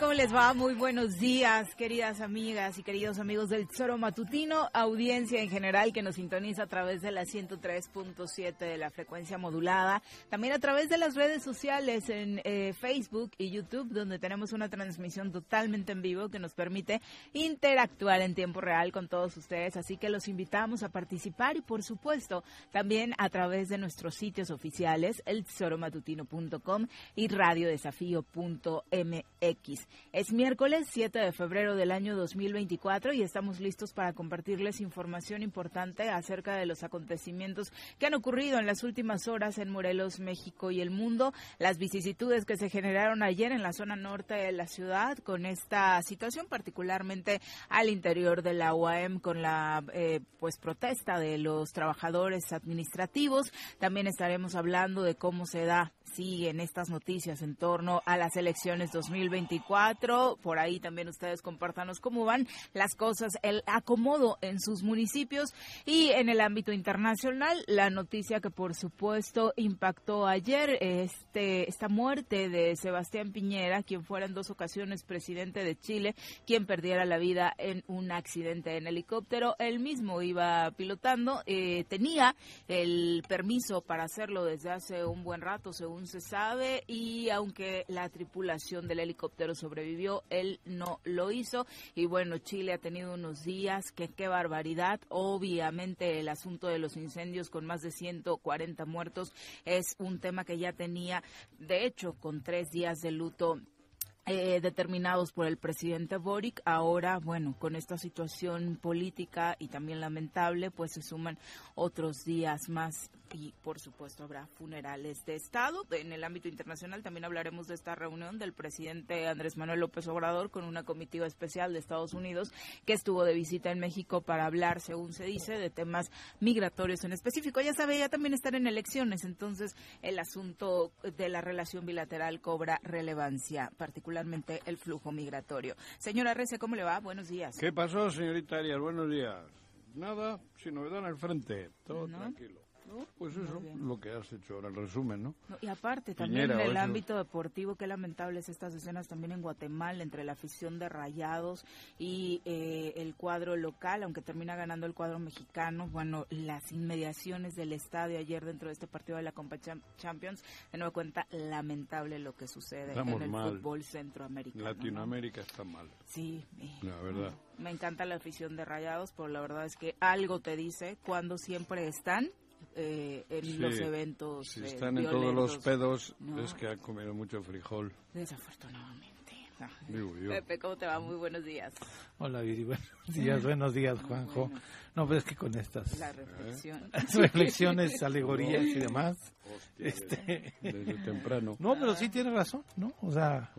¿Cómo les va? Muy buenos días, queridas amigas y queridos amigos del Tesoro Matutino, audiencia en general que nos sintoniza a través de la 103.7 de la frecuencia modulada, también a través de las redes sociales en eh, Facebook y YouTube, donde tenemos una transmisión totalmente en vivo que nos permite interactuar en tiempo real con todos ustedes, así que los invitamos a participar y por supuesto también a través de nuestros sitios oficiales, el y radiodesafío.mx. Es miércoles 7 de febrero del año 2024 y estamos listos para compartirles información importante acerca de los acontecimientos que han ocurrido en las últimas horas en Morelos, México y el mundo, las vicisitudes que se generaron ayer en la zona norte de la ciudad con esta situación, particularmente al interior de la UAM con la eh, pues protesta de los trabajadores administrativos. También estaremos hablando de cómo se da siguen estas noticias en torno a las elecciones 2024. Por ahí también ustedes compártanos cómo van las cosas, el acomodo en sus municipios y en el ámbito internacional, la noticia que por supuesto impactó ayer, este, esta muerte de Sebastián Piñera, quien fuera en dos ocasiones presidente de Chile, quien perdiera la vida en un accidente en helicóptero. Él mismo iba pilotando, eh, tenía el permiso para hacerlo desde hace un buen rato, según se sabe, y aunque la tripulación del helicóptero sobrevivió, él no lo hizo. Y bueno, Chile ha tenido unos días que qué barbaridad. Obviamente el asunto de los incendios con más de 140 muertos es un tema que ya tenía, de hecho, con tres días de luto eh, determinados por el presidente Boric. Ahora, bueno, con esta situación política y también lamentable, pues se suman otros días más y por supuesto habrá funerales de Estado. En el ámbito internacional también hablaremos de esta reunión del presidente Andrés Manuel López Obrador con una comitiva especial de Estados Unidos que estuvo de visita en México para hablar, según se dice, de temas migratorios en específico. Ya sabe, ya también están en elecciones, entonces el asunto de la relación bilateral cobra relevancia, particularmente el flujo migratorio. Señora Rece, ¿cómo le va? Buenos días. ¿Qué pasó, señorita Arias? Buenos días. Nada, sin novedad en el frente, todo tranquilo. Pues eso, lo que has hecho ahora, el resumen, ¿no? y aparte, también en el ámbito deportivo, qué lamentables estas escenas también en Guatemala, entre la afición de Rayados y eh, el cuadro local, aunque termina ganando el cuadro mexicano. Bueno, las inmediaciones del estadio ayer dentro de este partido de la Copa Champions, de nuevo cuenta, lamentable lo que sucede en el fútbol centroamericano. Latinoamérica está mal. Sí. La verdad. Me encanta la afición de Rayados, pero la verdad es que algo te dice cuando siempre están eh, en los eventos. Si están en todos los pedos, es que han comido mucho frijol. Desafortunadamente. Pepe, ¿cómo te va? Muy buenos días. Hola, Viri. Buenos días, buenos días, Juanjo. No, pero es que con estas La reflexión. reflexiones, alegorías y demás. este... Desde temprano. No, pero sí tiene razón, ¿no? O sea...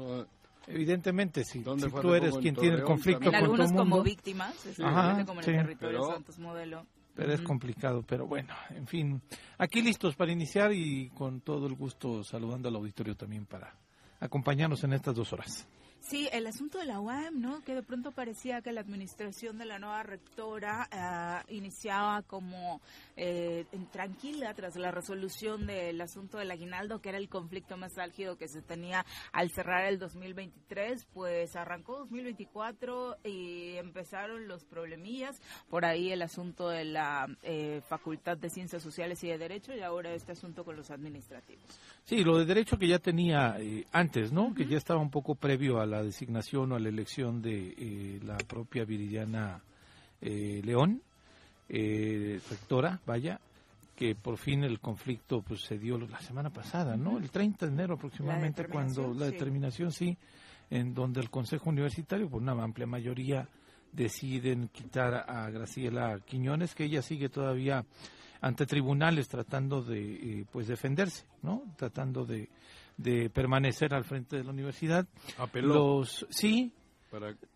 Evidentemente, si, si tú eres quien tiene el conflicto con todo el mundo... como víctimas, Ajá, como en el territorio pero, Santos Modelo. Pero es complicado, pero bueno, en fin. Aquí listos para iniciar y con todo el gusto saludando al auditorio también para acompañarnos en estas dos horas. Sí, el asunto de la UAM, ¿no? Que de pronto parecía que la administración de la nueva rectora uh, iniciaba como eh, tranquila tras la resolución del asunto del aguinaldo, que era el conflicto más álgido que se tenía al cerrar el 2023, pues arrancó 2024 y empezaron los problemillas, por ahí el asunto de la eh, Facultad de Ciencias Sociales y de Derecho y ahora este asunto con los administrativos. Sí, lo de derecho que ya tenía eh, antes, ¿no? Que ya estaba un poco previo a la designación o a la elección de eh, la propia Viridiana eh, León, rectora, vaya, que por fin el conflicto pues se dio la semana pasada, ¿no? El 30 de enero aproximadamente, cuando la determinación, sí, en donde el Consejo Universitario, por una amplia mayoría, deciden quitar a Graciela Quiñones, que ella sigue todavía ante tribunales tratando de eh, pues defenderse, ¿no? Tratando de, de permanecer al frente de la universidad. Apeló. Los sí,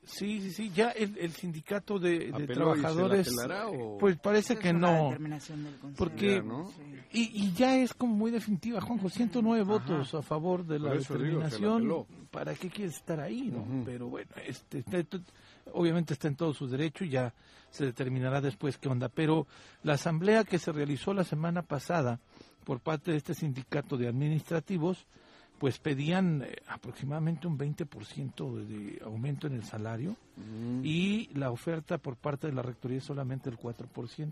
Sí, sí, sí, ya el, el sindicato de, de trabajadores, pues parece que no, porque y, y, ya es como muy definitiva, Juanjo, 109 votos a favor de la determinación, ¿para qué quieres estar ahí? no Pero bueno, este, este, obviamente está en todo su derecho y ya se determinará después qué onda. Pero la asamblea que se realizó la semana pasada por parte de este sindicato de administrativos, pues pedían eh, aproximadamente un 20% de aumento en el salario mm. y la oferta por parte de la rectoría es solamente el 4%.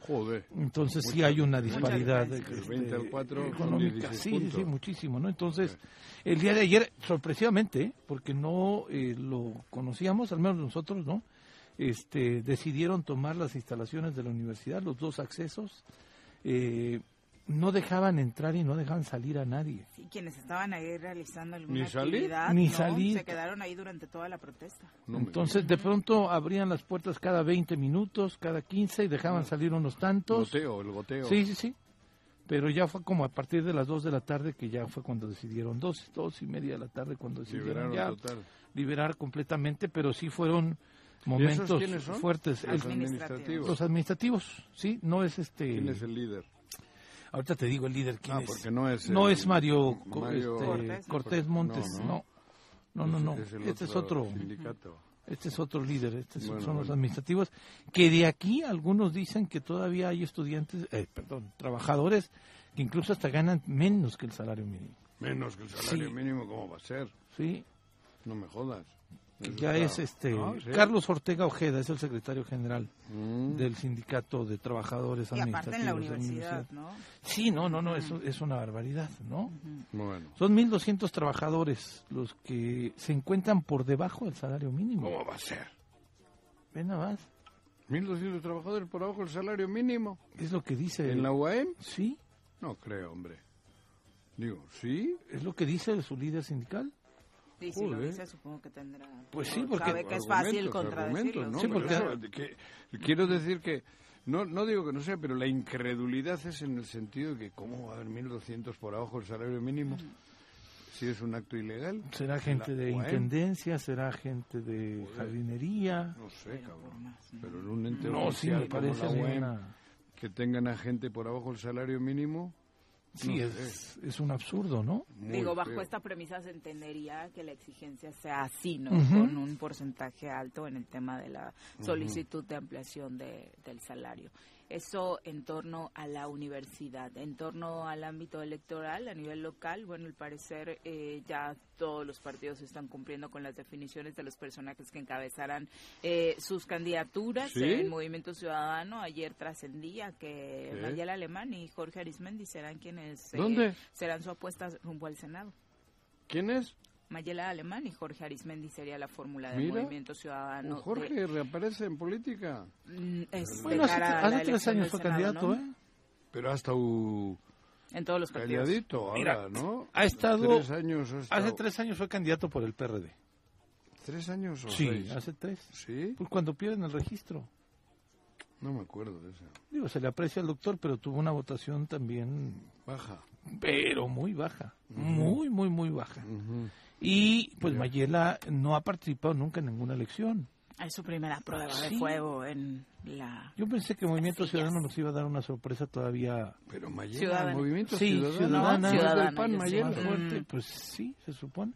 Joder. Entonces sí hay una disparidad de, económica. Sí, sí, muchísimo, ¿no? Entonces, el día de ayer, sorpresivamente, porque no eh, lo conocíamos, al menos nosotros, ¿no? Este, decidieron tomar las instalaciones de la universidad, los dos accesos. Eh, no dejaban entrar y no dejaban salir a nadie. Sí, quienes estaban ahí realizando alguna actividad Ni salir. se quedaron ahí durante toda la protesta. Entonces, de pronto abrían las puertas cada 20 minutos, cada 15 y dejaban salir unos tantos. El goteo, el goteo. Sí, sí, sí. Pero ya fue como a partir de las 2 de la tarde que ya fue cuando decidieron, dos, dos y media de la tarde cuando decidieron ya liberar completamente, pero sí fueron momentos fuertes. Los administrativos. Los administrativos, sí, no es este... ¿Quién es el líder? Ahorita te digo el líder quién ah, es. porque no es, no es Mario, este, Cortés, Montes, no. No, no, no. este es otro. Sindicato. Este es otro líder, estos son los administrativos, que de aquí algunos dicen que todavía hay estudiantes, eh, perdón, trabajadores que incluso hasta ganan menos que el salario mínimo. Menos que el salario mínimo, ¿cómo va a ser? Sí. No me jodas ya es este Carlos Ortega Ojeda es el secretario general mm. del sindicato de trabajadores y administrativos en la universidad, ¿no? Sí, no, no, no, eso es una barbaridad, ¿no? Bueno. Son 1200 trabajadores los que se encuentran por debajo del salario mínimo. ¿Cómo va a ser? Ven nada más. 1200 trabajadores por debajo del salario mínimo. Es lo que dice ¿En la UAM? Sí. No creo, hombre. Digo, ¿sí? Es lo que dice su líder sindical. Sí, si lo dice, supongo que tendrá. Pues sí, porque. Sabe que es fácil contradecirlo. ¿no? Sí, porque. quiero decir que. No, no digo que no sea, pero la incredulidad es en el sentido de que, ¿cómo va a haber 1.200 por abajo el salario mínimo? Si es un acto ilegal. ¿Será gente de intendencia? ¿Será gente de jardinería? No sé, cabrón. Pero en un ente no, sí, me parece que tengan a gente por abajo el salario mínimo Sí, es, es un absurdo, ¿no? Digo, bajo esta premisa se entendería que la exigencia sea así, ¿no? Con un porcentaje alto en el tema de la solicitud de ampliación de, del salario. Eso en torno a la universidad, en torno al ámbito electoral a nivel local. Bueno, al parecer eh, ya todos los partidos están cumpliendo con las definiciones de los personajes que encabezarán eh, sus candidaturas. en Movimiento Ciudadano ayer trascendía que Mayela Alemán y Jorge Arismendi serán quienes eh, serán su apuesta rumbo al Senado. ¿Quién es? Mayela Alemán y Jorge Arismendi sería la fórmula del Movimiento Ciudadano. Jorge reaparece en política. Mm, bueno, hace, tres años fue candidato, ¿eh? Pero ha estado en todos los partidos. Calladito ahora, ¿no? Ha estado, tres años Hace tres años fue candidato por el PRD. ¿Tres años o Sí, hace tres. ¿Sí? Pues cuando pierden el registro. No me acuerdo de eso. Digo, se le aprecia al doctor, pero tuvo una votación también... Baja. Pero muy baja. Muy, muy, muy baja. Y pues Mayela no ha participado nunca en ninguna elección. Es su primera prueba de fuego en la... Yo pensé que Movimiento Ciudadano nos iba a dar una sorpresa todavía... Pero Mayela, Movimiento sí, Ciudadano, Ciudadana, PAN, Mayela. Fuerte, pues sí, se supone.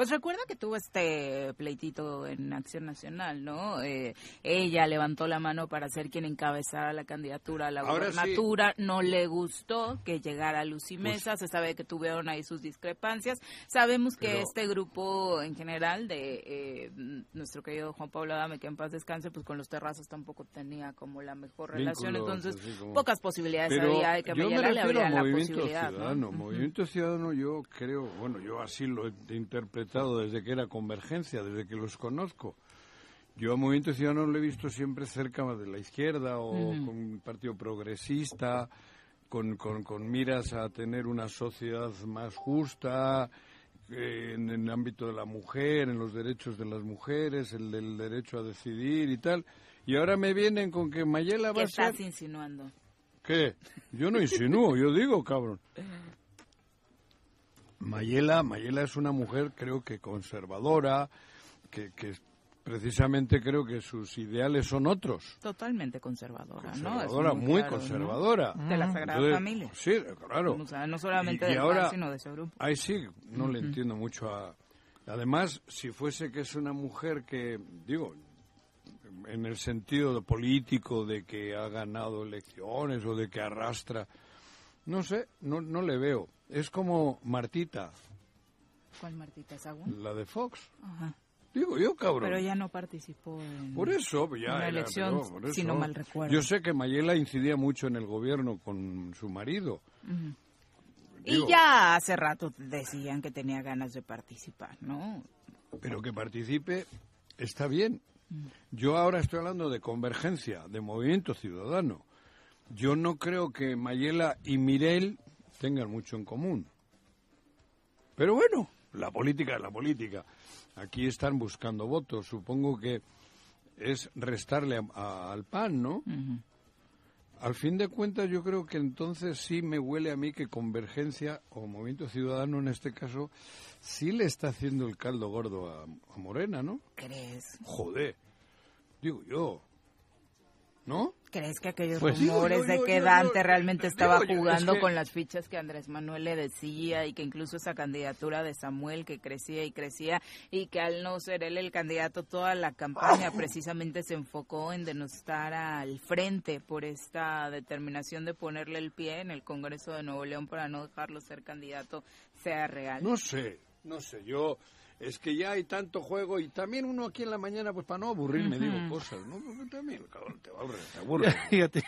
Pues recuerda que tuvo este pleitito en Acción Nacional, ¿no? Eh, ella levantó la mano para ser quien encabezara la candidatura a la gubernatura. No le gustó que llegara Lucy Mesa. se sabe que tuvieron ahí sus discrepancias. Sabemos que este grupo en general de eh, nuestro querido Juan Pablo Adame, que en paz descanse, pues con los terrazos tampoco tenía como la mejor relación. Entonces, pocas posibilidades había de que Mayela le abriera la posibilidad. Ciudadano. Movimiento Ciudadano, yo creo, bueno, yo así lo he interpretado desde que era Convergencia, desde que los conozco. Yo a Movimiento Ciudadano lo he visto siempre cerca de la izquierda o con un partido progresista, con, con, miras a tener una sociedad más justa, eh, en, el ámbito de la mujer, en los derechos de las mujeres, el del derecho a decidir y tal. Y ahora me vienen con que Mayela va a ser... estás insinuando? ¿Qué? Yo no insinúo, yo digo, cabrón. Mayela, Mayela es una mujer creo que conservadora, que, que precisamente creo que sus ideales son otros. Totalmente conservadora, conservadora muy, conservadora. De la Sagrada Familia. Sí, claro. no solamente de ahora, sino de ese grupo. Ahí sí, no le entiendo mucho a... Además, si fuese que es una mujer que, digo, en el sentido político de que ha ganado elecciones o de que arrastra, no sé, no, no le veo. Es como Martita. ¿Cuál Martita La de Fox. Digo yo, cabrón. Pero ella no participó en por eso, ya una elección, si no mal recuerdo. Yo sé que Mayela incidía mucho en el gobierno con su marido. y ya hace rato decían que tenía ganas de participar, ¿no? Pero que participe está bien. Yo ahora estoy hablando de convergencia, de movimiento ciudadano. Yo no creo que Mayela y Mirel tengan mucho en común. Pero bueno, la política es la política. Aquí están buscando votos. Supongo que es restarle al PAN, ¿no? Al fin de cuentas, yo creo que entonces sí me huele a mí que Convergencia, o Movimiento Ciudadano en este caso, sí le está haciendo el caldo gordo a, a Morena, ¿no? ¿Crees? Joder. Digo yo. ¿No? ¿Crees que aquellos pues rumores de que Dante realmente estaba jugando con las fichas que Andrés Manuel le decía y que incluso esa candidatura de Samuel que crecía y crecía y que al no ser él el candidato toda la campaña precisamente se enfocó en denostar al frente por esta determinación de ponerle el pie en el Congreso de Nuevo León para no dejarlo ser candidato sea real? No sé, no sé, yo es que ya hay tanto juego y también uno aquí en la mañana, pues para no aburrirme, digo cosas, ¿no? Porque también, cabrón, te aburre, te aburre. Fíjate.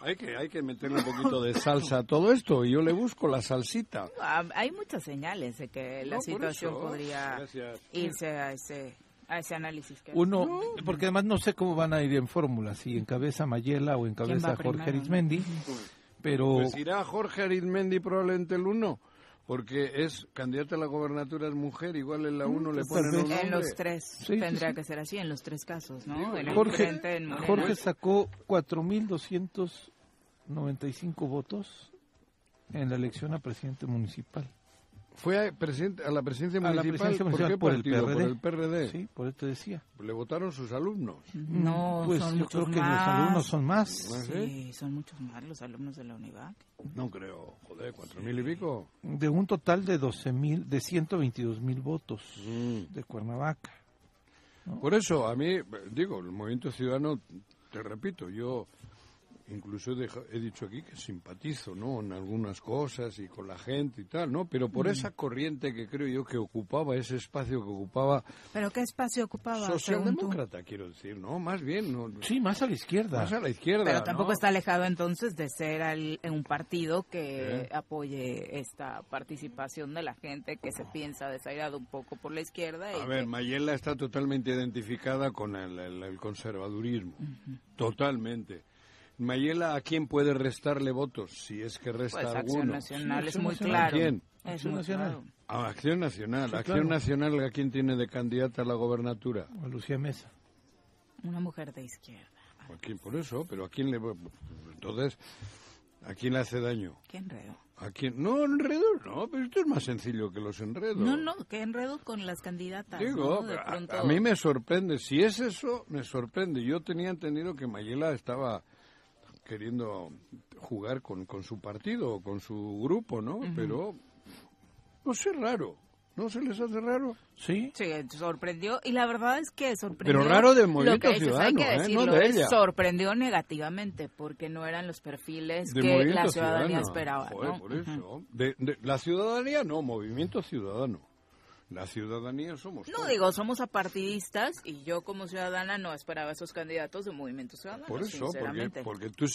hay, que, hay que meterle un poquito de salsa a todo esto y yo le busco la salsita. Ah, hay muchas señales de que la situación podría irse a ese a ese análisis que uno porque además no sé cómo van a ir en fórmula si encabeza Mayela o encabeza Jorge Arizmendi pero pues irá Jorge Arizmendi probablemente el uno porque es candidata a la gobernatura es mujer, igual en la uno le pues ponen un En los tres, tendría que ser así, en los tres casos, ¿no? Jorge, Jorge sacó 4.295 votos en la elección a presidente municipal. Fue a, presidente, a la presidencia municipal, ¿por qué por el PRD. Por el PRD. Sí, por eso te decía. Le votaron sus alumnos. No, pues son yo creo que los alumnos son más. Sí, son muchos más los alumnos de la UNIVAC. No creo, joder, cuatro mil y pico. De un total de doce mil, de 122 mil votos mm. de Cuernavaca. Por eso, a mí, digo, el Movimiento Ciudadano, te repito, yo incluso he, dicho aquí que simpatizo, ¿no? En algunas cosas y con la gente y tal, ¿no? Pero por mm. esa corriente que creo yo que ocupaba ese espacio que ocupaba. ¿Pero qué espacio ocupaba? Socialdemócrata, quiero decir, ¿no? Más bien. No, sí, más a la izquierda. Más a la izquierda. Pero tampoco está alejado entonces de ser un partido que apoye esta participación de la gente que se piensa desairado un poco por la izquierda. a ver, Mayela está totalmente identificada con el, conservadurismo. Totalmente Mayela, ¿a quién puede restarle votos? Si es que resta pues, alguno. Acción Nacional es muy claro. ¿A quién? Acción Nacional. A Acción Nacional. Acción Nacional, ¿a quién tiene de candidata a la gobernatura? A Lucía Mesa. Una mujer de izquierda. ¿A quién? Por eso, pero ¿a quién le... Entonces, ¿a quién le hace daño? ¿Qué enredo? ¿A quién? No, enredo, no, pero esto es más sencillo que los enredos. No, no, ¿qué enredo con las candidatas? Digo, a, mí me sorprende. Si es eso, me sorprende. Yo tenía entendido que Mayela estaba queriendo jugar con, con su partido o con su grupo, ¿no? Pero, no sé, raro. ¿No se les hace raro? Sí. Sí, sorprendió. Y la verdad es que sorprendió. Pero raro del movimiento ciudadano, ¿eh? no de ella. Sorprendió negativamente, porque no eran los perfiles que la ciudadanía esperaba. por eso. de, la ciudadanía no, movimiento ciudadano. La ciudadanía somos. No digo, somos apartidistas y yo como ciudadana no esperaba esos candidatos de Movimiento Ciudadano. Por eso, porque, porque tú,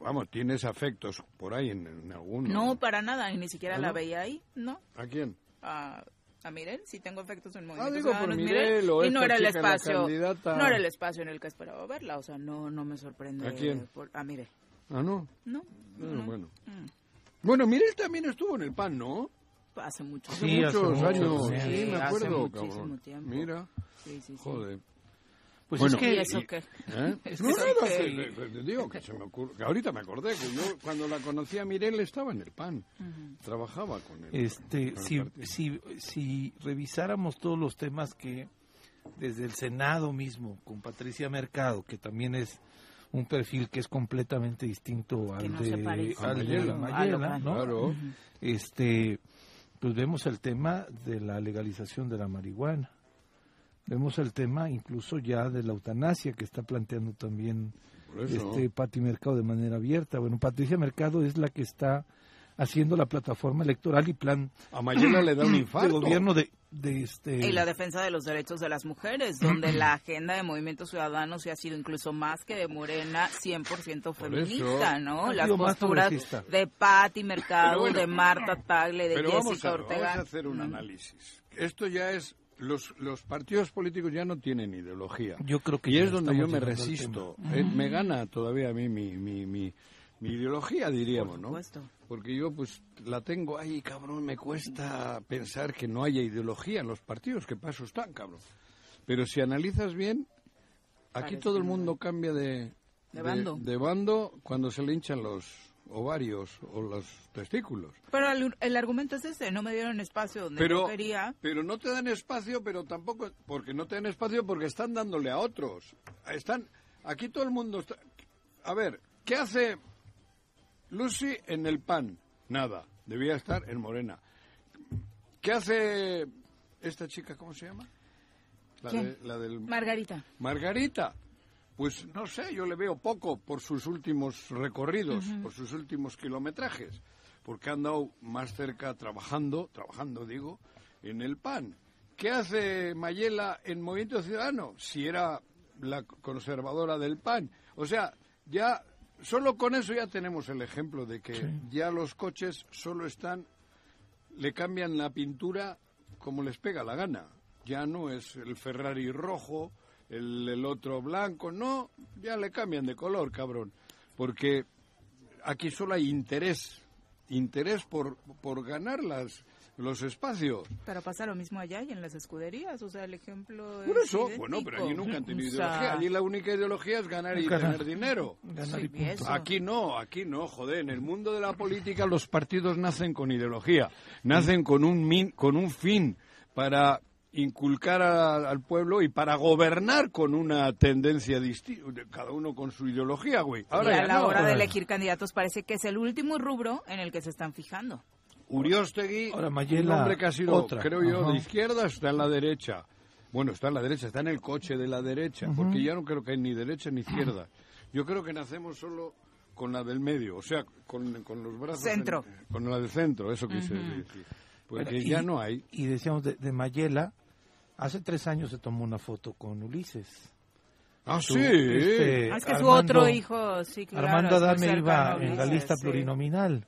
vamos, tienes afectos por ahí en, en algún. No, para nada, ni siquiera la veía ahí, ¿no? ¿A quién? A, a Mirel, si tengo efectos en Movimiento ah, Ciudadano. Mirel, y no era el espacio, no era el espacio en el que esperaba verla, o sea, no, no me sorprende. ¿A quién? a Mirel. Ah, no. No. Ah, bueno. Mm. Bueno, Mirel también estuvo en el PAN, ¿no? Hace muchos, sí, muchos años. Sí, me acuerdo, cabrón. Mira. Sí, sí, Joder. Pues es que... ¿Y eso qué? ¿Eh? no, no, que... digo que, se me ocurre, que ahorita me acordé que yo cuando la conocí a Mirel estaba en el PAN, trabajaba con él. Este, si, si, si revisáramos todos los temas que desde el Senado mismo, con Patricia Mercado, que también es un perfil que es completamente distinto al de, al de Mayela, ¿no? Claro. Este, pues vemos el tema de la legalización de la marihuana. Vemos el tema incluso ya de la eutanasia que está planteando también este Pati Mercado de manera abierta. Bueno, Patricia Mercado es la que está haciendo la plataforma electoral y plan a Mayela le da un infarto. de gobierno de, este y la defensa de los derechos de las mujeres donde la agenda de Movimiento Ciudadano se ha sido incluso más que de Morena 100% feminista no las posturas de Patti Mercado de Marta Tagle de Jessica Ortega. vamos a hacer un análisis. Esto ya es los, los partidos políticos ya no tienen ideología. Yo creo que y es donde yo me resisto. Eh, me gana todavía a mí mi, mi, mi, ideología, diríamos, ¿no? Porque yo pues la tengo ahí, cabrón, me cuesta pensar que no haya ideología en los partidos, que paso están, cabrón. Pero si analizas bien, aquí todo el mundo cambia de, de bando cuando se le hinchan los ovarios o los testículos. Pero el, argumento es ese, no me dieron espacio donde yo quería. Pero no te dan espacio, pero tampoco, porque no te dan espacio porque están dándole a otros. Están, aquí todo el mundo está... A ver, ¿qué hace Lucy en el PAN? Nada, debía estar en Morena. ¿Qué hace esta chica, cómo se llama? La, la del... Margarita. Margarita pues no sé, yo le veo poco por sus últimos recorridos, por sus últimos kilometrajes, porque han andado más cerca trabajando, trabajando digo, en el PAN. ¿Qué hace Mayela en Movimiento Ciudadano? Si era la conservadora del PAN. O sea, ya solo con eso ya tenemos el ejemplo de que ya los coches solo están, le cambian la pintura como les pega la gana. Ya no es el Ferrari rojo el, otro blanco. No, ya le cambian de color, cabrón. Porque aquí solo hay interés, interés por, por ganar las, los espacios. Pero pasa lo mismo allá y en las escuderías, o sea, el ejemplo. Por eso, bueno, pero allí nunca han tenido ideología. Allí la única ideología es ganar y tener dinero. aquí no, aquí no, joder. En el mundo de la política los partidos nacen con ideología, nacen con un, min, con un fin para inculcar al pueblo y para gobernar con una tendencia distinta, cada uno con su ideología, güey. Ahora y a la hora de elegir candidatos parece que es el último rubro en el que se están fijando. Uriostegui, un hombre que ha sido, creo yo, de izquierda, está en la derecha. Bueno, está en la derecha, está en el coche de la derecha, porque ya no creo que hay ni derecha ni izquierda. Yo creo que nacemos solo con la del medio, o sea, con, los brazos... Centro. con la del centro, eso quise decir. Porque ya no hay. Y decíamos de, de Mayela, Hace tres años se tomó una foto con Ulises. Ah, sí. Este, ah, es que su otro hijo, sí, claro. Armando Adame iba en la lista plurinominal.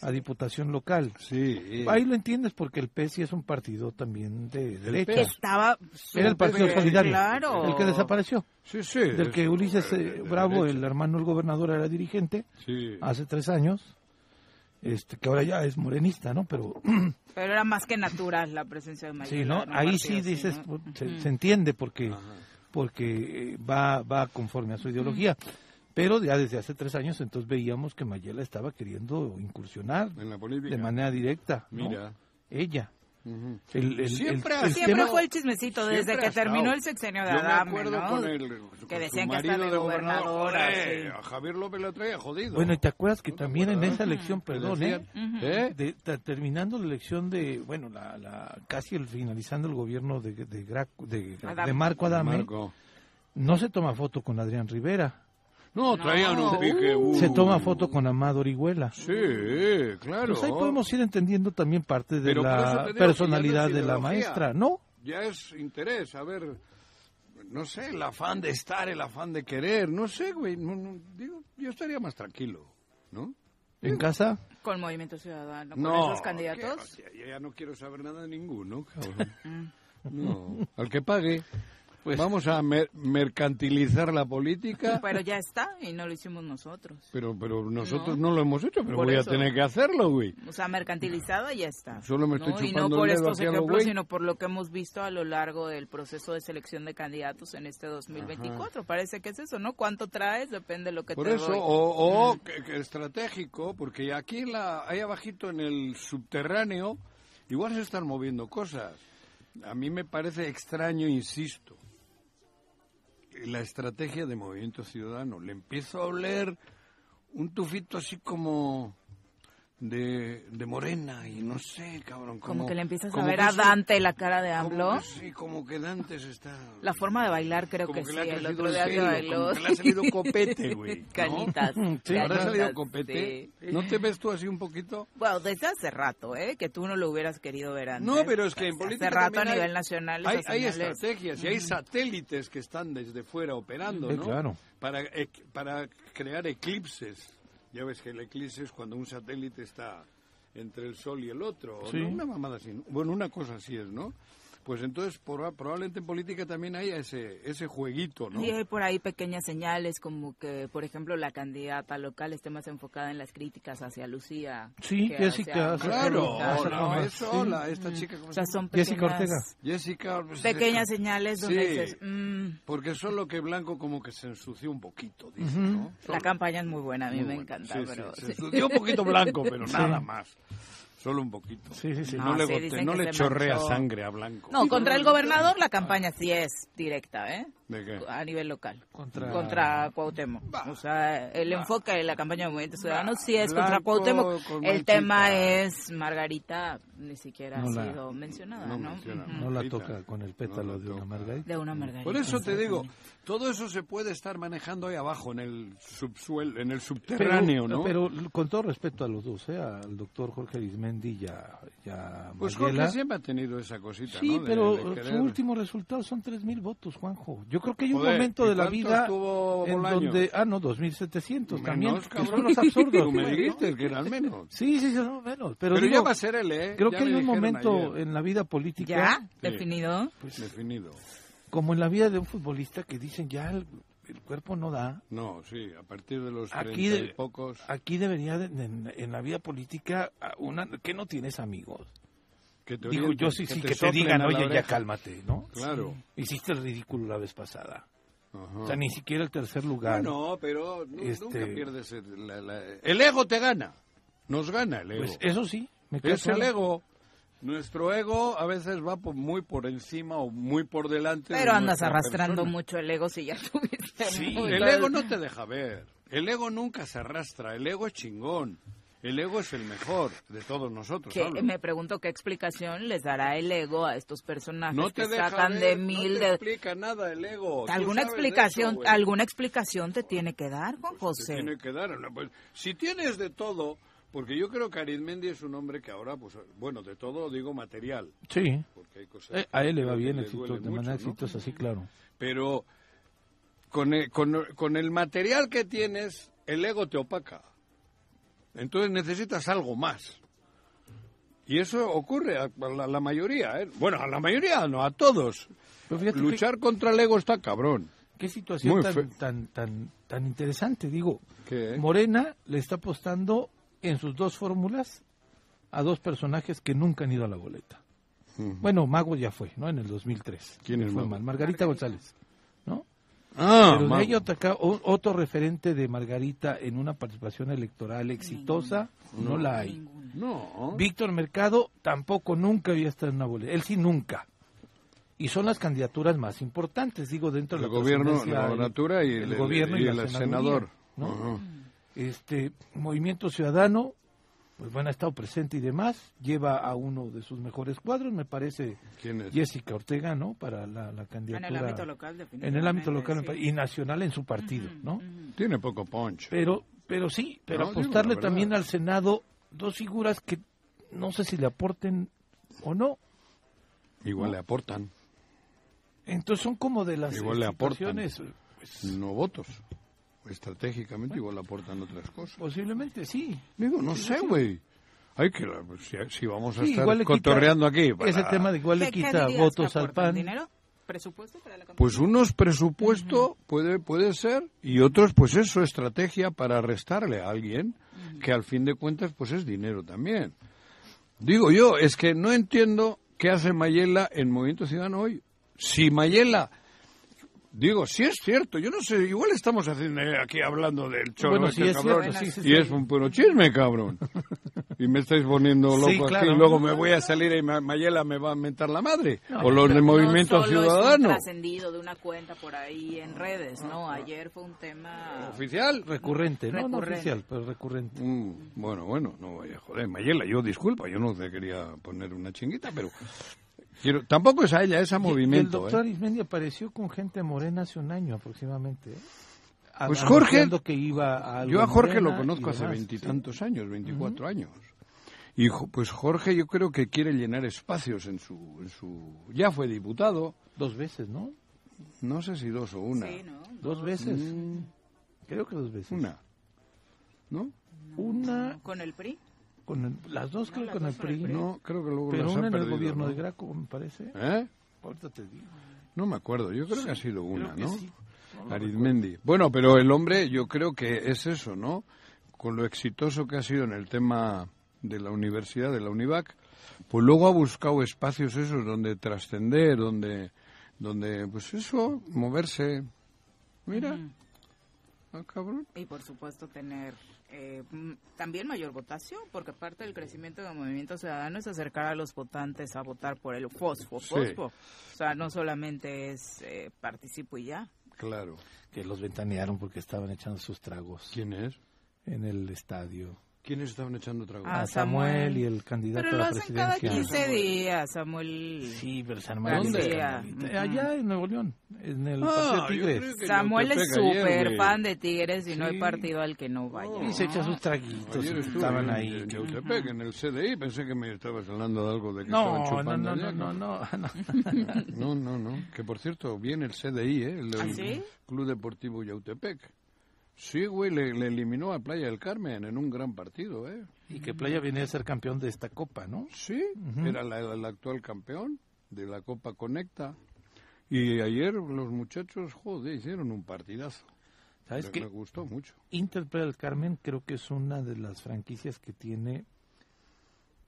A diputación local. Sí. Ahí lo entiendes porque el PES es un partido también de derecha. Estaba Era el Partido Solidario, claro. el que desapareció. Sí, sí. Del que Ulises eh, Bravo, el hermano del gobernador, era dirigente hace tres años. Este, que ahora ya es morenista, ¿no? Pero pero era más que natural la presencia de Mayela. Sí, ¿no? Ahí sí dices, se, entiende porque porque va va conforme a su ideología. Pero ya desde hace tres años entonces veíamos que Mayela estaba queriendo incursionar en la política. de manera directa. Mira. Ella. el, siempre, fue el chismecito desde que terminó el sexenio de Adame, ¿no? que decían que hasta de gobernadora. A Javier López lo traía jodido. Bueno, y te acuerdas que también en esa elección, perdón, ¿eh? ¿eh? terminando la elección de, bueno, la, la casi el, finalizando el gobierno de, de, de, de Marco Adame, no se toma foto con Adrián Rivera. No, traían un pique. Uh. Se toma foto con Amado Orihuela. Sí, claro. Pues ahí podemos ir entendiendo también parte de la personalidad de la maestra, ¿no? Ya es interés, a ver, no sé, el afán de estar, el afán de querer, no sé, güey. digo, yo estaría más tranquilo, ¿no? ¿En casa? Con Movimiento Ciudadano, con no, esos candidatos. Ya, ya, no quiero saber nada de ninguno, cabrón. Mm. no, al que pague. Pues, Vamos a mercantilizar la política. Pero ya está y no lo hicimos nosotros. Pero pero nosotros no, lo hemos hecho, pero voy a tener que hacerlo, güey. O sea, mercantilizada ya está. Solo me estoy chupando Y no por estos ejemplos, sino por lo que hemos visto a lo largo del proceso de selección de candidatos en este 2024. Parece que es eso, ¿no? ¿Cuánto traes? Depende de lo que por te eso, o, o que, estratégico, porque aquí la, ahí abajito en el subterráneo igual se están moviendo cosas. A mí me parece extraño, insisto, la estrategia de Movimiento Ciudadano. Le empiezo a oler un tufito así como de, de morena y no sé, cabrón. Como, que le empiezas a ver a Dante la cara de AMLO. sí, como que Dante se está... La forma de bailar creo que, sí, el otro día que bailó. Como que le ha salido copete, güey. Canitas. Sí, ha salido copete. ¿No te ves tú así un poquito? Bueno, desde hace rato, ¿eh? Que tú no lo hubieras querido ver antes. No, pero es que en política Hace rato a nivel nacional hay, hay estrategias y hay satélites que están desde fuera operando, ¿no? claro. Para, para crear eclipses. Ya ves que el eclipse es cuando un satélite está entre el sol y el otro. Una mamada así. Bueno, una cosa así es, ¿no? Pues entonces probablemente en política también hay ese, ese jueguito, ¿no? Sí, hay por ahí pequeñas señales como que, por ejemplo, la candidata local esté más enfocada en las críticas hacia Lucía. Sí, Jessica. Claro, no, eso, esta chica. o sea, son pequeñas, Jessica Ortega. Jessica, pues, pequeñas señales donde dices... Mm". Porque solo que Blanco como que se ensució un poquito, dice, ¿no? La campaña es muy buena, a mí me encanta, pero... Se ensució un poquito Blanco, pero nada más. Solo un poquito. Sí, sí, sí. No, le, no le chorrea sangre a Blanco. No, contra el gobernador la campaña sí es directa, ¿eh? ¿De qué? A nivel local. Contra, contra Cuauhtémoc. O sea, el enfoque de la campaña de Movimiento Ciudadano sí es contra Cuauhtémoc. El tema es Margarita, ni siquiera ha sido mencionada, ¿no? No, la toca con el pétalo de una margarita. De una margarita. Por eso te digo, todo eso se puede estar manejando ahí abajo, en el subsuelo, en el subterráneo, ¿no? Pero con todo respeto a los dos, ¿eh? Al doctor Jorge Arismendi y a, Pues Jorge siempre ha tenido esa cosita, sí, pero su último resultado son 3.000 votos, Juanjo. Yo creo que hay un momento de la vida en donde... Ah, no, 2.700 también. Cabrón, los absurdos. Tú me dijiste que eran menos. Sí, sí, son menos. Pero, pero ya va a ser él, ¿eh? Creo que hay un momento en la vida política... ¿Ya? ¿Definido? Pues, definido. Como en la vida de un futbolista que dicen ya el, cuerpo no da. No, sí, a partir de los aquí y pocos... Aquí debería, en, la vida política, una que no tienes amigos. Que te Digo, yo sí, sí, que, te, digan, oye, ya cálmate, ¿no? Claro. Hiciste el ridículo la vez pasada. O sea, ni siquiera el tercer lugar. No, pero este... nunca pierdes el, el, ego te gana. Nos gana el ego. Pues eso sí. Me es el ego. Nuestro ego a veces va muy por encima o muy por delante. Pero andas arrastrando mucho el ego si ya tuviste. Sí, el ego no te deja ver. El ego nunca se arrastra. El ego es chingón. El ego es el mejor de todos nosotros. me pregunto qué explicación les dará el ego a estos personajes que sacan de mil. No te explica nada el ego. ¿Alguna explicación, alguna explicación te tiene que dar, Juan José? Te tiene que dar. Pues, si tienes de todo, porque yo creo que Arizmendi es un hombre que ahora, pues, bueno, de todo digo material. Sí. Eh, a él le va bien, de manera exitosa, sí, claro. Pero con con, con el material que tienes, el ego te opaca. Entonces necesitas algo más. Y eso ocurre a la, mayoría, ¿eh? Bueno, a la mayoría, no, a todos. Luchar contra el ego está cabrón. Qué situación tan, tan, tan, interesante. Digo, Morena le está apostando en sus dos fórmulas a dos personajes que nunca han ido a la boleta. Bueno, Mago ya fue, ¿no? En el 2003. ¿Quién es fue Margarita González, ¿no? Ah, Pero de ahí otro, referente de Margarita en una participación electoral exitosa, no, la hay. No. Víctor Mercado tampoco nunca había estado en una boleta. Él sí nunca. Y son las candidaturas más importantes, digo, dentro del gobierno, la gobernatura y el, gobierno y, el senador. Este Movimiento Ciudadano pues bueno, ha estado presente y demás, lleva a uno de sus mejores cuadros, me parece Jessica Ortega, ¿no? Para la, candidatura. En el ámbito local, En el ámbito local y nacional en su partido, ¿no? Tiene poco punch. Pero, pero sí, pero apostarle también al Senado dos figuras que no sé si le aporten o no. Igual le aportan. Entonces son como de las Igual le aportan. Pues, no votos estratégicamente igual aportan otras cosas. Posiblemente sí. Digo, no sé, güey. Hay que, si, vamos a estar cotorreando aquí. Ese tema de igual le quita votos al PAN. ¿Dinero? ¿Presupuesto para la Pues unos presupuesto puede, puede ser y otros pues es su estrategia para restarle a alguien que al fin de cuentas pues es dinero también. Digo yo, es que no entiendo qué hace Mayela en Movimiento Ciudadano hoy. Si Mayela Digo, sí es cierto, yo no sé, igual estamos haciendo eh, aquí hablando del choro bueno, este cabrón, y es un puro chisme, cabrón. y me estáis poniendo loco aquí y luego me voy a salir y Mayela me va a mentar la madre. o los de Movimiento no Ciudadano. Es trascendido de una cuenta por ahí en redes, ¿no? Ayer fue un tema... ¿Oficial? Recurrente, no, no oficial, pero recurrente. Mm, bueno, bueno, no vaya a joder. Mayela, yo disculpa, yo no te quería poner una chinguita, pero tampoco es a ella, es a movimiento. El doctor ¿eh? apareció con gente morena hace un año aproximadamente. ¿eh? Pues Jorge, que iba yo a Jorge lo conozco hace veintitantos años, veinticuatro años. Y pues Jorge yo creo que quiere llenar espacios en su, en su... Ya fue diputado. Dos veces, ¿no? No sé si dos o una. Dos veces. Mm. Creo que dos veces. Una. ¿No? Una... ¿Con el PRI? Con las dos creo con el PRI. No, creo que luego Pero una en el gobierno de Graco, me parece. ¿Eh? Ahorita te digo. No me acuerdo, yo creo que ha sido una, ¿no? Arizmendi. Bueno, pero el hombre yo creo que es eso, ¿no? Con lo exitoso que ha sido en el tema de la universidad, de la UNIVAC, pues luego ha buscado espacios esos donde trascender, donde, donde, pues eso, moverse. Mira, ah, cabrón. Y por supuesto tener eh, también mayor votación, porque parte del crecimiento del movimiento ciudadano es acercar a los votantes a votar por el fosfo, fosfo. O sea, no solamente es eh, participo y ya. Claro. Que los ventanearon porque estaban echando sus tragos. ¿Quién es? En el estadio. ¿Quiénes estaban echando trago? A Samuel, y el candidato a la presidencia. Pero lo hacen cada 15 días, Samuel. Sí, pero Samuel. ¿Dónde? Allá en Nuevo León, en el ah, partido Tigres. Samuel es súper fan de Tigres y no hay partido al que no vaya. y se echa sus traguitos. Ayer estaban ahí. En Yautepec, en el CDI, pensé que me estabas hablando de algo de que no, estaban chupando. No, no, no, no, no. no, no, no. Que por cierto, viene el CDI, ¿eh? El, ¿Ah, Club Deportivo Yautepec. Sí, güey, le, eliminó a Playa del Carmen en un gran partido, ¿eh? Y que Playa viene a ser campeón de esta copa, ¿no? Sí, era el actual campeón de la Copa Conecta. Y ayer los muchachos, joder, hicieron un partidazo. ¿Sabes qué? Me gustó mucho. Inter Playa del Carmen creo que es una de las franquicias que tiene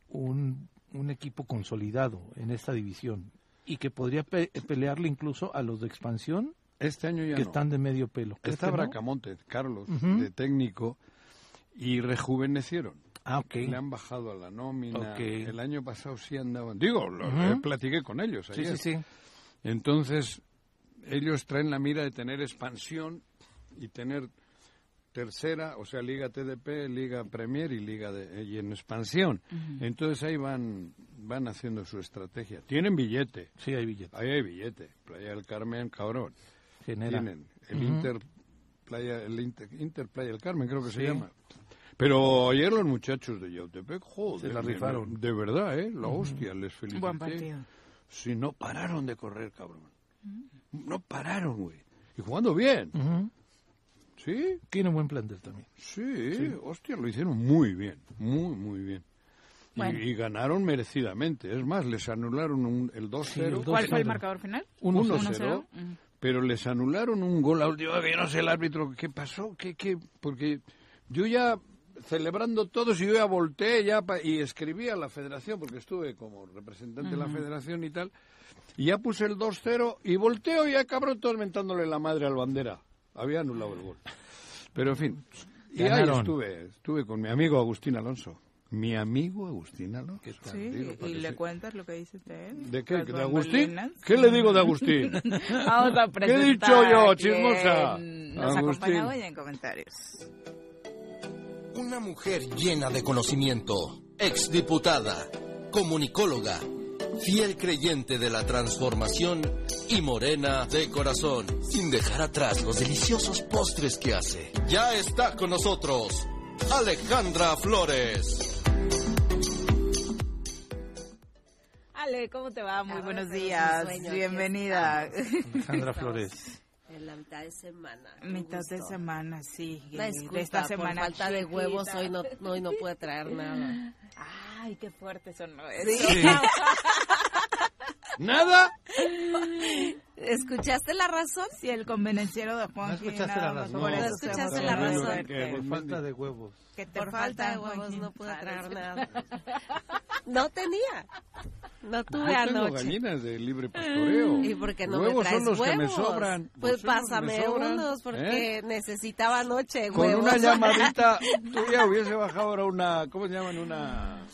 un, un equipo consolidado en esta división y que podría pelearle incluso a los de expansión este año ya que están de medio pelo. Está este Bracamonte, Carlos, de técnico, y rejuvenecieron. Ah, ok. Le han bajado a la nómina. El año pasado sí andaban. Digo, lo, eh, platiqué con ellos ayer. Sí, sí, sí. Entonces, ellos traen la mira de tener expansión y tener tercera, o sea, Liga TDP, Liga Premier y Liga de, y en expansión. Entonces ahí van van haciendo su estrategia. Tienen billete. Sí, hay billete. Ahí hay billete. Playa del Carmen, cabrón. Tienen el Inter Playa, el Inter, Playa del Carmen, creo que se llama. Pero ayer los muchachos de Yautepec, joder, se la rifaron. De verdad, ¿eh? La hostia, les felicité. Buen partido. Sí, no pararon de correr, cabrón. No pararon, güey. Y jugando bien. Sí. Tiene un buen plantel también. Sí, hostia, lo hicieron muy bien, muy, muy bien. Y, ganaron merecidamente. Es más, les anularon el 2-0. ¿Cuál fue el marcador final? 1-0. Pero les anularon un gol a última vez. No sé el árbitro qué pasó. ¿Qué, qué? Porque yo ya celebrando todos y yo ya volteé ya y escribí a la federación porque estuve como representante de la federación y tal y ya puse el 2-0 y volteo y ya cabrón tormentándole la madre al bandera había anulado el gol pero en fin y ahí estuve estuve con mi amigo Agustín Alonso mi amigo Agustín Alonso. Sí, ¿y le cuentas lo que dices de él? ¿De qué? ¿De Agustín? ¿Qué le digo de Agustín? Vamos a ¿Qué he dicho yo, chismosa? Nos acompaña hoy en comentarios. Una mujer llena de conocimiento, exdiputada, comunicóloga, fiel creyente de la transformación y morena de corazón, sin dejar atrás los deliciosos postres que hace. Ya está con nosotros Alejandra Flores. Ale, ¿cómo te va? Muy buenos días. Bienvenida. Alejandra Flores en la mitad de semana. Mitad de semana, sí. La de esta semana por falta de huevos hoy no, hoy no puede traer nada. Ay, qué fuerte son ¿Sí? ¿Nada? ¿Escuchaste la razón? Sí, el convenenciero de Juan. No escuchaste la razón. No, escuchaste la razón. por falta de huevos. Que por falta de huevos no puede traer nada. No tenía. No tuve Yo anoche. Tengo gallinas de libre pastoreo. ¿Y por qué no huevos me traes son los huevos? que me sobran. Pues pásame unos porque ¿Eh? necesitaba anoche Con huevos. una llamadita tuya hubiese bajado ahora una, ¿cómo se llaman? Una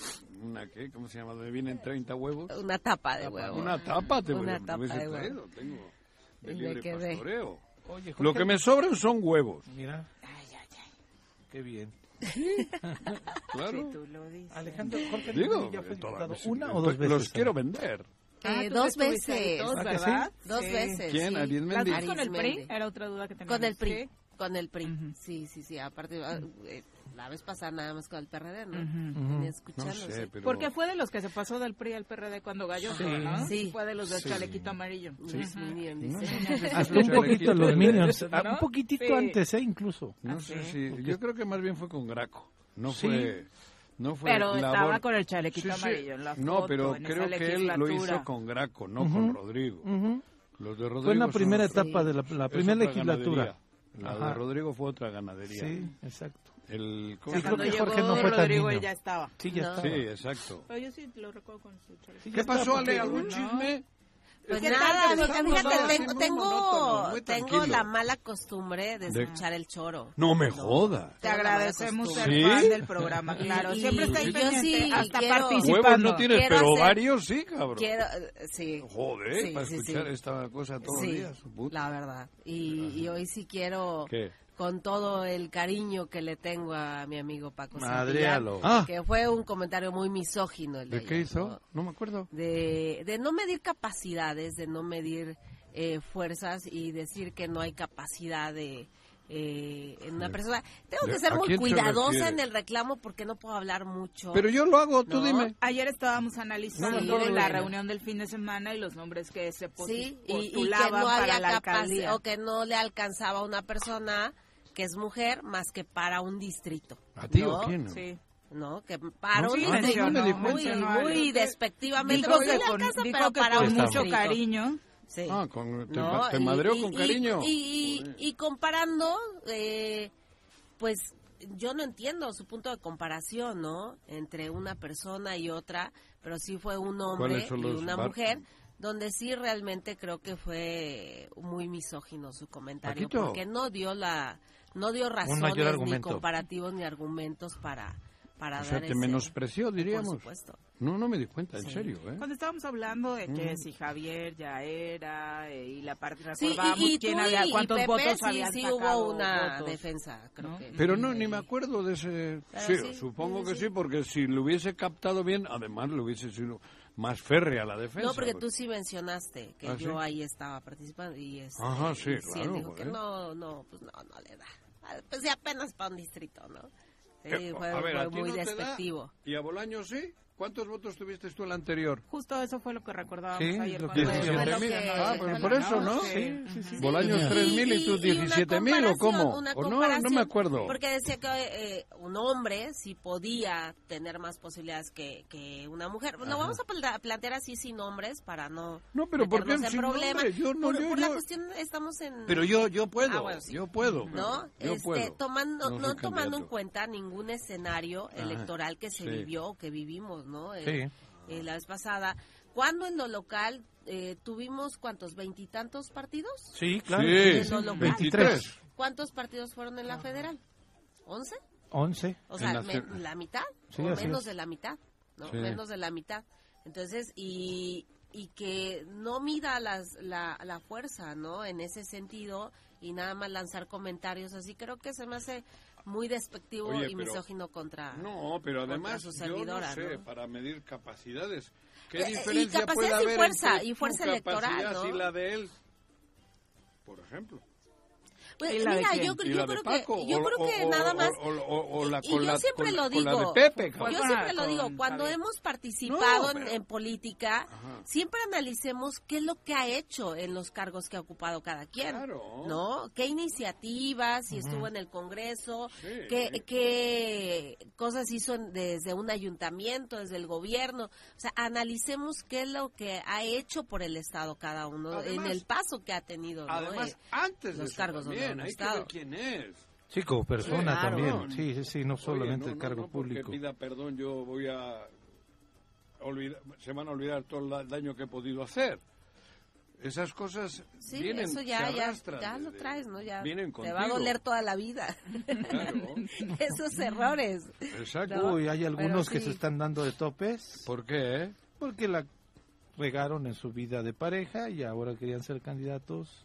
una qué, ¿cómo se llama? Donde vienen 30 huevos. Una tapa de huevos. Una tapa te una me tapa hubiese de traído. Tengo de libre me quedé. pastoreo. Oye, Lo que me sobran son huevos. Mira. Qué bien. Claro. Tú lo dices. Alejandro, Jorge Digo, ya fue todas diputado las- una o dos veces. Los quiero vender. Ah, Eh, tú dos veces. todos, ¿Ah, ¿verdad? Dos veces. ¿Quién? sí. ¿Ariel ¿Las dos con el PRI? Arismendi. Era otra duda que teníamos. Con el PRI. Sí. Con el PRI. Sí, sí, sí. Aparte, ah, eh, la vez pasada nada más con el PRD, ¿no? Sé, sí. pero... Porque fue de los que se pasó del PRI al PRD cuando Gallo, Sí. ¿no? Sí. Fue de los del Sí. chalequito amarillo. Los Minions, No, sé Hasta un poquito los Minions. ¿no? Un poquitito Sí. antes, ¿eh? Incluso. No Ah, sé sí. si... Yo creo que más bien fue con Graco. No Sí. fue... No fue Pero labor- estaba con el chalequito Sí, sí. amarillo en la No, pero en creo que él lo hizo con Graco, no con Rodrigo. Ujú. Los de Rodrigo Fue en la primera etapa de la, primera legislatura. La de. Rodrigo fue otra ganadería. Sí, exacto. El, O ¿cómo sea, se creo cuando que llegó Jorge no fue tan Rodrigo niño. él ya estaba. Sí, ya No. estaba. Sí, exacto. Pero yo sí lo recuerdo con su chalequito. ¿Qué pasó, Ale? ¿Algún ¿no? chisme? Pues ¿Qué nada, fíjate, tengo, tengo, tengo la mala costumbre de De- escuchar el choro. No me jodas. Te agradecemos ser. ¿Sí? fan del programa, claro. Y- Siempre está ahí pendiente, sí hasta quiero- participando. Huevos no tienes, Quiero pero hacer- varios sí, cabrón. Quiero, sí. Joder, Sí, para sí, escuchar sí. esta cosa todos sí, los días. su puta. la verdad. Y, y hoy sí quiero, ¿Qué? Con todo el cariño que le tengo a mi amigo Paco. Santillán, Ah. que fue un comentario muy misógino el de, ¿De qué ayer, hizo? ¿no? No me acuerdo. de, de no medir capacidades, de no medir eh, fuerzas y decir que no hay capacidad de eh, en una persona. Tengo ¿De- que ser muy cuidadosa en el reclamo porque no puedo hablar mucho. Pero yo lo hago, tú No. dime. Ayer estábamos analizando No la reunión del fin de semana y los nombres que se posi- sí, y, y que postulaban no para había la capacidad alcaldía. o que no le alcanzaba a una persona que es mujer más que para un distrito. ¿A ti ¿no? o quién? Sí. ¿no? Que para No, un sí, distrito muy, muy despectivamente. Dijo no que le con, alcanza, dijo pero que para con un mucho distrito. cariño. Sí. Ah, con, te, ¿no? te y- con y- cariño. Y, y- comparando, eh, pues yo no entiendo su punto de comparación, ¿no? Entre una persona y otra, pero sí fue un hombre ¿Cuáles son y una mujer, donde sí realmente creo que fue muy misógino su comentario, Paquito. porque no dio la, no dio razones ni comparativos ni argumentos para, para O dar sea, te ese- menospreció, Por diríamos. supuesto. No, no me di cuenta, en Sí. serio, ¿eh? Cuando estábamos hablando de que Mm. si Javier ya era eh, y la parte Sí, recordábamos y, y quién tú había, cuántos Pepe, votos sí, habían sí sacado hubo una votos. defensa, creo ¿no? que. Pero no, ni Sí. me acuerdo de ese... Sí, sí, supongo sí, que sí. sí, porque si lo hubiese captado bien, además le hubiese sido más férrea la defensa. No, porque pues. tú sí mencionaste que ¿Ah, yo sí? ahí estaba participando y este, Ajá, sí, y él claro, dijo que no, no, pues no, no le da. Pues sí, apenas para un distrito, ¿no? Sí, Eh, fue, a ver, fue ¿a muy no da? despectivo. ¿Y a Bolaño sí? ¿Cuántos votos tuviste tú el anterior? Justo eso fue lo que recordábamos ¿Sí? ayer. 17.000. Ah, pero por eso, ¿no? Sí, sí, sí. Bolaños 3.000 y tú 17.000 o cómo? ¿O no? No me acuerdo. Porque decía que eh, un hombre sí podía tener más posibilidades que, que una mujer. Lo vamos a plantear así sin hombres para no No, pero ¿por qué sin problema. Yo no, por, yo, por la cuestión estamos en Pero yo yo puedo, ah, bueno, sí. yo puedo. ¿No? Yo este, puedo. tomando no, tomando en cuenta ningún escenario electoral que se vivió o que vivimos, ¿no? Sí. Eh, eh, la vez pasada. ¿Cuándo en lo local eh, tuvimos cuántos? ¿Veintitantos partidos? Sí, claro. Sí, 23. ¿Cuántos partidos fueron en la federal? ¿Once? Once. O sea, la, me, la, mitad, sí, o menos de la mitad, ¿no? Sí. Menos de la mitad. Entonces, y, y que no mida las, la, la fuerza, ¿no? En ese sentido, y nada más lanzar comentarios así, creo que se me hace muy despectivo Oye, y misógino contra No, pero además su servidora, yo no sé, ¿no? para medir capacidades, ¿qué Eh, diferencia y capacidad puede y haber fuerza, entre y fuerza tu electoral, capacidad ¿no? y la de él? Por ejemplo. Pues, ¿Y la de mira, yo, ¿Y yo de creo Paco? que yo O- creo o- que o- nada más la, y yo siempre lo de digo. Pepe, yo siempre lo digo, cuando hemos participado No, en- pero- en, política, Ajá. siempre analicemos qué es lo que ha hecho en los cargos que ha ocupado cada quien, Claro. ¿no? ¿Qué iniciativas, si estuvo en el Congreso, Sí. qué, qué cosas hizo desde un ayuntamiento, desde el gobierno? O sea, analicemos qué es lo que ha hecho por el Estado cada uno, en el paso que ha tenido, ¿no? Además, Eh, antes de los eso cargos también, han hay que estado. ver quién es. Sí, como persona Sí, claro. también. Sí, sí, sí, no solamente Oye, no, el no, cargo no, porque público. pida perdón, yo voy a olvidar, se van a olvidar todo el da- daño que he podido hacer. Esas cosas Sí, vienen, eso ya, se ya, arrastran ya lo desde- traes, ¿no? Ya vienen te va a contigo. doler toda la vida. Claro. Esos errores. Exacto. No. Uy, hay algunos que sí. se están dando de topes ¿Por qué? eh? porque la regaron en su vida de pareja y ahora querían ser candidatos.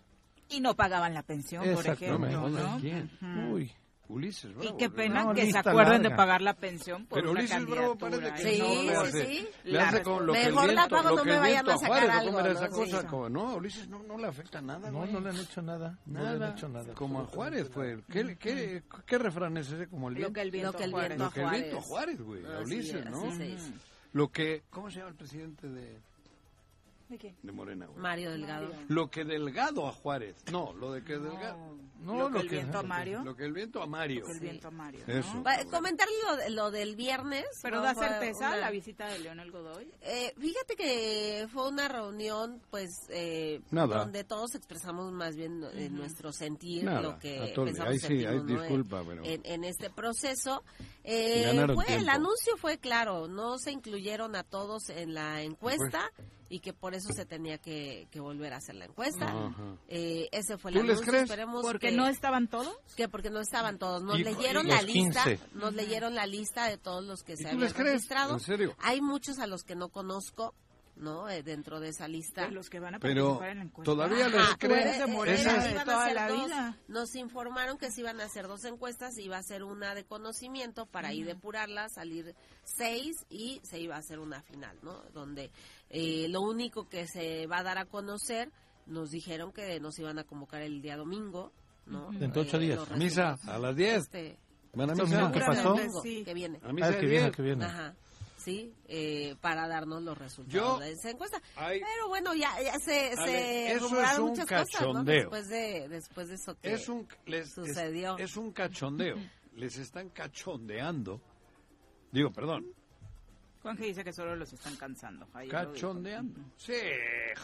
Y no pagaban la pensión, por ejemplo, No. ¿quién? Uy, Ulises Bravo. Y qué pena No, que se acuerden de larga. pagar la pensión por Pero una Ulises Bravo parece que Sí, no le sí, hace, sí. le La hace con lo que el Mejor la viento, pago, lo no me vayan viento a sacar Juárez, ¿o algo, ¿cómo era ¿no? esa Sí. cosa? Como, no, Ulises no, no le afecta nada, no, güey. no le han hecho nada. No le han Nada. hecho nada. Como a Juárez fue. ¿Qué, qué, qué refrán es ese? Como el Lo viento. que el viento Lo que el Juárez. viento Lo que el viento Juárez. Juárez, güey. a Ulises, es, ¿no? Lo que... ¿Cómo se llama el presidente de, ¿De qué? de Morena, güey? Mario Delgado. Lo que Delgado a Juárez. No, lo de que Delgado... No, lo que el viento a Mario. Lo que el viento a Mario. Lo que el viento a Mario. ¿no? Eso. Va- Comentar lo, de- lo del viernes. Pero ¿no? da certeza una- la visita de Leonel Godoy. Eh, fíjate que fue una reunión, pues, eh, Nada. donde todos expresamos más bien eh, nuestro sentir, Nada, lo que pensamos sí, sentimos, ¿no? disculpa, pero- en, en este proceso. Eh, fue, el anuncio fue claro, no se incluyeron a todos en la encuesta y que por eso se tenía que, que volver a hacer la encuesta. Ajá. Eh, ese fue el ¿Tú les anuncio. crees? Esperemos Porque que- no estaban todos. que porque no estaban todos. Nos Y- leyeron y la lista, 15. nos leyeron la lista de todos los que ¿Y se habían les crees? registrado. ¿En serio? Hay muchos a los que no conozco, ¿no? Eh, dentro de esa lista. De los que van a Pero participar en la encuesta. todavía les Ajá, creen tú eres de Morena esas- de iban a toda hacer la dos. vida. Nos informaron que se iban a hacer dos encuestas, iba a ser una de conocimiento para ahí depurarla, salir seis y se iba a hacer una final, ¿no? Donde eh, lo único que se va a dar a conocer, nos dijeron que nos iban a convocar el día domingo, ¿no? Dentro de ocho días. Misa, a las 10. Este, ¿Van a misa? que pasó? domingo Sí. que viene. A misa Ah, que viene, 10. que viene. Ajá. Sí, eh, para darnos los resultados Yo- de esa encuesta. Hay- Pero bueno, ya, ya se, se eso rumoraron es un muchas cosas, ¿no? cachondeo. Después de, después de eso que es un les- es- sucedió. Es, un cachondeo. Les están cachondeando. Digo, perdón, Juanje dice que solo los están cansando. Dijo. cachondeando. Sí,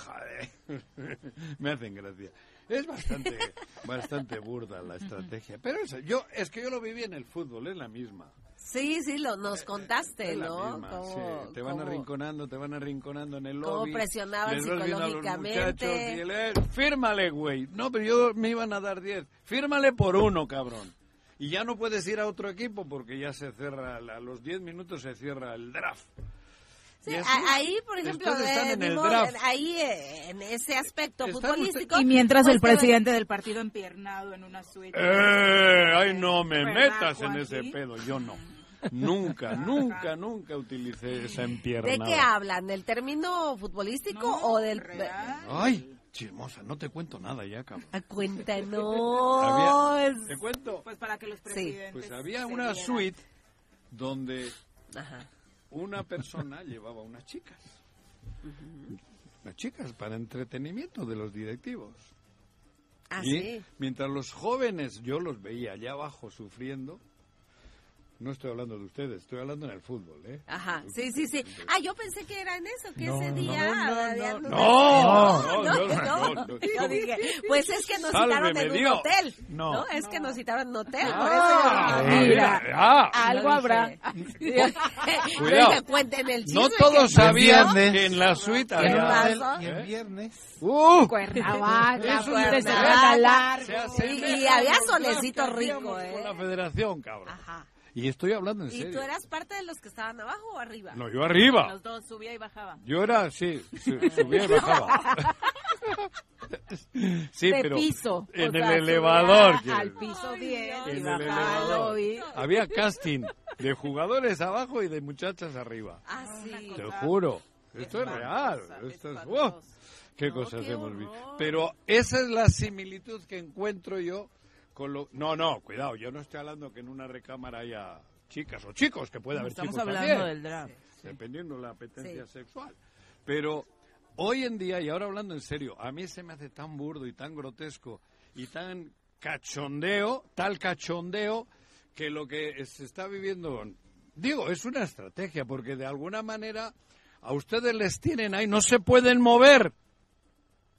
joder. Me hacen gracia. Es bastante bastante burda la estrategia, pero eso, yo es que yo lo viví en el fútbol, es la misma. Sí, sí, lo, nos contaste, Es la ¿no? misma, Cómo- sí. Te van cómo- arrinconando, te van arrinconando en el cómo lobby. presionaban les a los psicológicamente. y eh, fírmale, güey. No, pero yo me iban a dar 10. Fírmale por uno, cabrón. Y ya no puedes ir a otro equipo porque ya se cierra, a los 10 minutos se cierra el draft. Sí, ahí, por ejemplo, de- ahí eh, en ese aspecto Están futbolístico. Y mientras pues, el presidente del partido empiernado en una suite. ¡Eh! ¡Ay, no me ¿Verdad, metas en ese pedo! Yo no. Nunca, nunca, nunca utilicé esa ¿De empiernada. qué hablan? ¿Del término futbolístico No, o del... real. ¡Ay! Chismosa, no te cuento nada ya, cabrón. Ah, Cuéntanos. Había- ¿Te cuento? Pues para que los presidentes. Pues había una suite donde Ajá. Una persona llevaba unas chicas. Unas chicas para entretenimiento de los directivos. Ah, y mientras los jóvenes, yo los veía allá abajo sufriendo, no estoy hablando de ustedes, estoy hablando en el fútbol, ¿eh? Ajá, sí, sí, sí. Ah, yo pensé que era en eso, que ese día... No, no, no, no, Yo dije, pues es que nos citaron en un hotel. No. Es que nos citaron en un hotel, por ah, eso... Mira, ah, algo habrá. Cuidado. cuenten el chisme. No todos sabían que en la suite había... Y el viernes... ¡Uh! Cuernavaca, Cuernavaca. Y había solecito rico, ¿eh? Con la federación, cabrón. Ajá. Y estoy hablando en serio. ¿Y tú eras parte de los que estaban abajo o arriba? No, yo arriba. Los dos, subía y bajaba. Yo era, sí, subía y bajaba. sí, de pero piso. En el elevador. Al piso 10 y bajaba al lobby. Había casting de jugadores abajo y de muchachas arriba. Ah, sí. Te juro. Esto es, real. Esto es, wow, qué cosas hemos visto. Pero esa es la similitud que encuentro yo no, no, cuidado, yo no estoy hablando que en una recámara haya chicas o chicos, que puede haber Estamos chicos hablando del draft. Dependiendo de la apetencia sexual. Pero hoy en día, y ahora hablando en serio, a mí se me hace tan burdo y tan grotesco y tan cachondeo, tal cachondeo, que lo que se está viviendo, digo, es una estrategia, porque de alguna manera a ustedes les tienen ahí, no se pueden mover,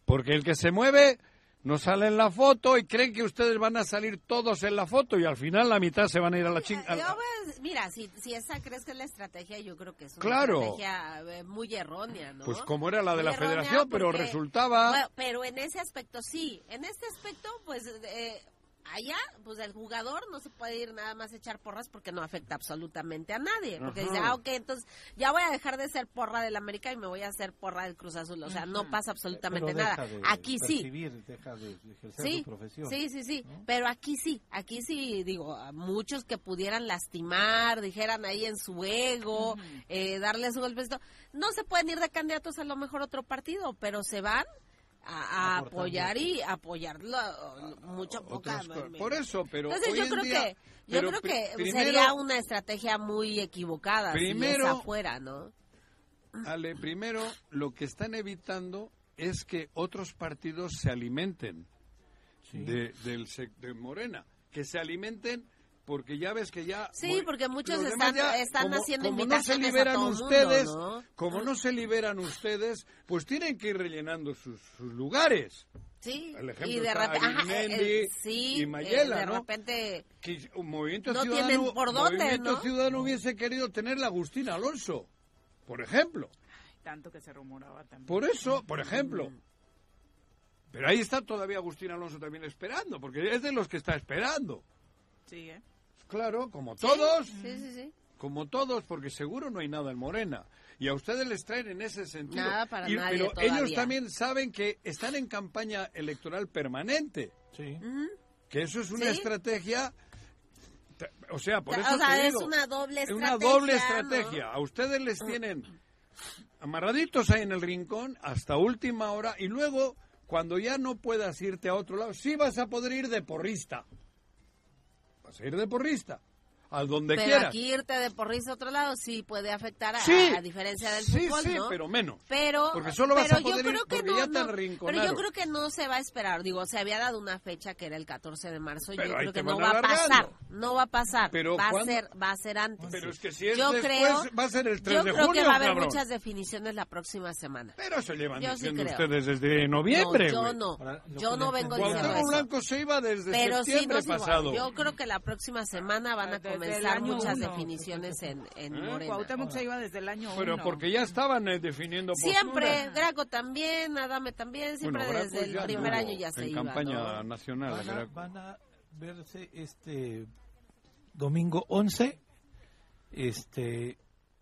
porque el que se mueve no sale en la foto y creen que ustedes van a salir todos en la foto y al final la mitad se van a ir a la chingada. Mira, si, si, esa crees que es la estrategia, yo creo que es una estrategia eh, muy errónea, ¿no? Pues como era la de la federación, pero resultaba... pero en ese aspecto sí, en este aspecto pues eh, allá, pues el jugador no se puede ir nada más a echar porras porque no afecta absolutamente a nadie. Porque dice, ah, ok, entonces ya voy a dejar de ser porra del América y me voy a hacer porra del Cruz Azul. O sea, no pasa absolutamente nada. aquí sí. Deja de sí, profesión, sí, sí, sí. Pero aquí sí, aquí sí, digo, a muchos que pudieran lastimar, dijeran ahí en su ego, eh, darles un golpe. No se pueden ir de candidatos a lo mejor otro partido, pero se van a, apoyar y apoyarlo mucho poca por eso pero entonces yo creo que yo creo que sería una estrategia muy equivocada primero si es afuera no Ale primero lo que están evitando es que otros partidos se alimenten de, del de Morena. Que se alimenten porque ya ves que ya sí porque muchos están, están haciendo como no se liberan ustedes ¿no? como no se liberan ustedes pues tienen que ir rellenando sus, lugares. Sí El ejemplo y de repente sí, y Mayela, de repente que un movimiento no ciudadano por dónde, movimiento ciudadano hubiese querido tener la Agustina Alonso por ejemplo. Tanto que se rumoraba también. Por eso por ejemplo. Pero ahí está todavía Agustina Alonso también esperando porque es de los que está esperando. Sí ¿eh? Claro, como todos. Como todos, porque seguro no hay nada en Morena. Y a ustedes les traen en ese sentido. Nada para Pero ellos también saben que están en campaña electoral permanente. Sí. Que eso es una estrategia. O sea, por eso es una doble estrategia. Una doble estrategia. A ustedes les tienen amarraditos ahí en el rincón hasta última hora y luego, cuando ya no puedas irte a otro lado, sí vas a poder ir de porrista ir de porrista al donde pero quieras. aquí irte de porrista a otro lado sí puede afectar a, diferencia del fútbol, sí, pero menos. Pero, porque solo vas pero a poder yo creo que no, ya Pero yo creo que no se va a esperar. Digo, se había dado una fecha que era el 14 de marzo. yo creo que no va a pasar. No va a pasar. Pero va a ser va a ser antes. Pero es que si es yo después, creo, va a ser el 3 yo de creo que va a haber cabrón. muchas definiciones la próxima semana. Pero eso llevan diciendo ustedes desde noviembre. yo no. Yo no vengo diciendo eso. Blanco se iba desde pero septiembre pasado. Yo creo que la próxima semana van a comenzar muchas definiciones en, en ¿Eh? Morena. Cuauhtémoc se iba desde el año Pero porque ya estaban eh, definiendo Siempre, Graco también, Adame también, siempre desde el primer año ya se iba. En campaña nacional. Van a, van a verse este domingo 11 este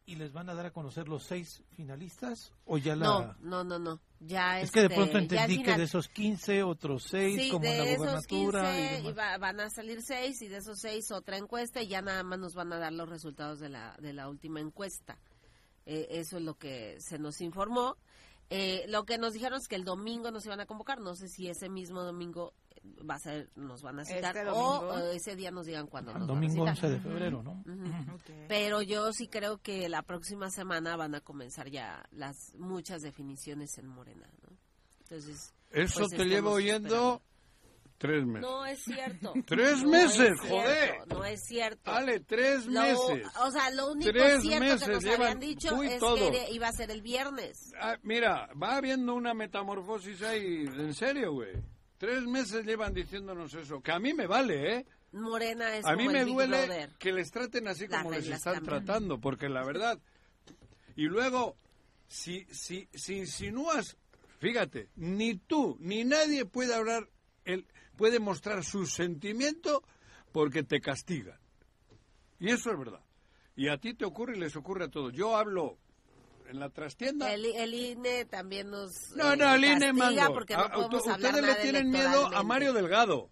y les van a dar a conocer los seis finalistas o ya la no no no no ya es que de pronto este, entendí que de esos 15 otros seis como de la gobernatura esos 15, van a salir seis y de esos seis otra encuesta y ya nada más nos van a dar los resultados de la de la última encuesta. Eh, eso es lo que se nos informó. Eh, lo que nos dijeron es que el domingo nos iban a convocar. No sé si ese mismo domingo va a ser, nos van a citar este o, ese día nos digan cuándo nos Domingo 11 de febrero, ¿no? Pero yo sí creo que la próxima semana van a comenzar ya las muchas definiciones en Morena, ¿no? Entonces, eso pues, te llevo oyendo Tres meses. No es cierto. Tres meses, joder. no es cierto. Vale, tres meses. O sea, lo único cierto que nos habían dicho es que iba a ser el viernes. Ah, mira, va habiendo una metamorfosis ahí. En serio, güey. Tres meses llevan diciéndonos eso. Que a mí me vale, ¿eh? Morena es A mí me duele que les traten así como les están tratando. Porque la verdad... Y luego, si, si, si insinúas... Fíjate, ni tú ni nadie puede hablar el, puede mostrar su sentimiento porque te castigan. Y eso es verdad. Y a ti te ocurre y les ocurre a todos. Yo hablo en la trastienda. El, INE también nos. No, no, el INE mando. Porque no Ustedes le tienen miedo a Mario Delgado.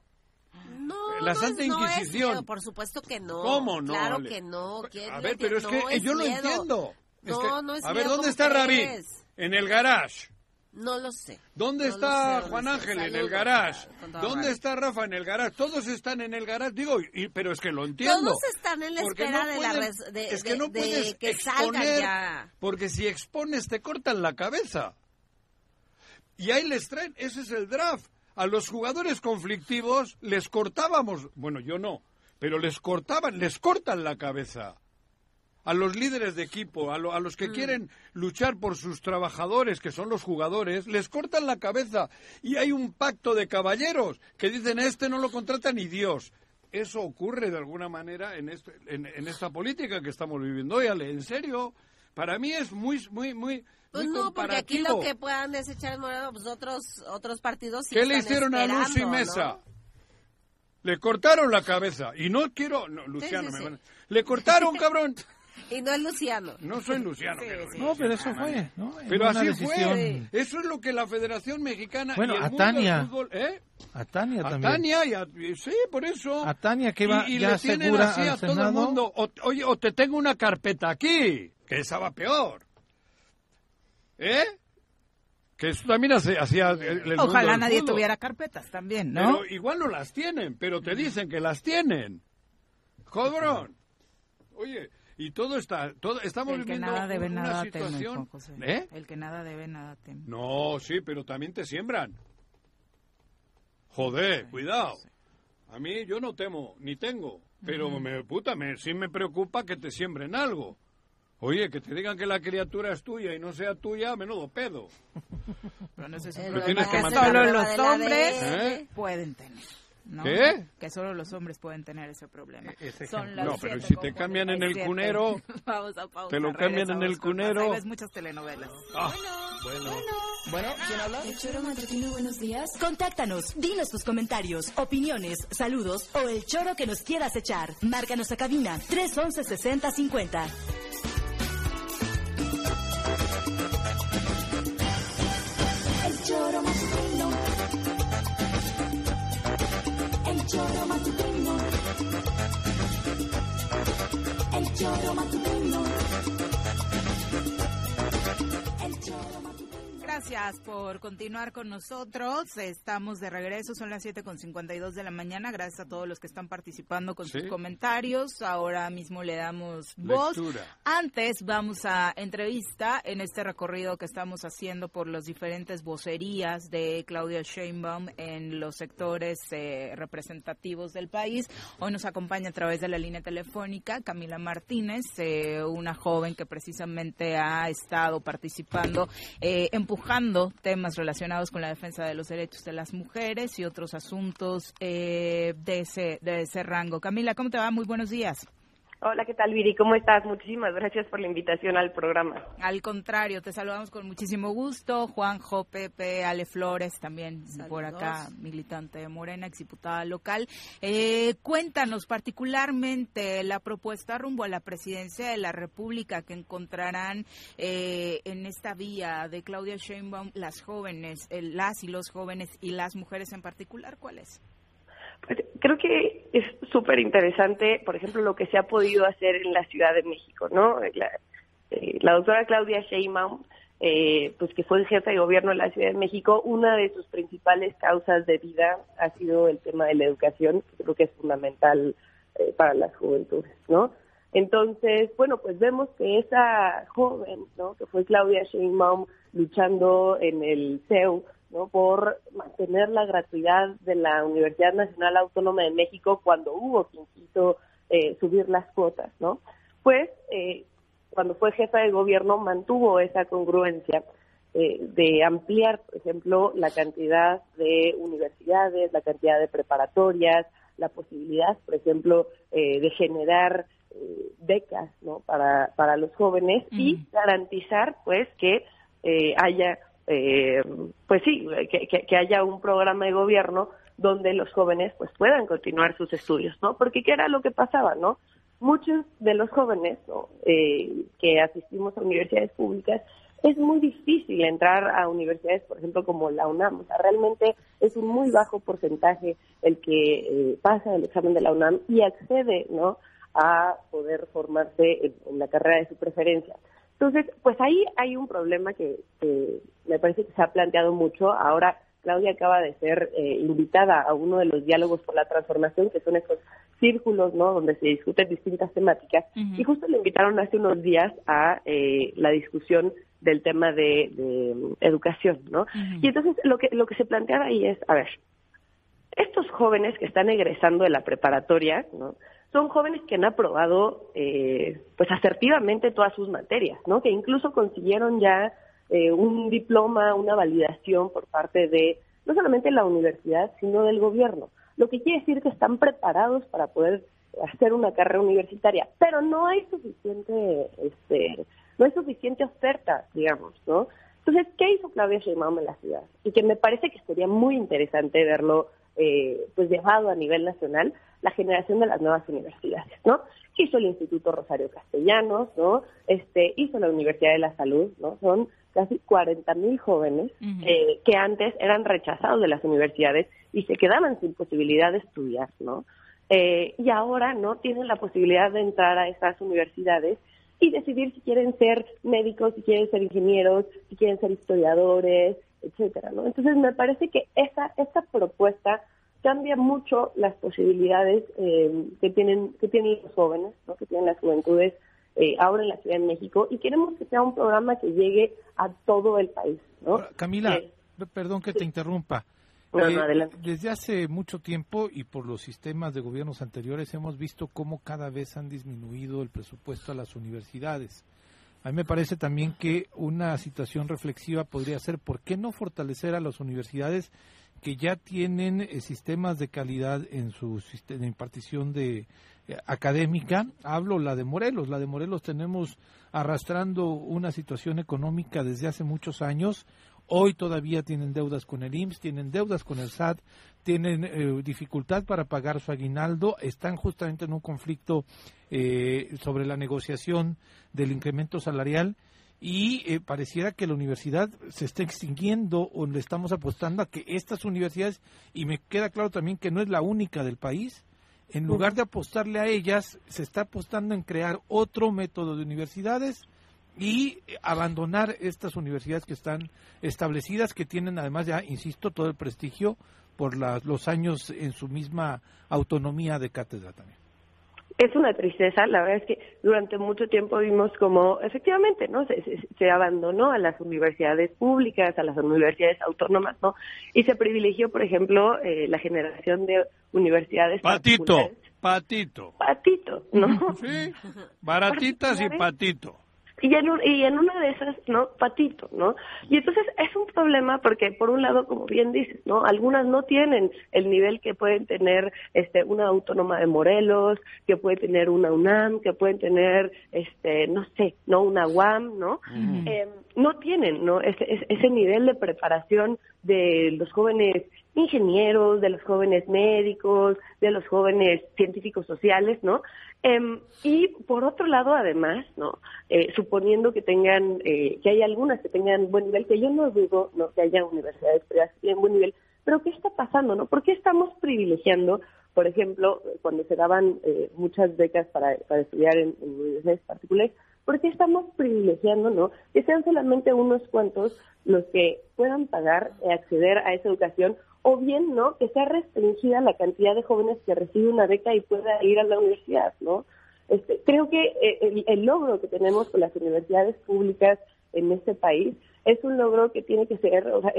No, la Santa Inquisición. por supuesto que no. ¿Cómo no? Claro que no. A ver, pero es que yo lo entiendo. no, no es A ver, ¿dónde está Rabí? En el garage. No lo sé. ¿Dónde está Juan Ángel? En el garage. ¿Dónde está Rafa? En el garage. Todos están en el garage. Digo, pero es que lo entiendo. Todos están en la espera de, la de, es que no puedes que ya. Porque si expones te cortan la cabeza. Y ahí les traen, ese es el draft. A los jugadores conflictivos les cortábamos, bueno, yo no, pero les cortaban, les cortan la cabeza a los líderes de equipo, a, los que mm. quieren luchar por sus trabajadores, que son los jugadores, les cortan la cabeza. Y hay un pacto de caballeros que dicen, este no lo contrata ni Dios. Eso ocurre de alguna manera en, este, en, esta política que estamos viviendo. hoy. en serio, para mí es muy, muy, muy... Pues no, porque aquí lo que puedan desechar en Moreno, pues otros, otros partidos ¿Qué le hicieron a Luz y Mesa? Le cortaron la cabeza. Y no quiero... Luciano, me Le cortaron, cabrón. Y no es Luciano. No soy Luciano. no, pero eso fue, ¿no? Pero así fue. Eso es lo que la Federación Mexicana bueno, y el a Tania, fútbol, ¿eh? A Tania a también. Tania y a, sí, por eso. A Tania que va y, ya le tienen así a todo el mundo. oye, o te tengo una carpeta aquí, que esa va peor. ¿Eh? Que eso también hacía Ojalá nadie tuviera carpetas también, ¿no? Pero igual no las tienen, pero te dicen que las tienen. Jobrón. Oye, y todo está, todo, estamos el que nada debe, una nada situación. ¿Eh? El que nada debe, nada teme. No, sí, pero también te siembran. Joder, cuidado. A mí yo no temo, ni tengo, pero me puta, me, sí me preocupa que te siembren algo. Oye, que te digan que la criatura es tuya y no sea tuya, menudo pedo. Pero no sé si tienes que Solo los hombres ¿Eh? pueden tener. ¿No? ¿Qué? Que solo los hombres pueden tener ese problema. E-, no, pero si te cambian en el cunero, te lo cambian en el cunero. Ves muchas telenovelas. Ah, bueno, bueno. ¿quién habla? El Choro Matutino, buenos días. Contáctanos, dinos tus comentarios, opiniones, saludos o el choro que nos quieras echar. Márcanos a cabina 311 6050. Choro matutino. El choro matutino. Gracias por continuar con nosotros. Estamos de regreso, son las 7.52 de la mañana. Gracias a todos los que están participando con sus comentarios. Ahora mismo le damos voz. Antes vamos a entrevista en este recorrido que estamos haciendo por las diferentes vocerías de Claudia Sheinbaum en los sectores eh, representativos del país. Hoy nos acompaña a través de la línea telefónica Camila Martínez, eh, una joven que precisamente ha estado participando, eh, empujando temas relacionados con la defensa de los derechos de las mujeres y otros asuntos eh, de, ese, de ese rango. Camila, ¿cómo te va? Muy buenos días. Hola, ¿qué tal, Viri? ¿Cómo estás? Muchísimas gracias por la invitación al programa. Al contrario, te saludamos con muchísimo gusto. Juanjo, Pepe, Ale Flores, también por acá, militante de Morena, exdiputada local. Eh, cuéntanos particularmente la propuesta rumbo a la presidencia de la República que encontrarán eh, en esta vía de Claudia Sheinbaum las jóvenes, las y los jóvenes y las mujeres en particular. ¿Cuál es? Creo que es súper interesante, por ejemplo, lo que se ha podido hacer en la Ciudad de México, ¿no? La, eh, doctora Claudia Sheinbaum eh, pues que fue el jefe de gobierno de la Ciudad de México, una de sus principales causas de vida ha sido el tema de la educación, que creo que es fundamental eh, para las juventudes, ¿no? Entonces, bueno, pues vemos que esa joven, ¿no? Que fue Claudia Sheinbaum luchando en el CEU, ¿no? Por mantener la gratuidad de la Universidad Nacional Autónoma de México cuando hubo quien quiso eh, subir las cuotas, ¿no? Pues eh, cuando fue jefa de gobierno mantuvo esa congruencia eh, de ampliar, por ejemplo, la cantidad de universidades, la cantidad de preparatorias, la posibilidad, por ejemplo, de generar becas ¿no? para, para los jóvenes y garantizar pues que haya pues sí que, haya un programa de gobierno donde los jóvenes pues puedan continuar sus estudios, ¿no? Porque qué era lo que pasaba, ¿no? Muchos de los jóvenes eh, que asistimos a universidades públicas es muy difícil entrar a universidades, por ejemplo, como la UNAM. O sea, realmente es un muy bajo porcentaje el que eh, pasa el examen de la UNAM y accede, ¿no? A poder formarse en, la carrera de su preferencia. Entonces, pues ahí hay un problema que, que me parece que se ha planteado mucho. Ahora Claudia acaba de ser eh, invitada a uno de los diálogos por la transformación, que son esos círculos, ¿no? Donde se discuten distintas temáticas. Y justo le invitaron hace unos días a eh, la discusión del tema de, mm, educación, ¿no? Y entonces lo que lo que se planteaba ahí es, a ver, estos jóvenes que están egresando de la preparatoria, ¿no? Son jóvenes que han aprobado, eh, pues asertivamente todas sus materias, ¿no? Que incluso consiguieron ya eh, un diploma, una validación por parte de no solamente la universidad, sino del gobierno. Lo que quiere decir que están preparados para poder hacer una carrera universitaria, pero no hay suficiente, este, no hay suficiente oferta, digamos, ¿no? Entonces, ¿qué hizo Claudia Sheinbaum en la ciudad? Y que me parece que sería muy interesante verlo, eh, pues llevado a nivel nacional, la generación de las nuevas universidades, ¿no? Hizo el Instituto Rosario Castellanos, ¿no? Este, hizo la Universidad de la Salud, ¿no? Son casi 40 mil jóvenes eh, que antes eran rechazados de las universidades y se quedaban sin posibilidad de estudiar, ¿no? Eh, y ahora no tienen la posibilidad de entrar a esas universidades y decidir si quieren ser médicos, si quieren ser ingenieros, si quieren ser historiadores, etcétera, ¿no? Entonces me parece que esa esta propuesta cambia mucho las posibilidades eh, que tienen que tienen los jóvenes, ¿no? Que tienen las juventudes eh, ahora en la Ciudad de México y queremos que sea un programa que llegue a todo el país. ¿no? Camila, eh, perdón que te interrumpa. Eh, desde hace mucho tiempo y por los sistemas de gobiernos anteriores hemos visto cómo cada vez han disminuido el presupuesto a las universidades. A mí me parece también que una situación reflexiva podría ser por qué no fortalecer a las universidades que ya tienen sistemas de calidad en su de impartición de, eh, académica, hablo la de Morelos. La de Morelos tenemos arrastrando una situación económica desde hace muchos años. Hoy todavía tienen deudas con el IMSS, tienen deudas con el SAT, tienen eh, dificultad para pagar su aguinaldo, están justamente en un conflicto eh, sobre la negociación del incremento salarial y pareciera que la universidad se está extinguiendo o le estamos apostando a que estas universidades, y me queda claro también que no es la única del país, en lugar de apostarle a ellas, se está apostando en crear otro método de universidades y abandonar estas universidades que están establecidas, que tienen además ya, insisto, todo el prestigio por los años en su misma autonomía de cátedra también. Es una tristeza, la verdad es que durante mucho tiempo vimos como efectivamente, ¿no? Se, abandonó a las universidades públicas, a las universidades autónomas, ¿no? Y se privilegió, por ejemplo, eh, la generación de universidades Patito, patito. Patito, ¿no? Sí, baratitas y patito y en, y en una de esas, ¿no? Patito, ¿no? Y entonces es un problema porque, por un lado, como bien dices, ¿no? Algunas no tienen el nivel que pueden tener este, una autónoma de Morelos, que puede tener una UNAM, que pueden tener, este, no sé, ¿no? Una UAM, ¿no? Eh, no tienen, ¿no? Ese, ese nivel de preparación de los jóvenes ingenieros, de los jóvenes médicos, de los jóvenes científicos sociales, ¿no? Em, y por otro lado, además, ¿no? Eh, suponiendo que tengan, eh, que hay algunas que tengan buen nivel, que yo no dudo, ¿no? Que haya universidades privadas que tienen buen nivel, pero ¿qué está pasando, no? ¿Por qué estamos privilegiando, por ejemplo, cuando se daban eh, muchas becas para, para estudiar en, universidades particulares, porque estamos privilegiando, ¿no? Que sean solamente unos cuantos los que puedan pagar y acceder a esa educación o bien, ¿no? Que sea restringida la cantidad de jóvenes que reciben una beca y pueda ir a la universidad, ¿no? Este, creo que eh, el, logro que tenemos con las universidades públicas en este país es un logro que tiene que ser, o sea,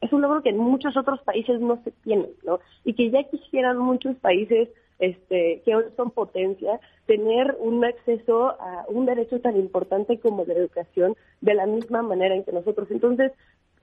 es un logro que en muchos otros países no se tiene, ¿no? Y que ya quisieran muchos países este, que hoy son potencia, tener un acceso a un derecho tan importante como la educación de la misma manera en que nosotros. Entonces,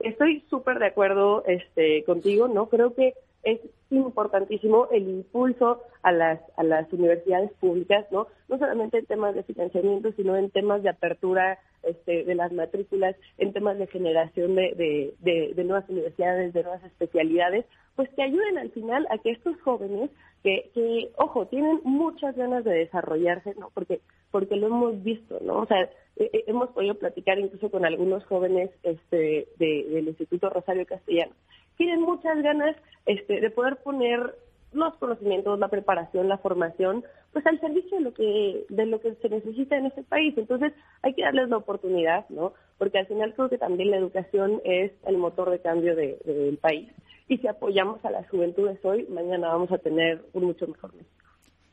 estoy súper de acuerdo este, contigo, ¿no? Creo que es importantísimo el impulso a las, a las universidades públicas, ¿no? No solamente en temas de financiamiento, sino en temas de apertura este, de las matrículas, en temas de generación de, de, nuevas universidades, de nuevas especialidades, pues que ayuden al final a que estos jóvenes que, que, ojo, tienen muchas ganas de desarrollarse, ¿no? Porque, porque lo hemos visto, ¿no? O sea, hemos podido platicar incluso con algunos jóvenes este, del Instituto Rosario Castellano. Tienen muchas ganas este, de poder poner los conocimientos, la preparación, la formación, pues al servicio de lo que de lo que se necesita en este país. Entonces hay que darles la oportunidad, ¿no? Porque al final creo que también la educación es el motor de cambio del país. Y si apoyamos a las juventudes hoy, mañana vamos a tener un mucho mejor México.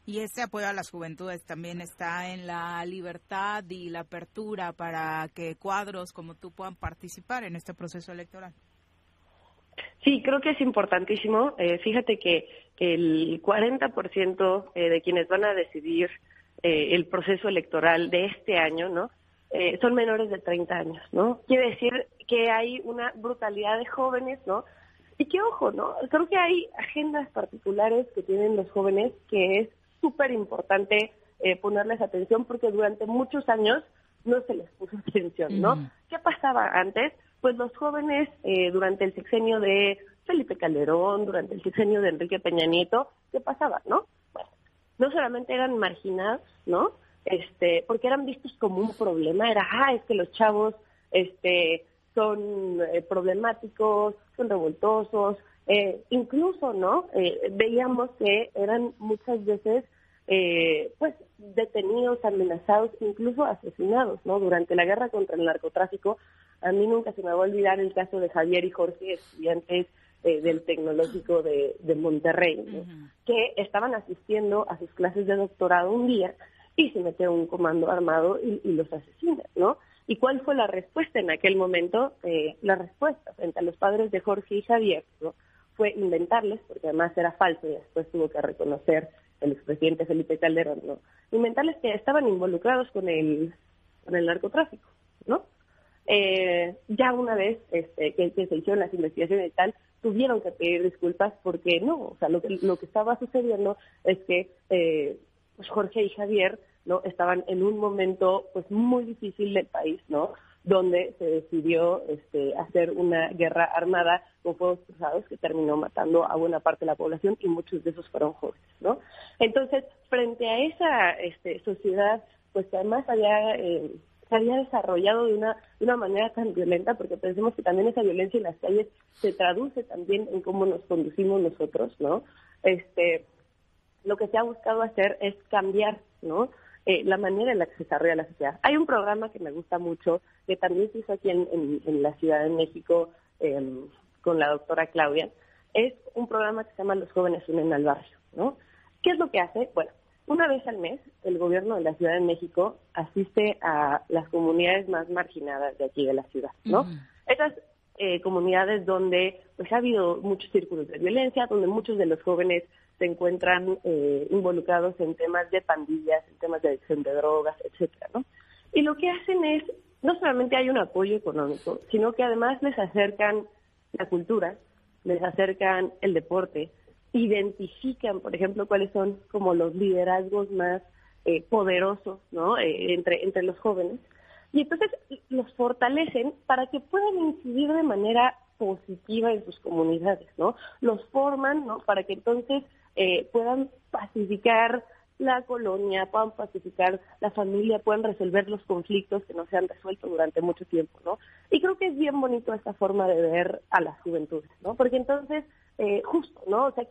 Y ese apoyo a las juventudes también está en la libertad y la apertura para que cuadros como tú puedan participar en este proceso electoral. Sí, creo que es importantísimo. Eh, fíjate que el 40% eh, de quienes van a decidir eh, el proceso electoral de este año, ¿no? son menores de 30 años, ¿no? Quiere decir que hay una brutalidad de jóvenes, ¿no? Y que ojo, ¿no? Creo que hay agendas particulares que tienen los jóvenes que es súper importante ponerles atención porque durante muchos años no se les puso atención, ¿no? ¿Qué pasaba antes? Pues los jóvenes eh, durante el sexenio de Felipe Calderón, durante el sexenio de Enrique Peña Nieto, ¿qué pasaba, no? Bueno, no solamente eran marginados, ¿no? Este, porque eran vistos como un problema, era, ah, es que los chavos, este, son eh, problemáticos, son revoltosos, eh, incluso, ¿no? veíamos que eran muchas veces, pues, detenidos, amenazados, incluso asesinados, ¿no? Durante la guerra contra el narcotráfico, a mí nunca se me va a olvidar el caso de Javier y Jorge, estudiantes eh, del Tecnológico de, Monterrey, que estaban asistiendo a sus clases de doctorado un día y se mete un comando armado y, los asesina, ¿no? ¿Y cuál fue la respuesta en aquel momento? Eh, la respuesta frente a los padres de Jorge y Javier ¿no? fue inventarles, porque además era falso y después tuvo que reconocer el expresidente Felipe Calderón, ¿no? Inventarles que estaban involucrados con el, con el narcotráfico, ¿no? Eh, ya una vez este, que, se hicieron las investigaciones y tal, tuvieron que pedir disculpas porque no, o sea, lo que, lo que estaba sucediendo es que eh, pues Jorge y Javier no estaban en un momento pues muy difícil del país, ¿no? donde se decidió este, hacer una guerra armada con fuegos cruzados que terminó matando a buena parte de la población y muchos de esos fueron jóvenes, ¿no? Entonces, frente a esa este, sociedad, pues que además había eh, se había desarrollado de una, de una manera tan violenta, porque pensemos que también esa violencia en las calles se traduce también en cómo nos conducimos nosotros, ¿no? Este, lo que se ha buscado hacer es cambiar, ¿no? Eh, la manera en la que se desarrolla la sociedad. Hay un programa que me gusta mucho, que también se hizo aquí en, en, la Ciudad de México em, con la doctora Claudia. Es un programa que se llama Los jóvenes unen al barrio, ¿no? ¿Qué es lo que hace? Bueno, una vez al mes, el gobierno de la Ciudad de México asiste a las comunidades más marginadas de aquí de la ciudad, ¿no? Esas eh, comunidades donde pues ha habido muchos círculos de violencia, donde muchos de los jóvenes se encuentran eh, involucrados en temas de pandillas, en temas de adicción de drogas, etcétera, ¿no? Y lo que hacen es, no solamente hay un apoyo económico, sino que además les acercan la cultura, les acercan el deporte, identifican, por ejemplo, cuáles son como los liderazgos más eh, poderosos, ¿no? Eh, entre, entre los jóvenes. Y entonces los fortalecen para que puedan incidir de manera positiva en sus comunidades, ¿no? Los forman, ¿no? Para que entonces eh, puedan pacificar la colonia, puedan pacificar la familia, puedan resolver los conflictos que no se han resuelto durante mucho tiempo, ¿no? Y creo que es bien bonito esta forma de ver a las juventudes, ¿no? Porque entonces eh, justo, ¿no? O sea,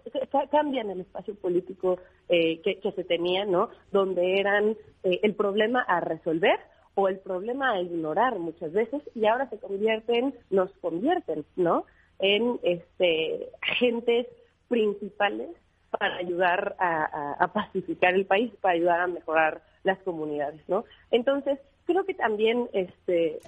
cambian el espacio político eh, que, se tenía, ¿no? Donde eran eh, el problema a resolver o el problema a ignorar muchas veces y ahora se convierten, nos convierten, ¿no? En este, agentes principales para ayudar a, pacificar el país, para ayudar a mejorar las comunidades, ¿no? Entonces, creo que también este,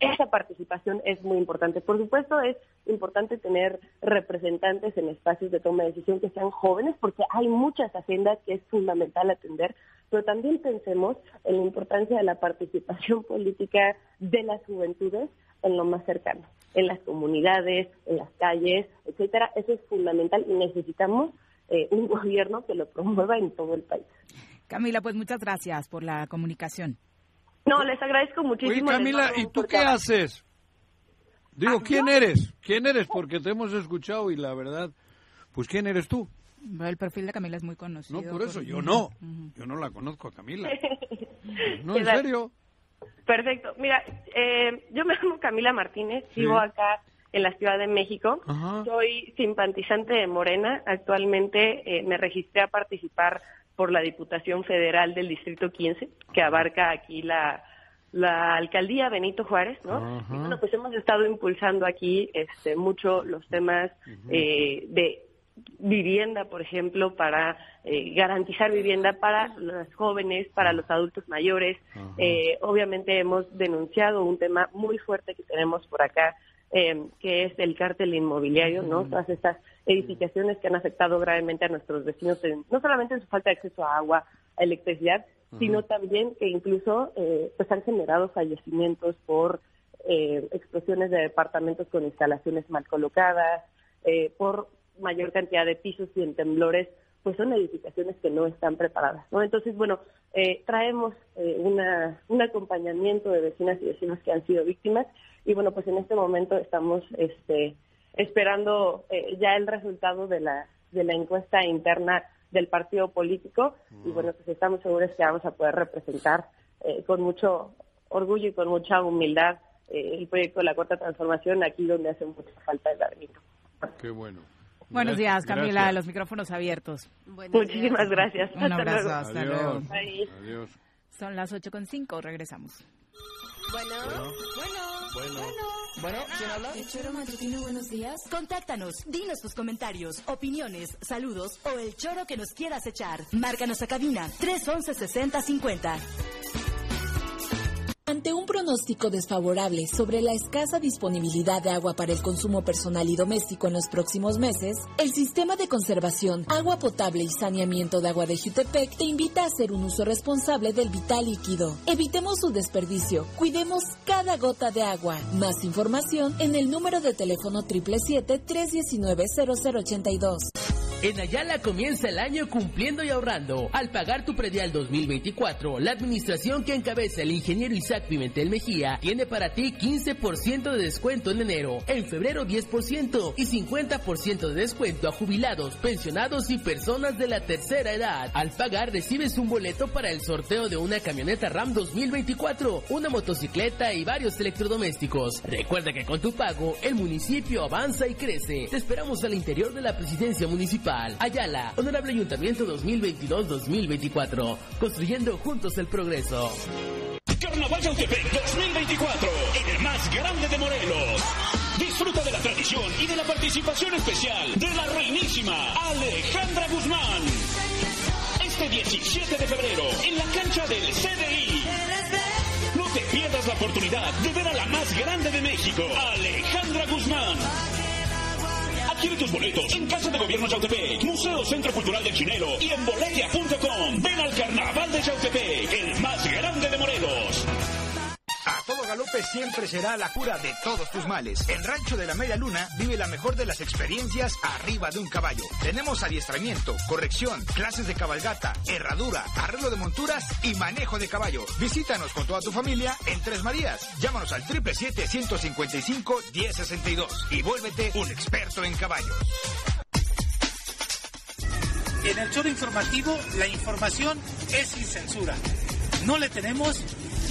esa participación es muy importante. Por supuesto, es importante tener representantes en espacios de toma de decisión que sean jóvenes, porque hay muchas agendas que es fundamental atender, pero también pensemos en la importancia de la participación política de las juventudes en lo más cercano, en las comunidades, en las calles, etcétera. Eso es fundamental y necesitamos eh, un gobierno que lo promueva en todo el país. Camila, pues muchas gracias por la comunicación. No, les agradezco muchísimo. Oye, Camila, ¿y tú qué haces? Digo, ah, ¿quién eres? ¿Quién eres? Porque te hemos escuchado y la verdad, pues ¿quién eres tú? El perfil de Camila es muy conocido. No, por eso, yo no. Yo no la conozco a Camila. no, en serio. Perfecto. Mira, eh, yo me llamo Camila Martínez, vivo acá en la Ciudad de México. Soy simpatizante de Morena. Actualmente eh, me registré a participar por la Diputación Federal del Distrito 15, que abarca aquí la, la alcaldía Benito Juárez, ¿no? bueno, pues hemos estado impulsando aquí este, mucho los temas eh, de vivienda, por ejemplo, para eh, garantizar vivienda para los jóvenes, para los adultos mayores. Eh, obviamente hemos denunciado un tema muy fuerte que tenemos por acá, eh, que es el cártel inmobiliario, ¿no? Todas estas edificaciones que han afectado gravemente a nuestros vecinos, no solamente en su falta de acceso a agua, a electricidad, sino también que incluso eh, pues han generado fallecimientos por eh, explosiones de departamentos con instalaciones mal colocadas, eh, por mayor cantidad de pisos y en temblores, pues son edificaciones que no están preparadas, ¿no? Entonces, bueno, traemos una, un acompañamiento de vecinas y vecinos que han sido víctimas y bueno, pues en este momento estamos este, esperando eh, ya el resultado de la, de la encuesta interna del partido político y mm. bueno, pues estamos seguros que vamos a poder representar eh, con mucho orgullo y con mucha humildad eh, el proyecto de la Cuarta Transformación aquí donde hace mucha falta el ladrillo. Qué bueno. Buenos días, Camila, los micrófonos abiertos. Muchísimas gracias. Un abrazo, hasta luego. Adiós. Son las 8.5, regresamos. Bueno, bueno, bueno, bueno. ¿quién habla? El Choro Matutino, buenos días. Contáctanos, dinos tus comentarios, opiniones, saludos o el choro que nos quieras echar. Márcanos a cabina 311 6050. Pronóstico desfavorable sobre la escasa disponibilidad de agua para el consumo personal y doméstico en los próximos meses, el Sistema de Conservación, Agua Potable y Saneamiento de Agua de Jutepec te invita a hacer un uso responsable del vital líquido. Evitemos su desperdicio, cuidemos cada gota de agua. Más información en el número de teléfono 777-319-0082. En Ayala comienza el año cumpliendo y ahorrando. Al pagar tu predial 2024, la administración que encabeza el ingeniero Isaac Pimentel Mejía tiene para ti 15% de descuento en enero, en febrero 10% y 50% de descuento a jubilados, pensionados y personas de la tercera edad. Al pagar recibes un boleto para el sorteo de una camioneta RAM 2024, una motocicleta y varios electrodomésticos. Recuerda que con tu pago el municipio avanza y crece. Te esperamos al interior de la presidencia municipal Ayala, Honorable Ayuntamiento 2022-2024, construyendo juntos el progreso. Carnaval Yautepec 2024, en el más grande de Morelos. Disfruta de la tradición y de la participación especial de la reinísima Alejandra Guzmán. Este 17 de febrero, en la cancha del CDI. No te pierdas la oportunidad de ver a la más grande de México, Alejandra Guzmán Adquiere tus boletos en Casa de Gobierno Chautepec, Museo Centro Cultural del Chinelo y en boletia.com. Ven al Carnaval de Chautepec, el más grande de Morelos. A todo galope siempre será la cura de todos tus males. En Rancho de la Media Luna vive la mejor de las experiencias arriba de un caballo. Tenemos adiestramiento, corrección, clases de cabalgata, herradura, arreglo de monturas y manejo de caballo. Visítanos con toda tu familia en Tres Marías. Llámanos al 777-155-1062 y vuélvete un experto en caballos. En el show informativo, la información es sin censura. No le tenemos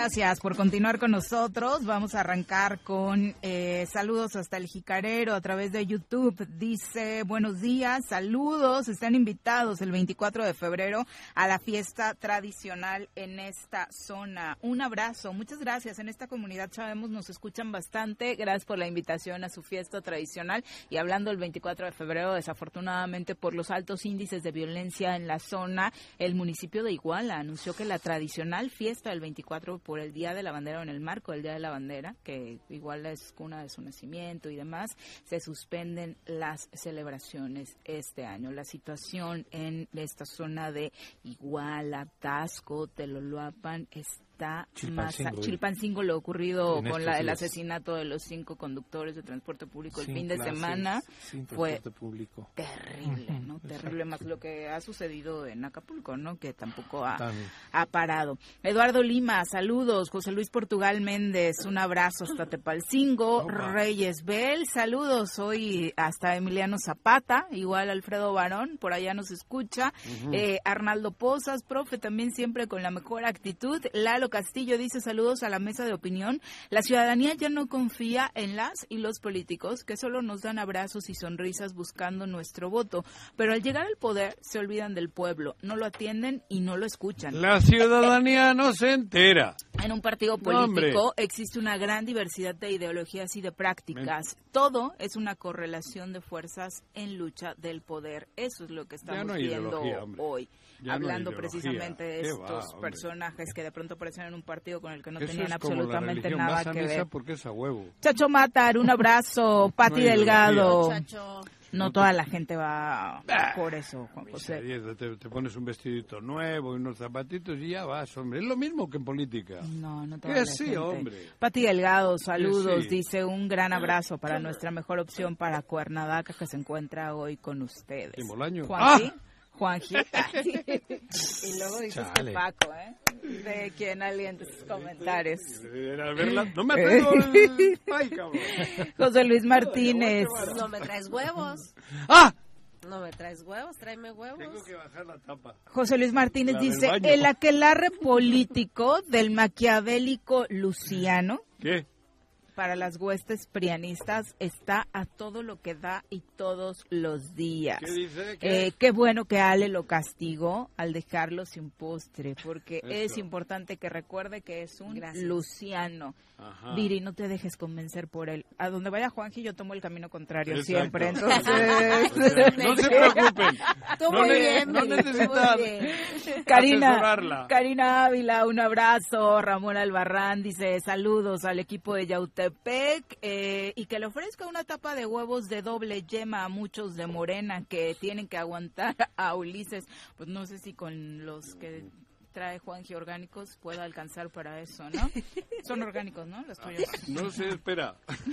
Gracias por continuar con nosotros. Vamos a arrancar con eh, saludos hasta el Jicarero a través de YouTube. Dice, buenos días, saludos. Están invitados el 24 de febrero a la fiesta tradicional en esta zona. Un abrazo. Muchas gracias. En esta comunidad sabemos nos escuchan bastante. Gracias por la invitación a su fiesta tradicional. Y hablando el 24 de febrero, desafortunadamente por los altos índices de violencia en la zona, el municipio de Iguala anunció que la tradicional fiesta del 24 por el Día de la Bandera o en el marco del Día de la Bandera, que igual es cuna de su nacimiento y demás, se suspenden las celebraciones este año. La situación en esta zona de Iguala, Tasco, Teloloapan está Chilpancingo, lo ocurrido con la, el asesinato de los cinco conductores de transporte público el fin de semana fue terrible, ¿no? Terrible más lo que ha sucedido en Acapulco, ¿no? Que tampoco ha, ha parado. Eduardo Lima, saludos. José Luis Portugal Méndez, un abrazo hasta Tepalcingo. Reyes Bell, saludos. Hoy hasta Emiliano Zapata, igual Alfredo Barón, por allá nos escucha. eh, Arnaldo Pozas, profe, también siempre con la mejor actitud. Lalo Castillo dice saludos a la mesa de opinión. La ciudadanía ya no confía en las y los políticos que solo nos dan abrazos y sonrisas buscando nuestro voto, pero al llegar al poder se olvidan del pueblo, no lo atienden y no lo escuchan. La ciudadanía no se entera. En un partido político existe una gran diversidad de ideologías y de prácticas. Todo es una correlación de fuerzas en lucha del poder. Eso es lo que estamos viendo hoy hablando precisamente de estos personajes que de pronto en un partido con el que no tenían absolutamente nada que ver. Porque es a huevo. Chacho Matar, un abrazo. Pati Delgado. No toda la gente va por eso, Juan José. Te, pones un vestidito nuevo y unos zapatitos y ya vas, hombre. Es lo mismo que en política. No, no toda sí, hombre. Pati Delgado, saludos. Dice un gran abrazo para nuestra mejor opción para Cuernavaca que se encuentra hoy con ustedes. Juan, ¡Ah! Juanjita. y luego dices que Paco, ¿eh? De quien alienta sus comentarios. no me atrevo el José Luis Martínez. No me traes huevos. ¡Ah! No me traes huevos, tráeme huevos. Tengo que bajar la tapa. José Luis Martínez dice, el aquelarre político del maquiavélico Luciano. ¿Qué? Para las huestes prianistas está a todo lo que da y todos los días. ¿Qué dice? Eh, qué bueno que Ale lo castigó al dejarlo sin postre, porque es importante que recuerde que es un Luciano. Ajá. Viri, no te dejes convencer por él. A donde vaya Juanji, yo tomo el camino contrario siempre. Entonces, no se preocupen. No, bien, no necesitan Karina, Karina Ávila, un abrazo. Ramón Albarrán dice saludos al equipo de Yaute eh, y que le ofrezca una tapa de huevos de doble yema a muchos de Morena que tienen que aguantar a Ulises. Pues no sé si con los que trae Juanji orgánicos pueda alcanzar para eso, ¿no? Son orgánicos, ¿no? Los tuyos. No sé, espera.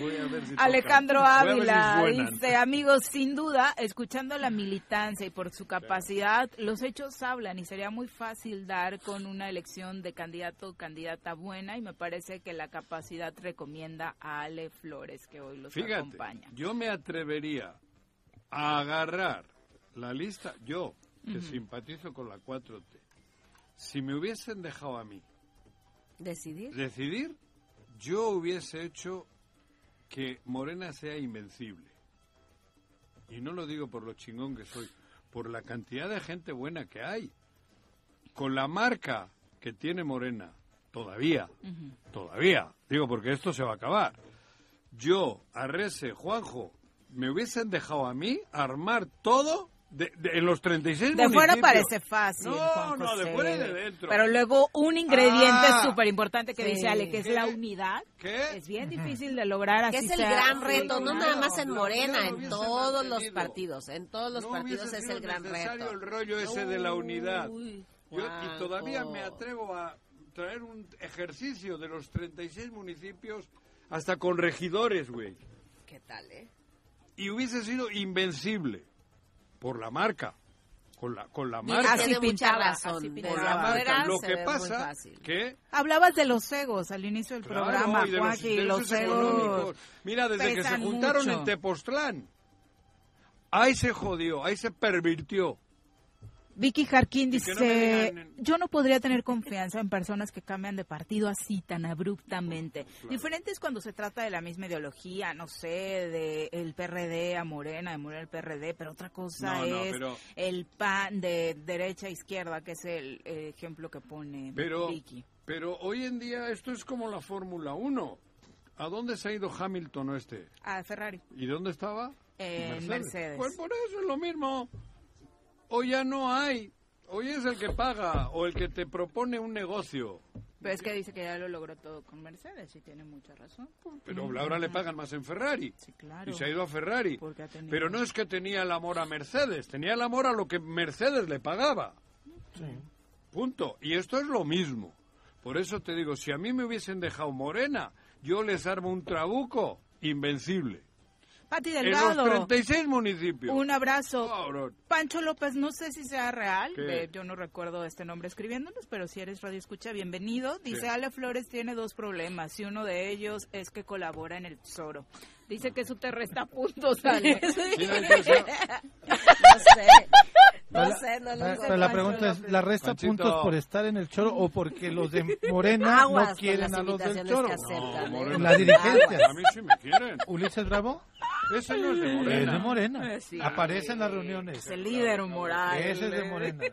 Voy a ver si Alejandro Ávila dice, amigos, sin duda, escuchando la militancia y por su capacidad, los hechos hablan y sería muy fácil dar con una elección de candidato o candidata buena y me parece que la capacidad recomienda a Ale Flores, que hoy los Fíjate, acompaña. Yo me atrevería a agarrar la lista, yo, que simpatizo con la 4T, si me hubiesen dejado a mí decidir, decidir, yo hubiese hecho que Morena sea invencible. Y no lo digo por lo chingón que soy, por la cantidad de gente buena que hay. Con la marca que tiene Morena, todavía, todavía, digo porque esto se va a acabar. Yo, Arrese, Juanjo, me hubiesen dejado a mí armar todo de, en los 36 De fuera parece fácil. No, no, de fuera y de dentro. Pero luego un ingrediente ah, súper importante que dice Ale, que es la unidad. ¿Qué? Es bien difícil de lograr así. Que es el gran reto, no nada más en Morena, en todos los partidos. En todos los partidos es el gran reto. el rollo ese de la unidad. y todavía me atrevo a traer un ejercicio de los 36 municipios hasta con regidores, güey. ¿Qué tal, eh? Y hubiese sido invencible por la marca. Con la, con la marca. Así pintaba, Con la marca. Lo que pasa que... Hablabas de los egos al inicio del programa, Joaquín, los, los egos. Mira, desde que se juntaron en Tepoztlán, ahí se jodió, ahí se pervirtió. Vicky Jarquín dice, yo no podría tener confianza en personas que cambian de partido así tan abruptamente. Diferente es cuando se trata de la misma ideología, no sé, de el PRD a Morena, de Morena al PRD, pero otra cosa es el PAN de derecha a izquierda, que es el, ejemplo que pone Vicky. Pero hoy en día esto es como la Fórmula 1. ¿A dónde se ha ido Hamilton o este? A Ferrari. ¿Y dónde estaba? En Mercedes. Pues por eso es lo mismo. Hoy ya no hay. Hoy es el que paga o el que te propone un negocio. Pero es que dice que ya lo logró todo con Mercedes y tiene mucha razón. Pero ahora le pagan más en Ferrari. Sí, claro. Y se ha ido a Ferrari. Pero no es que tenía el amor a Mercedes, tenía el amor a lo que Mercedes le pagaba. Sí. Punto. Y esto es lo mismo. Por eso te digo, si a mí me hubiesen dejado morena, yo les armo un trabuco invencible. Pati Delgado. En los 36 municipios. Un abrazo. Pancho López, no sé si sea real, yo no recuerdo este nombre escribiéndonos, pero si eres radio escucha, bienvenido. Dice, Ale Flores tiene dos problemas y uno de ellos es que colabora en el tesoro. Dice que eso te resta puntos, Ale. no sé. No sé, no lo sé. Pero la pregunta es, ¿la resta puntos por estar en el choro o porque los de Morena no quieren a los del choro? No, en la dirigencia. A mí sí me quieren. ¿Ulises Bravo? Ese no es de Morena. Es de Morena. Aparece en las reuniones. Es el líder moral. Ese es de Morena.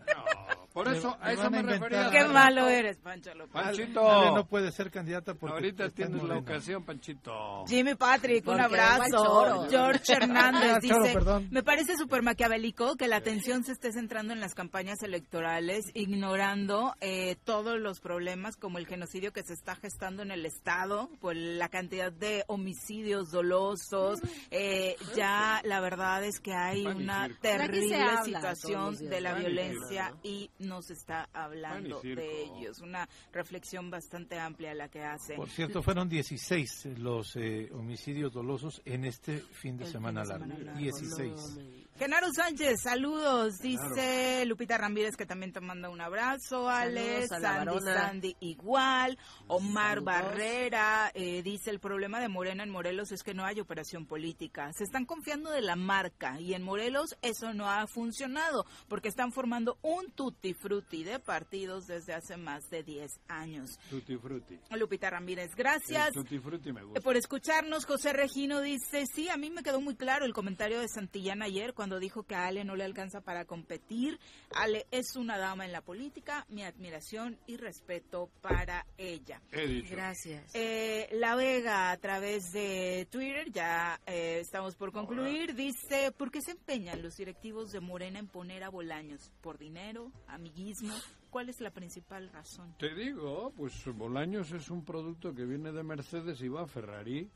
Por eso, a eso me refería. Qué malo eres, Pancho López. Panchito. no puede ser candidata porque Ahorita tienes la ocasión, Panchito. Jimmy Patrick, un abrazo. George Hernández dice, me parece súper maquiavélico que la atención se esté centrando en las campañas electorales, ignorando eh, todos los problemas como el genocidio que se está gestando en el Estado, por la cantidad de homicidios dolosos. Eh, ya la verdad es que hay una terrible situación de la violencia y no se está hablando de ellos. Una reflexión bastante amplia la que hace. Por cierto, fueron 16 los eh, homicidios dolosos en este fin de, semana, largo. 16. Genaro Sánchez, saludos. Dice Lupita Ramírez que también te manda un abrazo. Alex, Sandy, Sandy igual. Omar Barrera eh, dice el problema de Morena en Morelos es que no hay operación política. Se están confiando de la marca y en Morelos eso no ha funcionado porque están formando un tutti frutti de partidos desde hace más de 10 años. Tutti frutti. Lupita Ramírez, gracias. tutti frutti me gusta. Por escucharnos, José Regino dice, sí, a mí me quedó muy claro el comentario de Santillán ayer cuando dijo que a Ale no le alcanza para competir. Ale es una dama en la política, mi admiración y respeto para ella. Gracias. Eh, la Vega a través de Twitter, ya eh, estamos por concluir, dice, ¿por qué se empeñan los directivos de Morena en poner a Bolaños? ¿Por dinero? ¿Amiguismo? ¿Cuál es la principal razón? Te digo, pues Bolaños es un producto que viene de Mercedes y va a Ferrari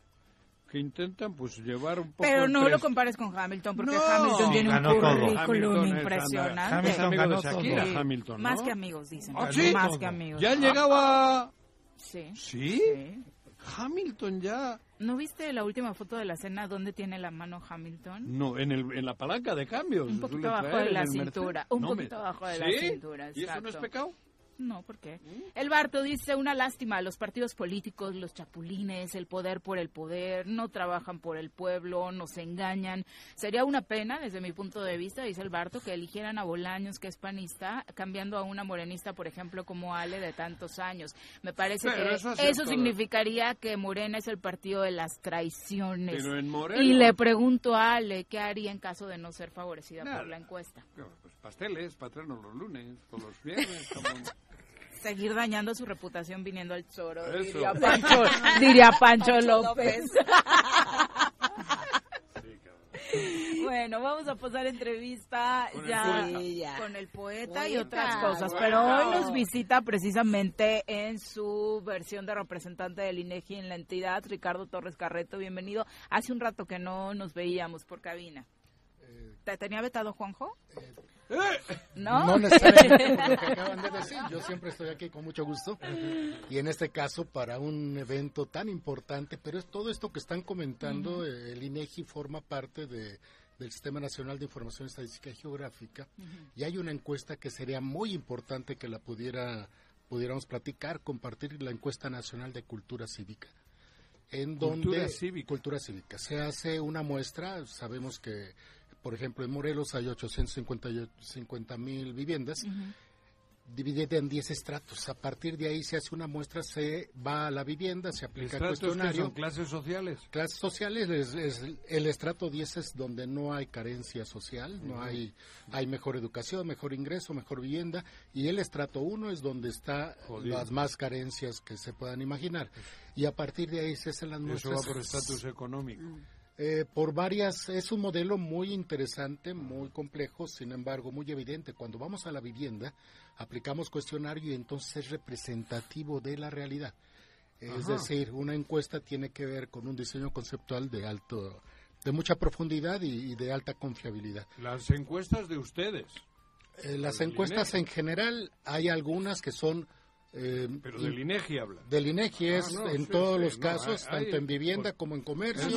que intentan pues llevar un poco pero no lo compares con Hamilton porque Hamilton tiene un currículum impresionante Hamilton ganó todo. Hamilton, más que amigos dicen ¿Ah, ¿sí? más que amigos ya llegaba sí. sí Hamilton ya ¿No viste la última foto de la cena donde tiene la mano Hamilton? No, en, el, en la palanca de cambios. Un poquito abajo de la cintura. Un poquito abajo de la cintura. ¿Y eso no es pecado? No, ¿por qué? El Barto dice una lástima, los partidos políticos, los chapulines, el poder por el poder, no trabajan por el pueblo, nos engañan. Sería una pena, desde mi punto de vista, dice el Barto, que eligieran a Bolaños, que es panista, cambiando a una morenista, por ejemplo, como Ale, de tantos años. Me parece que eso, significaría que Morena es el partido de las traiciones. y le pregunto a Ale, ¿qué haría en caso de no ser favorecida por la encuesta? Pues pasteles, patronos los lunes, o los viernes, seguir dañando su reputación viniendo al Choro, diría Pancho, diría Pancho López. Bueno, vamos a pasar entrevista ya, con el poeta y otras cosas, pero hoy nos visita precisamente en su versión de representante del INEGI en la entidad, Ricardo Torres Carreto, bienvenido. Hace un rato que no nos veíamos por cabina. Eh, ¿Te tenía vetado Juanjo? Eh, ¿No? No necesariamente por lo que acaban de decir. Yo siempre estoy aquí con mucho gusto. Y en este caso, para un evento tan importante, pero es todo esto que están comentando, el INEGI forma parte de del Sistema Nacional de Información Estadística y Geográfica y hay una encuesta que sería muy importante que la pudiera pudiéramos platicar, compartir la encuesta nacional de cultura cívica en donde cívica. cultura cívica se hace una muestra, sabemos que por ejemplo en Morelos hay 850 mil viviendas dividida en 10 estratos. A partir de ahí se hace una muestra, se va a la vivienda, se aplica el cuestionario. son clases sociales? Clases sociales, es, el estrato 10 es donde no hay carencia social, no hay, hay mejor educación, mejor ingreso, mejor vivienda, y el estrato 1 es donde está las más carencias que se puedan imaginar. Y a partir de ahí se hacen las muestras. Eso va por estatus económico. Eh, por varias, es un modelo muy interesante, muy complejo, sin embargo, muy evidente. Cuando vamos a la vivienda, aplicamos cuestionario y entonces es representativo de la realidad. Es decir, una encuesta tiene que ver con un diseño conceptual de alto, de mucha profundidad y, de alta confiabilidad. Las encuestas de ustedes. Eh, las encuestas en general, hay algunas que son eh, Pero del INEGI habla. Del INEGI ah, es en todos los casos, tanto en vivienda como en comercio.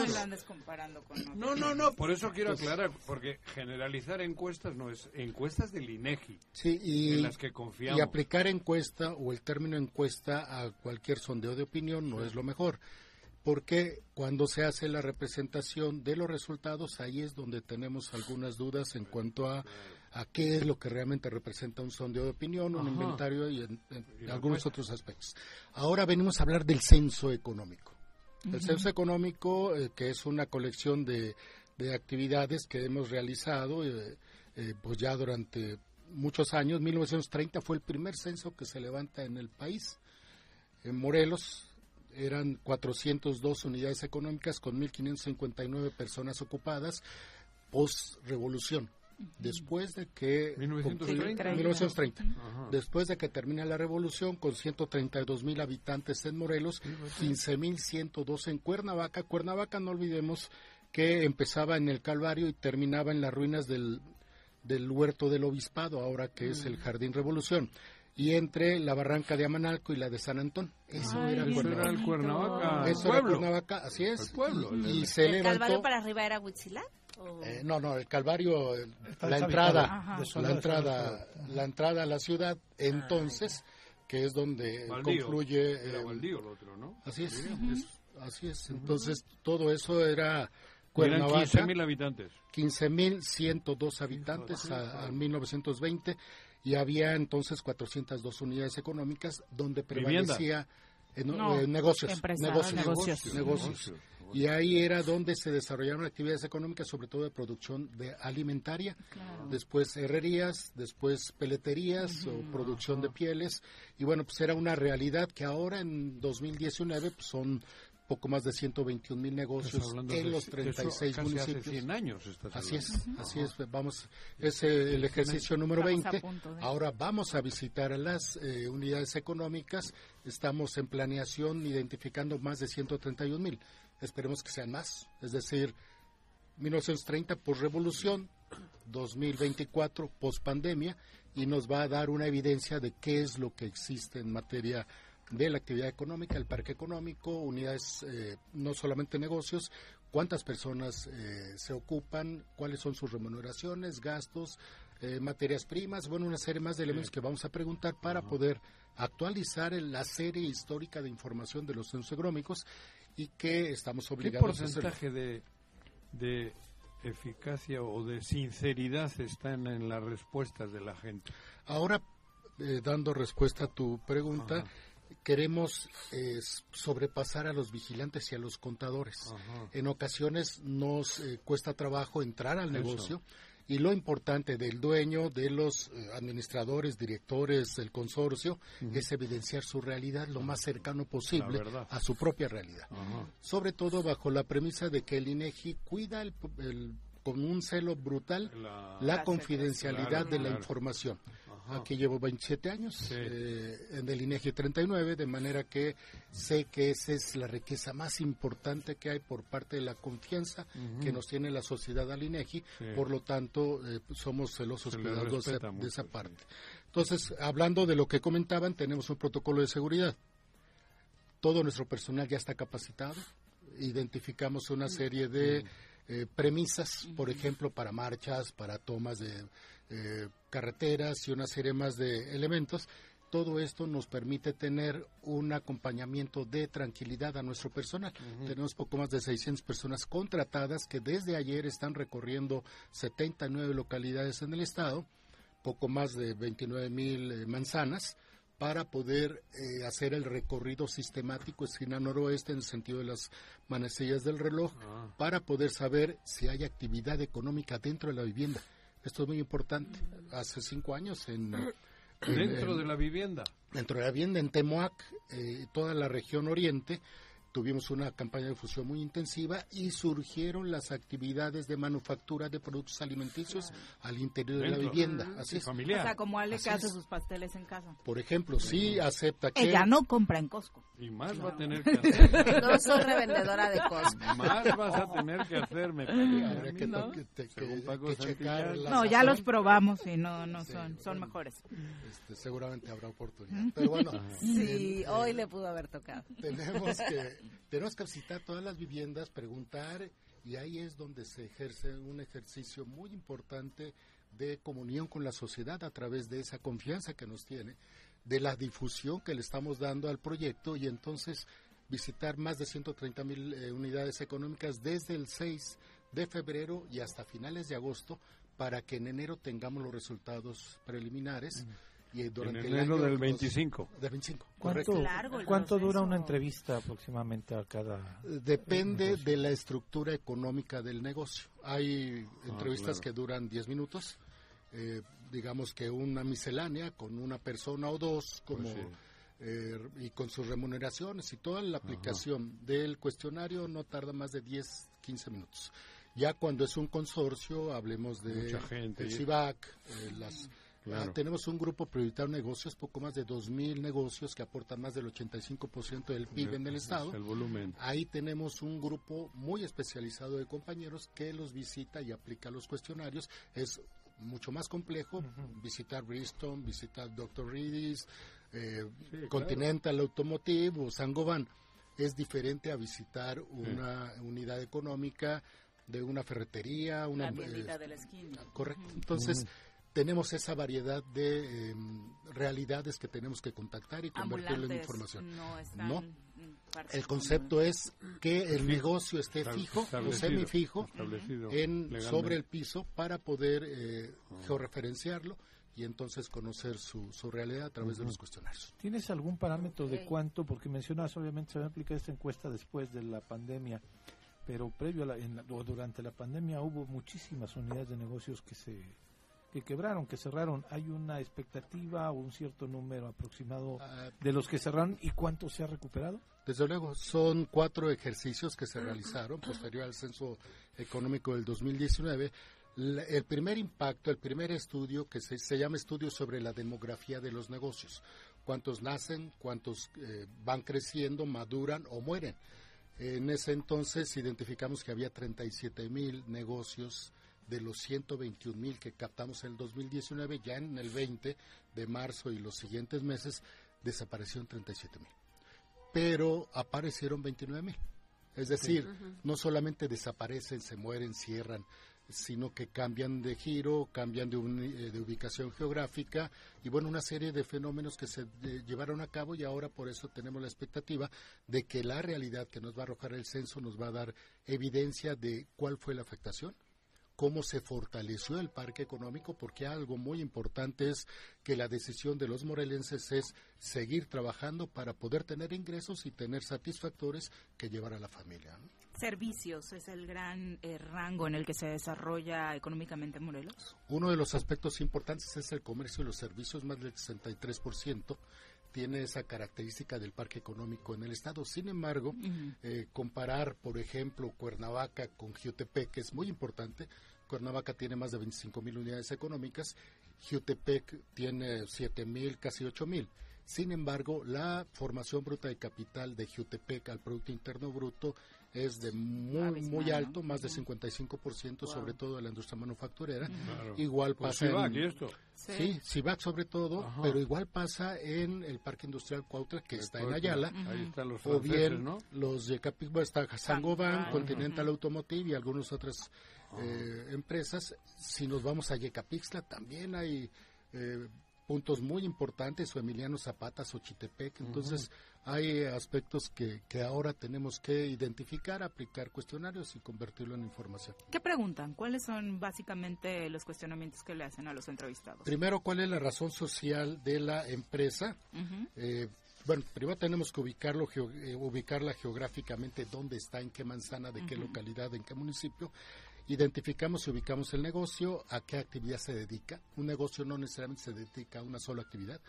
No, no, no, por eso quiero aclarar, porque generalizar encuestas no es encuestas del INEGI, sí, y, en las que confiamos. Y aplicar encuesta o el término encuesta a cualquier sondeo de opinión no es lo mejor porque cuando se hace la representación de los resultados, ahí es donde tenemos algunas dudas en cuanto a a qué es lo que realmente representa un sondeo de opinión, un inventario y, en, algunos otros aspectos. Ahora venimos a hablar del censo económico. El censo económico, eh, que es una colección de, de, actividades que hemos realizado eh, eh, pues ya durante muchos años. 1930 fue el primer censo que se levanta en el país. En Morelos eran 402 unidades económicas con 1.559 personas ocupadas post-revolución después de que 1930, después de que termina la revolución con 132 mil habitantes en Morelos 15 mil 102 en Cuernavaca Cuernavaca no olvidemos que empezaba en el Calvario y terminaba en las ruinas del, del huerto del obispado ahora que es el Jardín Revolución y entre la barranca de Amanalco y la de San Antón. Eso era Cuernavaca. Eso era Cuernavaca, así es. El pueblo. Y, se ¿El Calvario para arriba era Huitzilac? Eh, no, no, el Calvario, la entrada, la entrada, la entrada a la ciudad, entonces, que es donde confluye. Era el otro, ¿no? Así es, así es. Entonces, todo eso era Cuernavaca. 15.000 habitantes. 15.102 habitantes a, 1920 y había entonces 402 unidades económicas donde prevalecía en, eh, negocios, negocios, negocios, negocios, y ahí era donde se desarrollaron actividades económicas, sobre todo de producción de alimentaria, después herrerías, después peleterías o producción de pieles, y bueno, pues era una realidad que ahora en 2019 pues son poco más de 121 mil negocios en los 36 municipios. Hace 100 años así es, así es. Vamos, es el ejercicio número 20. Ahora vamos a visitar a las eh, unidades económicas. Estamos en planeación identificando más de 131 mil esperemos que sean más, es decir, 1930 por revolución, 2024 post pandemia y nos va a dar una evidencia de qué es lo que existe en materia de la actividad económica, el parque económico, unidades, eh, no solamente negocios, cuántas personas eh, se ocupan, cuáles son sus remuneraciones, gastos, eh, materias primas, bueno, una serie más de elementos que vamos a preguntar para poder actualizar la serie histórica de información de los censos económicos y que estamos obligados ¿Qué porcentaje de, de eficacia o de sinceridad están en las respuestas de la gente? Ahora, eh, dando respuesta a tu pregunta, queremos eh, sobrepasar a los vigilantes y a los contadores. En ocasiones nos eh, cuesta trabajo entrar al negocio y lo importante del dueño, de los eh, administradores, directores del consorcio, es evidenciar su realidad lo más cercano posible a su propia realidad. Sobre todo bajo la premisa de que el INEGI cuida el, con un celo brutal la, confidencialidad de la información. Aquí llevo 27 años eh, en el INEGI 39, de manera que sé que esa es la riqueza más importante que hay por parte de la confianza que nos tiene la sociedad al INEGI. Por lo tanto, eh, somos celosos cuidadosos de esa parte. Entonces, hablando de lo que comentaban, tenemos un protocolo de seguridad. Todo nuestro personal ya está capacitado. Identificamos una serie de eh, premisas, por ejemplo, para marchas, para tomas de eh, carreteras y una serie más de elementos. Todo esto nos permite tener un acompañamiento de tranquilidad a nuestro personal. Tenemos poco más de 600 personas contratadas que desde ayer están recorriendo 79 localidades en el estado, poco más de 29 mil eh, manzanas, para poder eh, hacer el recorrido sistemático esquina-noroeste en el sentido de las manecillas del reloj, ah. para poder saber si hay actividad económica dentro de la vivienda. Esto es muy importante. Hace cinco años en... ¿Dentro de la vivienda? Dentro de la vivienda, en Temoac, eh, toda la región oriente, tuvimos una campaña de difusión muy intensiva y surgieron las actividades de manufactura de productos alimenticios al interior de la vivienda. Así es. Familiar. O sea, como Ale que hace sus pasteles en casa. Por ejemplo, sí acepta que... Ella no compra en Costco. Y más va a tener que hacer. No soy revendedora de Costco. Más vas a tener que hacerme. Habría que, ¿no? checar No, ya los probamos y no, no son, son mejores. Este, seguramente habrá oportunidad. Pero bueno. Sí, hoy le pudo haber tocado. Tenemos que tenemos que visitar todas las viviendas, preguntar, y ahí es donde se ejerce un ejercicio muy importante de comunión con la sociedad a través de esa confianza que nos tiene, de la difusión que le estamos dando al proyecto y entonces visitar más de 130 mil eh, unidades económicas desde el 6 de febrero y hasta finales de agosto para que en enero tengamos los resultados preliminares durante en el, año del 25. Del 25, ¿Cuánto, ¿cuánto dura una entrevista aproximadamente a cada...? Depende de la estructura económica del negocio. Hay ah, entrevistas que duran 10 minutos, eh, digamos que una miscelánea con una persona o dos, pues como... Eh, y con sus remuneraciones y toda la aplicación del cuestionario no tarda más de 10, 15 minutos. Ya cuando es un consorcio, hablemos de el CIVAC, eh, las Ah, tenemos un grupo prioritario de negocios, poco más de 2.000 negocios que aportan más del 85% del PIB en el Estado. El volumen. Ahí tenemos un grupo muy especializado de compañeros que los visita y aplica los cuestionarios. Es mucho más complejo visitar Bristol, visitar Dr. Reed's, eh, Continental Automotive o Sangoban. Es diferente a visitar una unidad económica de una ferretería, una... La eh, de la esquina. Correcto. Entonces tenemos esa variedad de em, realidades que tenemos que contactar y convertirlo en información. No, El concepto es que el negocio esté fijo o semifijo en, sobre el piso para poder eh, georreferenciarlo y entonces conocer su, su realidad a través de los cuestionarios. ¿Tienes algún parámetro de cuánto? Porque mencionas, obviamente, se va a aplicar esta encuesta después de la pandemia, pero previo a la, o durante la pandemia hubo muchísimas unidades de negocios que se que quebraron, que cerraron, ¿hay una expectativa o un cierto número aproximado ah, de los que cerraron y cuánto se ha recuperado? Desde luego, son cuatro ejercicios que se realizaron posterior al censo económico del 2019. el primer impacto, el primer estudio, que se, llama estudio sobre la demografía de los negocios. Cuántos nacen, cuántos eh, van creciendo, maduran o mueren. En ese entonces identificamos que había 37 mil negocios de los 121 mil que captamos en el 2019, ya en el 20 de marzo y los siguientes meses desaparecieron 37 mil. Pero aparecieron 29 mil. Es decir, no solamente desaparecen, se mueren, cierran, sino que cambian de giro, cambian de, eh, de ubicación geográfica y bueno, una serie de fenómenos que se eh, llevaron a cabo y ahora por eso tenemos la expectativa de que la realidad que nos va a arrojar el censo nos va a dar evidencia de cuál fue la afectación cómo se fortaleció el parque económico, porque algo muy importante es que la decisión de los morelenses es seguir trabajando para poder tener ingresos y tener satisfactores que llevar a la familia. Servicios es el gran eh, rango en el que se desarrolla económicamente Morelos. Uno de los aspectos importantes es el comercio y los servicios, más del 63% tiene esa característica del parque económico en el estado. Sin embargo, eh, comparar, por ejemplo, Cuernavaca con que es muy importante. Cuernavaca tiene más de 25 mil unidades económicas, Jutepec tiene 7 mil, casi 8 mil. Sin embargo, la formación bruta de capital de Jutepec al Producto Interno Bruto es de muy muy alto, más de 55%, sobre todo en la industria manufacturera. Igual pues pasa en, esto. Sí, Civac sobre todo, pero igual pasa en el Parque Industrial Cuautla, que está en Ayala. o bien los de Capitán, está Sangoban, Continental Automotive y algunas otras eh, empresas. Si nos vamos a Yecapixtla, también hay eh, puntos muy importantes, o Emiliano Zapata, Xochitepec. Entonces, hay aspectos que, que ahora tenemos que identificar, aplicar cuestionarios y convertirlo en información. ¿Qué preguntan? ¿Cuáles son básicamente los cuestionamientos que le hacen a los entrevistados? Primero, ¿cuál es la razón social de la empresa? Eh, bueno, primero tenemos que ubicarlo, eh, ubicarla geográficamente, dónde está, en qué manzana, de qué localidad, en qué municipio identificamos y ubicamos el negocio, a qué actividad se dedica. Un negocio no necesariamente se dedica a una sola actividad.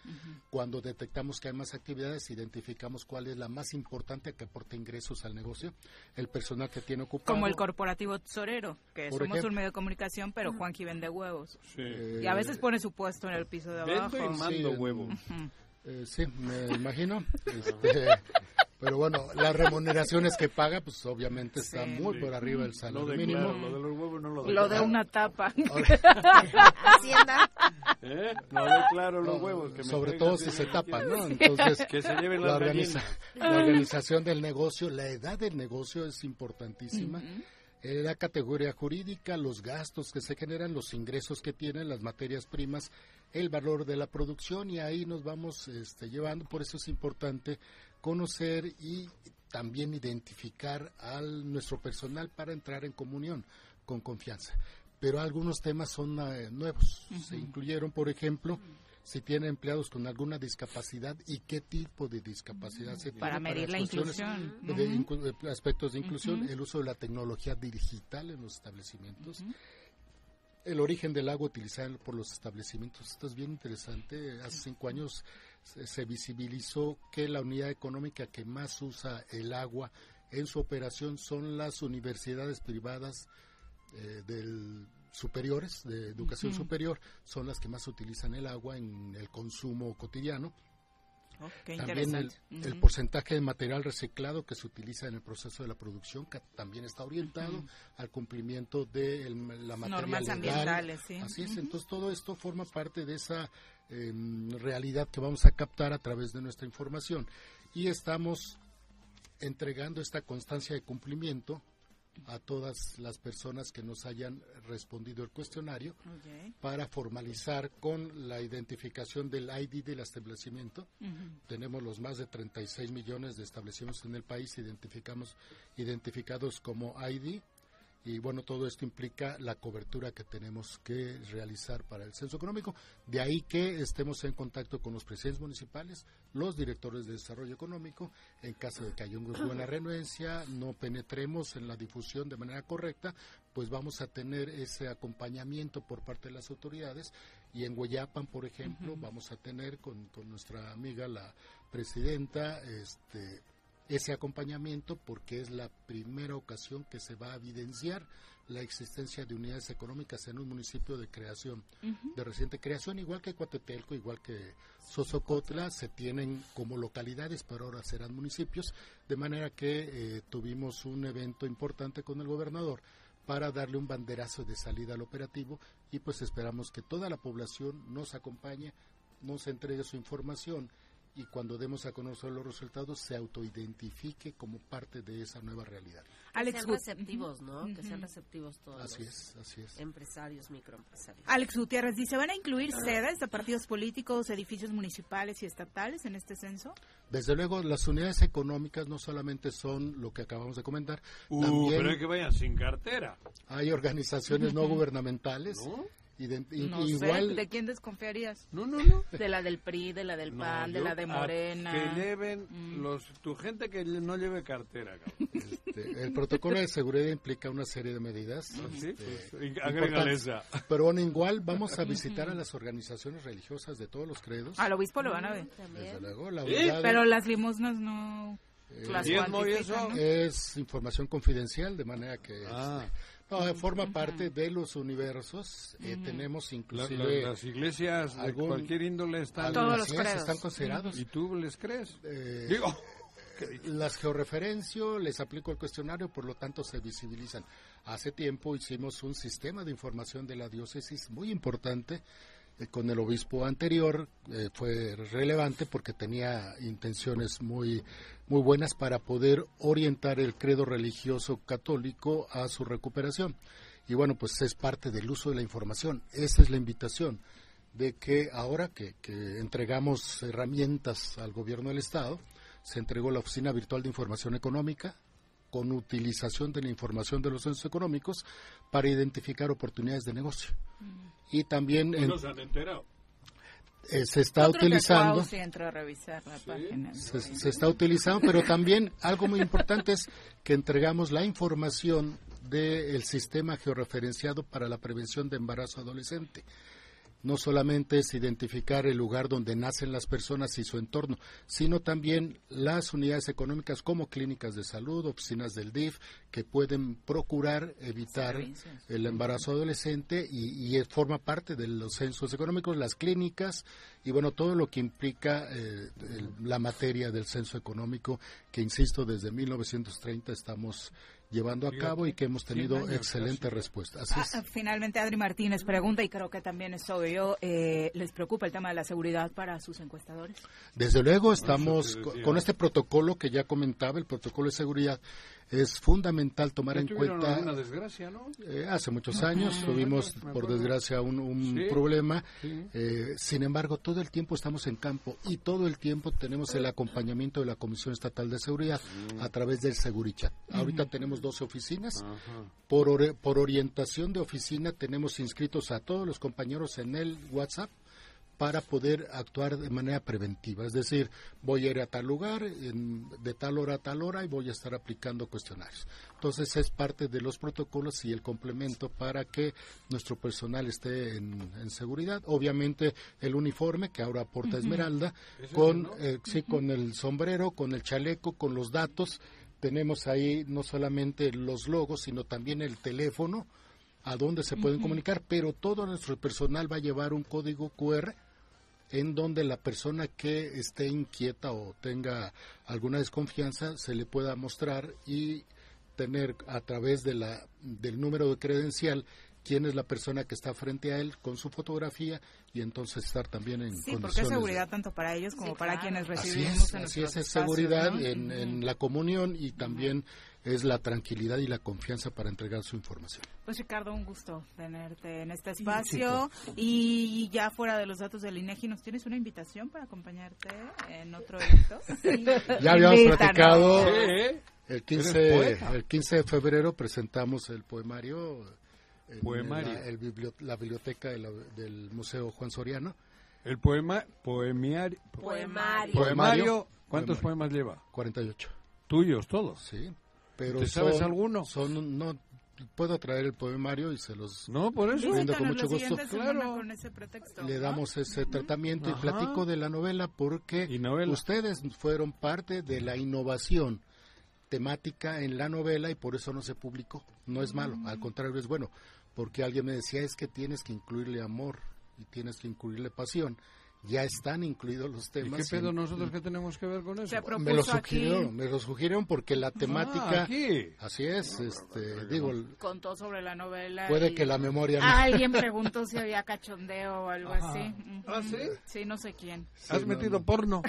Cuando detectamos que hay más actividades, identificamos cuál es la más importante que aporta ingresos al negocio, el personal que tiene ocupado. Como el corporativo tesorero, que somos un medio de comunicación, pero Juanqui vende huevos. y a veces pone su puesto en el piso de abajo. Vendo y mando huevos. Eh, sí, me imagino. Este, pero bueno, las remuneraciones que paga, pues obviamente está muy por arriba del salario mínimo. lo de los huevos no lo Lo de una tapa. Hacienda. ¿Eh? No declaro los huevos. Que sobre todo si se tapan, ¿no? Entonces, que se lleven la, la organización del negocio, la edad del negocio es importantísima. Eh, la categoría jurídica, los gastos que se generan, los ingresos que tienen, las materias primas, el valor de la producción y ahí nos vamos este, llevando. Por eso es importante conocer y también identificar a nuestro personal para entrar en comunión con confianza. Pero algunos temas son eh, nuevos. Se incluyeron, por ejemplo, si tiene empleados con alguna discapacidad y qué tipo de discapacidad se tiene. Para medir la inclusión. De, aspectos de inclusión, el uso de la tecnología digital en los establecimientos. El origen del agua utilizado por los establecimientos. Esto es bien interesante. Hace cinco años se visibilizó que la unidad económica que más usa el agua en su operación son las universidades privadas eh, del superiores de educación superior son las que más utilizan el agua en el consumo cotidiano Oh, también el, porcentaje de material reciclado que se utiliza en el proceso de la producción que también está orientado al cumplimiento de la materia Normas ambientales, sí. Así es, entonces todo esto forma parte de esa em, realidad que vamos a captar a través de nuestra información. Y estamos entregando esta constancia de cumplimiento a todas las personas que nos hayan respondido el cuestionario para formalizar con la identificación del ID del establecimiento. Tenemos los más de 36 millones de establecimientos en el país identificamos identificados como ID y bueno, todo esto implica la cobertura que tenemos que realizar para el censo económico. De ahí que estemos en contacto con los presidentes municipales, los directores de desarrollo económico, en caso de que haya un grupo en la renuencia, no penetremos en la difusión de manera correcta, pues vamos a tener ese acompañamiento por parte de las autoridades. Y en Hueyapan, por ejemplo, vamos a tener con, con nuestra amiga la presidenta, este ese acompañamiento porque es la primera ocasión que se va a evidenciar la existencia de unidades económicas en un municipio de creación, de reciente creación, igual que Coatetelco, igual que Sosocotla, se tienen como localidades, pero ahora serán municipios, de manera que eh, tuvimos un evento importante con el gobernador para darle un banderazo de salida al operativo y pues esperamos que toda la población nos acompañe, nos entregue su información y cuando demos a conocer los resultados se autoidentifique como parte de esa nueva realidad. Que sean receptivos, ¿no? Que sean receptivos todos. Así es, así es. Empresarios, microempresarios. Alex Gutiérrez dice, ¿van a incluir sedes de partidos políticos, edificios municipales y estatales en este censo? Desde luego, las unidades económicas no solamente son lo que acabamos de comentar. Uh, también pero hay que vayan sin cartera. Hay organizaciones no gubernamentales. ¿No? Igual... ¿de quién desconfiarías? No, no, no. De la del PRI, de la del PAN, de la de Morena. Que lleven mm. los, tu gente que no lleve cartera. Este, el protocolo de seguridad implica una serie de medidas. Ah, ¿Sí? Este, esa. Pero bueno, igual vamos a visitar a las organizaciones religiosas de todos los credos. Al obispo lo van a ver. Desde luego, la Pero las limosnas no... Eh, es información confidencial, de manera que... Ah. Este, No, forma parte de los universos. Eh, tenemos inclusive... las iglesias de cualquier índole están... Todos los están considerados. ¿Y tú les crees? Eh, Digo... Las georreferencio, les aplico el cuestionario, por lo tanto se visibilizan. Hace tiempo hicimos un sistema de información de la diócesis muy importante eh, con el obispo anterior eh, fue relevante porque tenía intenciones muy muy buenas para poder orientar el credo religioso católico a su recuperación. Y bueno, pues es parte del uso de la información. Esa es la invitación de que ahora que, que entregamos herramientas al gobierno del Estado, se entregó la Oficina Virtual de Información Económica con utilización de la información de los centros económicos para identificar oportunidades de negocio. Mm. Y también... se han enterado. Eh, se está utilizando. Se, se, está utilizando, pero también algo muy importante es que entregamos la información del sistema georreferenciado para la prevención de embarazo adolescente no solamente es identificar el lugar donde nacen las personas y su entorno, sino también las unidades económicas como clínicas de salud, oficinas del DIF, que pueden procurar evitar el embarazo adolescente y, forma parte de los censos económicos, las clínicas y bueno, todo lo que implica eh, la materia del censo económico, que insisto, desde 1930 estamos llevando a cabo y que hemos tenido excelente respuesta. Ah, finalmente, Adri Martínez pregunta, y creo que también es obvio, eh, ¿les preocupa el tema de la seguridad para sus encuestadores? Desde luego, estamos con este protocolo que ya comentaba, el protocolo de seguridad es fundamental tomar en cuenta. Una desgracia, ¿no? Eh, hace muchos años tuvimos, por desgracia, un, problema. Eh, sin embargo, todo el tiempo estamos en campo y todo el tiempo tenemos el acompañamiento de la Comisión Estatal de Seguridad a través del Segurichat. Ahorita tenemos 12 oficinas. Por, por orientación de oficina tenemos inscritos a todos los compañeros en el WhatsApp para poder actuar de manera preventiva. Es decir, voy a ir a tal lugar, de tal hora a tal hora, y voy a estar aplicando cuestionarios. Entonces, es parte de los protocolos y el complemento para que nuestro personal esté en, seguridad. Obviamente, el uniforme, que ahora aporta Esmeralda, con, eh, sí, con el sombrero, con el chaleco, con los datos. Tenemos ahí no solamente los logos, sino también el teléfono a dónde se pueden comunicar, pero todo nuestro personal va a llevar un código QR en donde la persona que esté inquieta o tenga alguna desconfianza se le pueda mostrar y tener a través de la, del número de credencial quién es la persona que está frente a él con su fotografía y entonces estar también en sí, porque es seguridad tanto para ellos como para quienes recibimos así es, así es, seguridad en, en, la comunión y también es la tranquilidad y la confianza para entregar su información. Pues Ricardo, un gusto tenerte en este espacio y ya fuera de los datos del INEGI, ¿nos tienes una invitación para acompañarte en otro evento? ya habíamos platicado. El 15, el 15 de febrero presentamos el poemario en poemario. La, la biblioteca del Museo Juan Soriano. El poema, poemiario, poemario. Poemario. ¿Cuántos poemas lleva? 48. ¿Tuyos todos? Sí. Pero ¿Te sabes alguno? Son, no, puedo traer el poemario y se los no por eso. con mucho gusto. claro. le damos ese tratamiento y platico de la novela porque ustedes fueron parte de la innovación temática en la novela y por eso no se publicó. No es malo al contrario es bueno porque alguien me decía es que tienes que incluirle amor y tienes que incluirle pasión ya están incluidos los temas. ¿Y qué pedo nosotros qué tenemos que ver con eso? Me lo sugirieron, me lo sugirieron porque la ah, temática, así es, este, digo, contó sobre la novela. Puede que la memoria. Alguien preguntó si había cachondeo o algo así. ¿Ah, sí? Sí, no sé quién. ¿Has metido porno?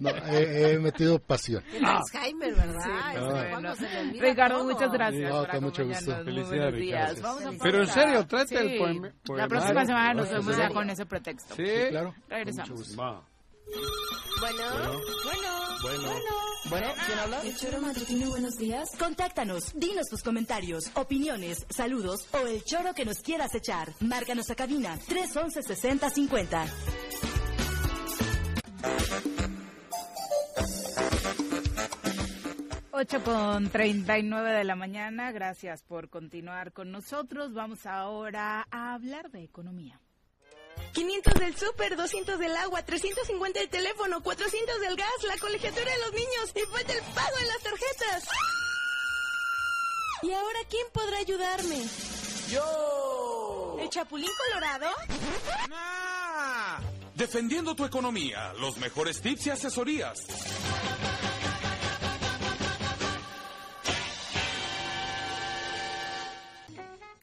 no, he, metido pasión. Alzheimer, ¿verdad? Ricardo, muchas gracias. No, con mucho gusto. Felicidades, Pero en serio, trate el poema. La próxima semana nos vemos ya con ese pretexto. Sí, claro. Regresamos. Bueno. Bueno. Bueno. Bueno. ¿quién habla? El Choro Matutino, buenos días. Contáctanos, dinos tus comentarios, opiniones, saludos o el choro que nos quieras echar. Márcanos a cabina 311 6050. Ocho con 39 de la mañana. Gracias por continuar con nosotros. Vamos ahora a hablar de economía. 500 del súper, 200 del agua, 350 del teléfono, 400 del gas, la colegiatura de los niños y pues el pago en las tarjetas. ¿Y ahora quién podrá ayudarme? ¡Yo! ¿El Chapulín Colorado? Defendiendo tu economía, los mejores tips y asesorías.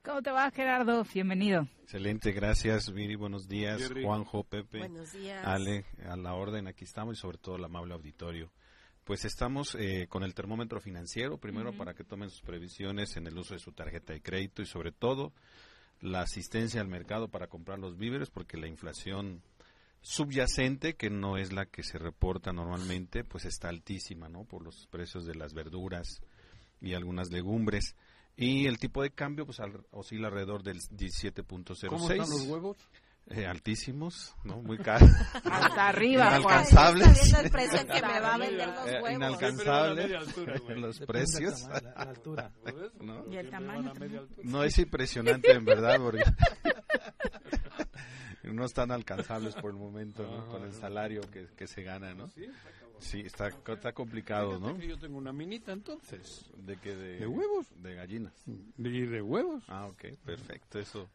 ¿Cómo te va, Gerardo? Bienvenido. Excelente, gracias, Viri. Buenos días, Juanjo, Pepe, Buenos días. Ale, a la orden, aquí estamos y sobre todo el amable auditorio. Pues estamos eh, con el termómetro financiero, primero para que tomen sus previsiones en el uso de su tarjeta de crédito y sobre todo la asistencia al mercado para comprar los víveres, porque la inflación subyacente, que no es la que se reporta normalmente, pues está altísima, ¿no? Por los precios de las verduras y algunas legumbres. Y el tipo de cambio pues oscila alrededor del 17.06. ¿Cómo están los huevos? Eh, altísimos, ¿no? Muy caros. Hasta arriba, Inalcanzables. el precio que me va a vender los Eh, huevos. inalcanzables los precios. ¿no? ¿Y el tamaño? No es impresionante en verdad, porque no están alcanzables por el momento, ¿no? Con el salario que, que se gana, ¿no? Sí, está, está complicado, ¿no? Que yo tengo una minita entonces. ¿De qué? De, ¿De huevos? De gallinas. ¿Y de huevos? Ah, ok, perfecto. Eso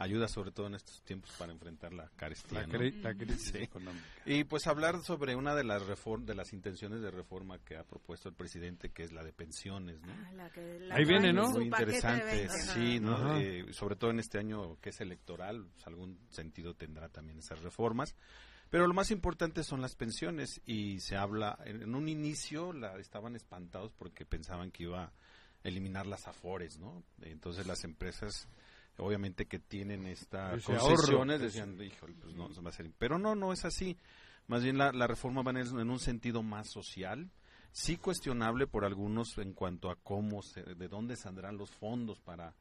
ayuda sobre todo en estos tiempos para enfrentar la carestía. La, la crisis Sí. económica. Y pues hablar sobre una de las reform de las intenciones de reforma que ha propuesto el presidente, que es la de pensiones, ¿no? Ah, la que- la Ahí viene, ¿no? Muy interesante, 20. sí, ¿no? Eh, sobre todo en este año que es electoral, pues, algún sentido tendrá también esas reformas. Pero lo más importante son las pensiones y se habla, en, en un inicio la, estaban espantados porque pensaban que iba a eliminar las afores, ¿no? Entonces las empresas, obviamente que tienen estas concesiones, ahorro. decían, híjole, pues no, se va a hacer. Pero no, no es así. Más bien la, la reforma va en, en un sentido más social, sí cuestionable por algunos en cuanto a cómo, se, de dónde saldrán los fondos para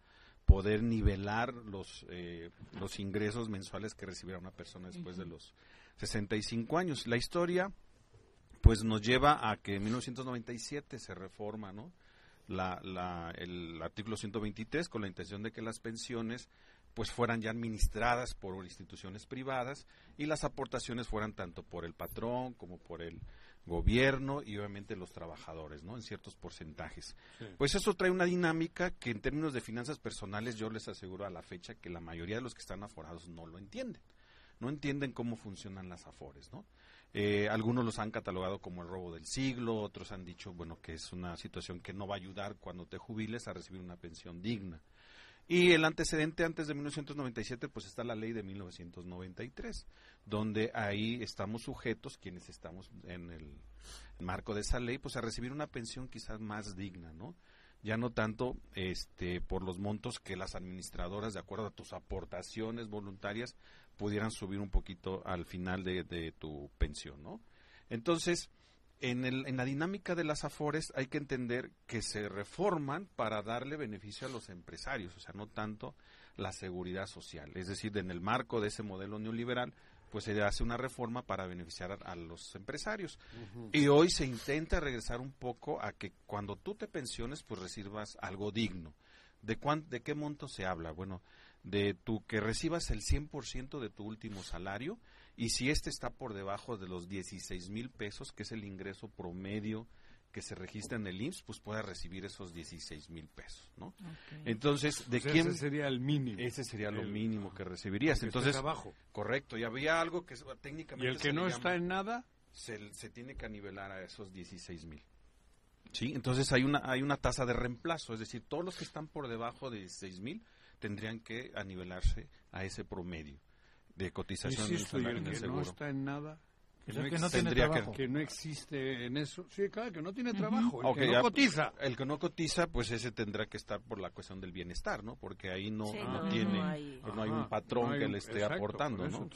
poder nivelar los, eh, los ingresos mensuales que recibirá una persona después de los 65 años. La historia, pues nos lleva a que en 1997 se reforma, ¿no? La, la, el artículo 123 con la intención de que las pensiones pues fueran ya administradas por instituciones privadas y las aportaciones fueran tanto por el patrón como por el gobierno y obviamente los trabajadores, ¿no? En ciertos porcentajes. Pues eso trae una dinámica que en términos de finanzas personales yo les aseguro a la fecha que la mayoría de los que están aforados no lo entienden. No entienden cómo funcionan las afores, ¿no? Eh, algunos los han catalogado como el robo del siglo, otros han dicho, bueno, que es una situación que no va a ayudar cuando te jubiles a recibir una pensión digna. Y el antecedente antes de 1997, pues está la ley de 1993, donde ahí estamos sujetos, quienes estamos en el marco de esa ley, pues a recibir una pensión quizás más digna, ¿no? Ya no tanto este, por los montos que las administradoras, de acuerdo a tus aportaciones voluntarias, pudieran subir un poquito al final de, de tu pensión, ¿no? Entonces, en, el, en la dinámica de las afores hay que entender que se reforman para darle beneficio a los empresarios, o sea, no tanto la seguridad social. Es decir, en el marco de ese modelo neoliberal, pues se hace una reforma para beneficiar a, a los empresarios. Y hoy se intenta regresar un poco a que cuando tú te pensiones, pues recibas algo digno. ¿De, cuán, ¿De qué monto se habla? Bueno, de tu que recibas el 100% de tu último salario y si este está por debajo de los 16 mil pesos, que es el ingreso promedio que se registra en el IMSS, pues pueda recibir esos 16 mil pesos, ¿no? Entonces, ¿de O sea, quién? ese sería el mínimo. Ese sería lo El- mínimo que recibirías. que Entonces, abajo. correcto. Y había algo que técnicamente Y el que no llama- está en nada, se, se tiene que nivelar a esos 16 mil. Sí, entonces hay una hay una tasa de reemplazo, es decir, todos los que están por debajo de 16 mil tendrían que anivelarse a ese promedio de cotización del insisto, y salario el en el que seguro. no está en nada, que no, que no tiene tendría trabajo. que, que no existe en eso. Sí, claro, que no tiene trabajo, el Ok, que no ya, cotiza. El que no cotiza, pues ese tendrá que estar por la cuestión del bienestar, ¿no? Porque ahí no, Sí, no no, tiene, no hay- pues no hay un patrón no hay que le esté exacto, aportando, eso ¿no?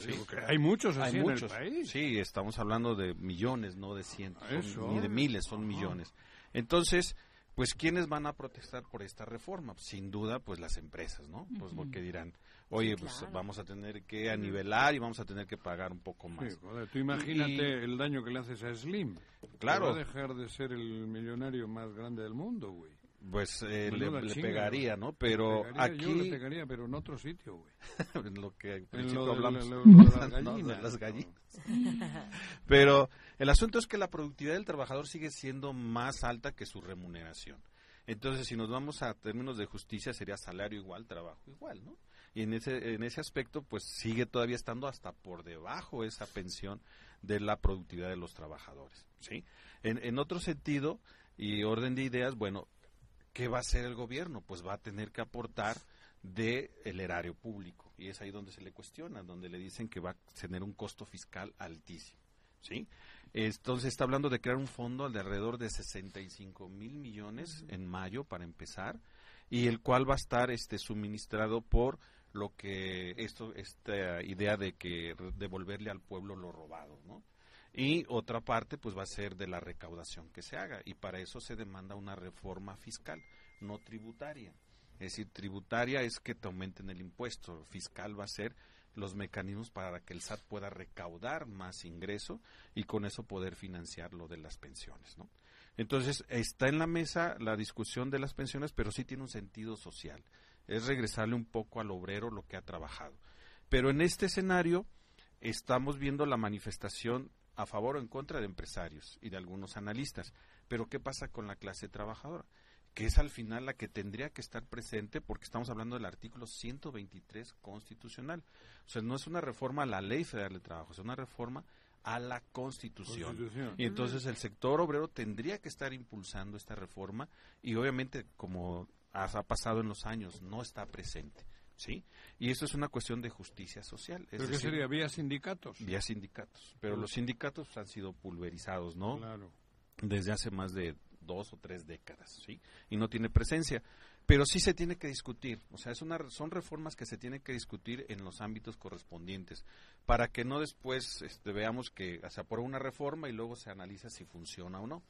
hay muchos así en el país. Sí, estamos hablando de millones, no de cientos, son- ni de miles, son Ajá. millones. Entonces, pues ¿quiénes van a protestar por esta reforma? Sin duda, pues las empresas, ¿no? Pues porque dirán, oye, pues claro. vamos a tener que anivelar y vamos a tener que pagar un poco más. Sí, joder, tú imagínate Y- el daño que le haces a Slim. Claro. Va a dejar de ser el millonario más grande del mundo, güey. Pues eh, le, Menuda le chinga, pegaría. ¿no? Pero Le pegaría, Yo le aquí, pegaría, pero en otro sitio, güey. en lo que al En principio lo hablamos, lo- lo de las gallinas. las gallinas. Pero el asunto es que la productividad del trabajador sigue siendo más alta que su remuneración. Entonces, si nos vamos a términos de justicia, sería salario igual, trabajo igual, ¿no? Y en ese, en ese aspecto, pues sigue todavía estando hasta por debajo esa pensión de la productividad de los trabajadores, ¿sí? En, en otro sentido, y orden de ideas, bueno, ¿qué va a hacer el gobierno? Pues va a tener que aportar del el erario público. Y es ahí donde se le cuestiona, donde le dicen que va a tener un costo fiscal altísimo. ¿sí? Entonces está hablando de crear un fondo de alrededor de 65 mil millones en mayo para empezar y el cual va a estar este suministrado por lo que esto esta idea de que devolverle al pueblo lo robado, ¿no? Y otra parte pues va a ser de la recaudación que se haga y para eso se demanda una reforma fiscal, no tributaria. Es decir, tributaria es que te aumenten el impuesto, fiscal va a ser los mecanismos para que el SAT pueda recaudar más ingreso y con eso poder financiar lo de las pensiones, ¿no? Entonces, está en la mesa la discusión de las pensiones, pero sí tiene un sentido social. Es regresarle un poco al obrero lo que ha trabajado. Pero en este escenario estamos viendo la manifestación a favor o en contra de empresarios y de algunos analistas. Pero ¿qué pasa con la clase trabajadora? que es al final la que tendría que estar presente porque estamos hablando del artículo 123 constitucional. O sea, no es una reforma a la Ley Federal de Trabajo, es una reforma a la Constitución. Y entonces el sector obrero tendría que estar impulsando esta reforma y obviamente, como ha pasado en los años, no está presente. ¿Sí? Y eso es una cuestión de justicia social. ¿Pero qué sería? ¿Vía sindicatos? Vía sindicatos. Pero los sindicatos han sido pulverizados, ¿no? Claro. Desde hace más de dos o tres décadas, ¿sí? Y no tiene presencia. Pero sí se tiene que discutir, o sea, es una, son reformas que se tienen que discutir en los ámbitos correspondientes, para que no después este, veamos que se aprueba una reforma y luego se analiza si funciona o no.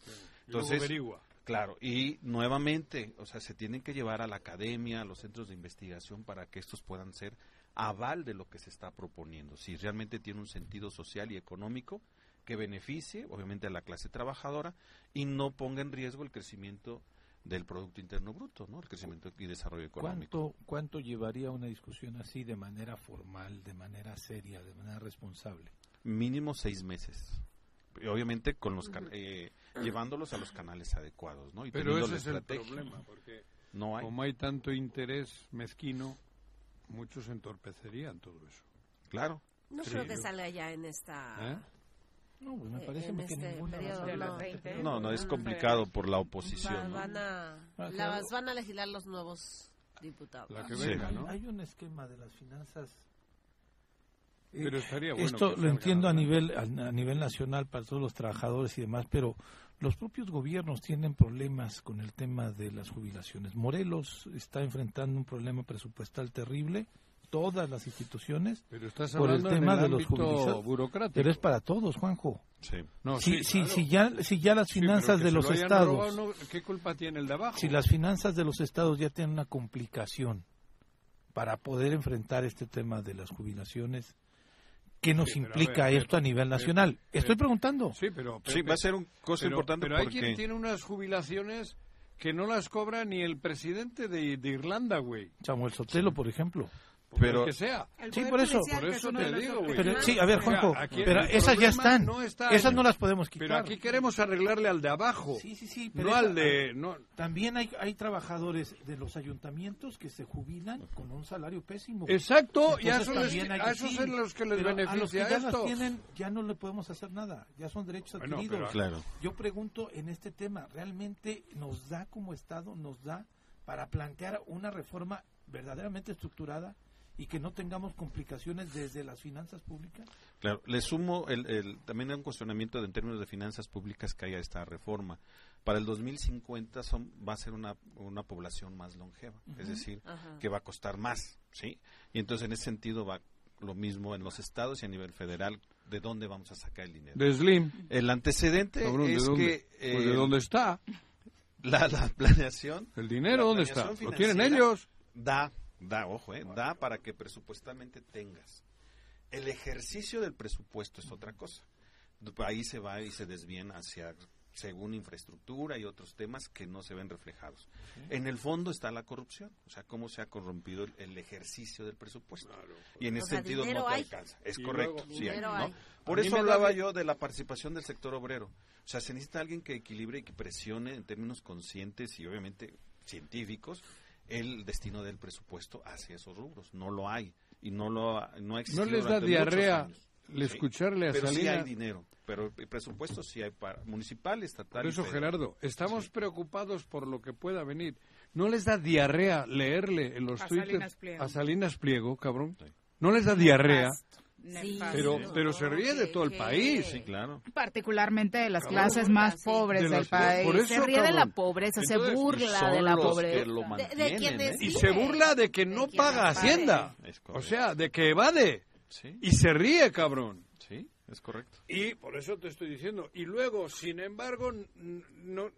Entonces, averigua. Claro, y nuevamente, o sea, se tienen que llevar a la academia, a los centros de investigación, para que estos puedan ser aval de lo que se está proponiendo, si realmente tiene un sentido social y económico que beneficie, obviamente, a la clase trabajadora y no ponga en riesgo el crecimiento del Producto Interno Bruto, ¿no? el crecimiento y desarrollo económico. ¿Cuánto, ¿Cuánto llevaría una discusión así de manera formal, de manera seria, de manera responsable? Mínimo seis meses. Obviamente con los eh, llevándolos a los canales adecuados, ¿no? Y Pero ese es el problema, porque no hay. como hay tanto interés mezquino, muchos entorpecerían todo eso. Claro. No creo que salga ya en esta ¿Eh? No, pues me eh, parece que este no. no. no, es complicado por la oposición. Van, a, las van a legislar los nuevos diputados. Hay un esquema de las finanzas pero estaría bueno Esto lo entiendo a nivel a, nivel nacional para todos los trabajadores y demás, pero los propios gobiernos tienen problemas con el tema de las jubilaciones. Morelos está enfrentando un problema presupuestal terrible todas las instituciones pero estás por el tema de los burocrático. Pero es para todos, Juanjo. Sí. No, si, si, si, ya, si ya las finanzas de los estados... ¿Qué culpa tiene el de abajo? Si las finanzas de los estados ya tienen una complicación para poder enfrentar este tema de las jubilaciones, ¿qué nos implica esto a nivel nacional? Estoy preguntando. Sí, pero... sí, va a ser un costo importante Pero hay quien tiene unas jubilaciones que no las cobra ni el presidente de, de Irlanda, güey. Samuel Sotelo, por ejemplo pero que sea. Sí, por eso. Por eso te digo, güey. sí, a ver, Juanjo, pero esas ya están. esas no las podemos quitar. Pero aquí queremos arreglarle al de abajo. Sí, sí, sí. no al de... No. También hay, hay trabajadores de los ayuntamientos que se jubilan con un salario pésimo. Exacto, y a esos, a esos es los que les beneficia a los que ya esto. Las tienen, ya no le podemos hacer nada. Ya son derechos adquiridos. claro. Yo pregunto en este tema, ¿realmente nos da como Estado, nos da para plantear una reforma verdaderamente estructurada y que no tengamos complicaciones desde las finanzas públicas? Claro, le sumo el, el, también un cuestionamiento de, en términos de finanzas públicas que haya esta reforma. Para el 2050 son, va a ser una, una población más longeva, es decir, que va a costar más, ¿sí? Y entonces en ese sentido va lo mismo en los estados y a nivel federal, ¿de dónde vamos a sacar el dinero? De Slim. El antecedente es que... pues ¿De dónde está? La, la planeación... ¿El dinero dónde está? ¿Lo tienen ellos? Da Da, ojo, eh, da para que presupuestalmente tengas. El ejercicio del presupuesto es otra cosa. Ahí se va y se desvían hacia según infraestructura y otros temas que no se ven reflejados. En el fondo está la corrupción, o sea, cómo se ha corrompido el, ejercicio del presupuesto. y en ese sentido no te alcanza. Es correcto, sí Por eso hablaba yo de la participación del sector obrero. O sea, se necesita alguien que equilibre y que presione en términos conscientes y obviamente científicos el destino del presupuesto hacia esos rubros. No lo hay y no lo no ha No les da diarrea le escucharle a pero Sí hay dinero, pero el presupuesto sí hay para municipal, estatal. Por eso, Gerardo, estamos preocupados por lo que pueda venir. ¿No les da diarrea leerle en los a a Salinas Pliego, cabrón? ¿No les da diarrea? Pero, pero se ríe de todo el país. Sí, claro. Particularmente de las clases más pobres del país. se ríe de la pobreza, se burla de la pobreza. ¿eh? Y se burla de que no paga Hacienda. O sea, de que evade. Y se ríe, cabrón. Sí, es correcto. Y por eso te estoy diciendo. Y luego, sin embargo, no...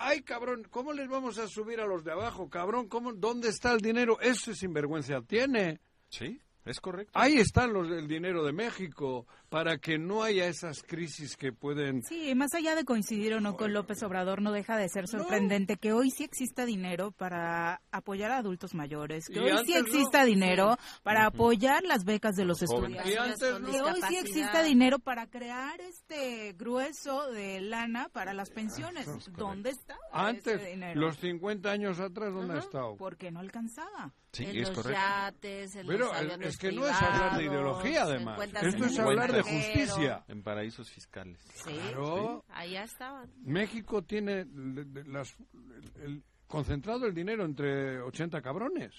Ay, cabrón, ¿cómo les vamos a subir a los de abajo, cabrón? ¿Cómo, ¿Dónde está el dinero? Ese sinvergüenza tiene. Sí. Es correcto. Ahí están los del dinero de México para que no haya esas crisis que pueden. Sí, más allá de coincidir o no con López Obrador, no deja de ser sorprendente que hoy sí exista dinero para apoyar a adultos mayores, que hoy sí exista dinero para apoyar las becas de los estudiantes, que hoy sí exista dinero para crear este grueso de lana para las pensiones. ¿Dónde está? Antes, los 50 años atrás, ¿dónde ha estado? Porque no alcanzaba. Sí, es correcto. Pero es que no es hablar de ideología, además. Esto es hablar de justicia. En paraísos fiscales. Sí, allá estaban. México tiene las, concentrado el dinero entre 80 cabrones.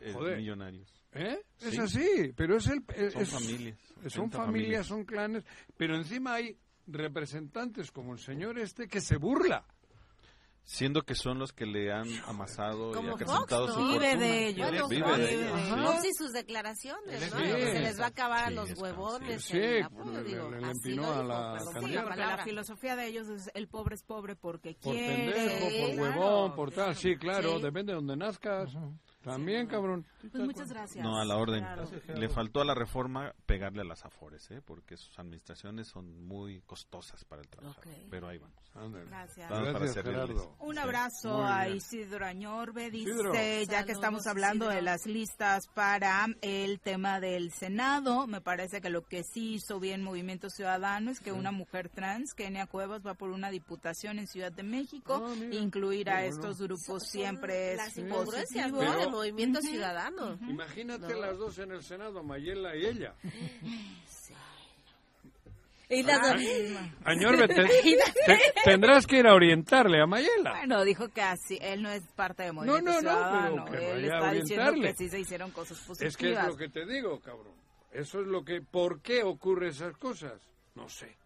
millonarios. ¿Eh? Es así, pero es el... son familias. Son familias, son clanes, pero encima hay representantes como el señor este que se burla siendo que son los que le han amasado y acrecentado su vive de ellos vive de ellos y sus declaraciones ¿no? se les va a acabar a los huevones sí, le, empinó a la la filosofía de ellos es el pobre es pobre porque por quiere pendejo, por huevón por tal sí claro depende de donde nazcas. También, cabrón. Pues muchas gracias. No, a la orden. Le faltó a la reforma pegarle a las afores, ¿eh? porque sus administraciones son muy costosas para el trabajo. Pero ahí vamos. Gracias. Un abrazo a Isidro Añorbe. Dice, ya que estamos hablando de las listas para el tema del Senado, me parece que lo que sí hizo bien Movimiento Ciudadano es que una mujer trans, Kenia Cuevas, va por una diputación en Ciudad de México. Ah, Incluir a estos grupos siempre es positivo. Movimiento Ciudadano. Imagínate las dos en el Senado, Mayela y ella. Y tendrás que ir a orientarle a Mayela. Bueno, dijo que así, él no es parte de Movimiento no, no, Ciudadano. No, pero que él está diciendo que sí se hicieron cosas positivas. Es que es lo que te digo, cabrón. Eso es lo que... ¿Por qué ocurre esas cosas? No sé.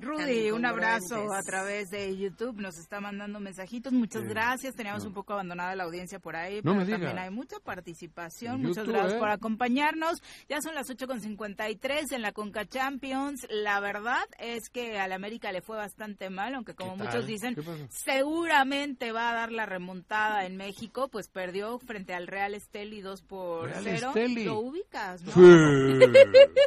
Rudy, un abrazo a través de YouTube. Nos está mandando mensajitos. Muchas gracias. Teníamos un poco abandonada la audiencia por ahí, pero también hay mucha participación. Muchas gracias ¿eh? por acompañarnos. Ya son las 8.53 en la Conca Champions. La verdad es que al América le fue bastante mal, aunque como muchos dicen, seguramente va a dar la remontada en México. Pues perdió frente al Real Esteli 2 por 0. Lo ubicas, ¿no? Sí,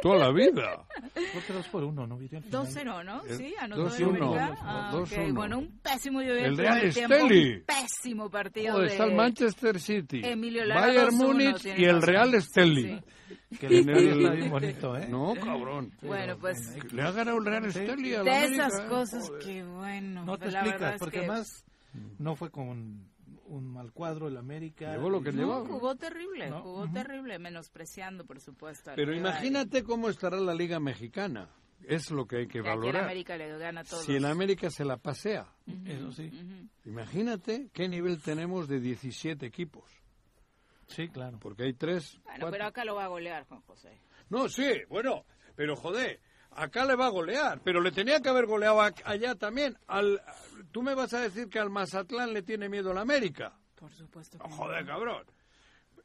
toda la vida. 2 por 1, ¿no? 2-0, ¿no? Sí, anotó 2-1. Ah, Bueno, un pésimo El Real Esteli. Un pésimo partido de... Está el Manchester City, Emilio Bayern Múnich y el Real Esteli. Que el bonito, ¿eh? No, cabrón. Bueno, pues... Le ha ganado el Real Esteli a la De esas cosas que, bueno... No te pues explicas, porque más no fue con un mal cuadro el América. Llevó lo que no, Jugó terrible, jugó terrible, menospreciando, por supuesto. Pero imagínate cómo estará la Liga Mexicana. Es lo que hay que valorar. América le gana Si el América se la pasea. Eso sí. Imagínate qué nivel tenemos de 17 equipos. Sí, claro. Porque hay tres. Bueno, pero acá lo va a golear, Juan José. No, sí, bueno, pero joder, acá le va a golear, pero le tenía que haber goleado allá también. Al, ¿Tú me vas a decir que al Mazatlán le tiene miedo la América? Por supuesto. joder, cabrón.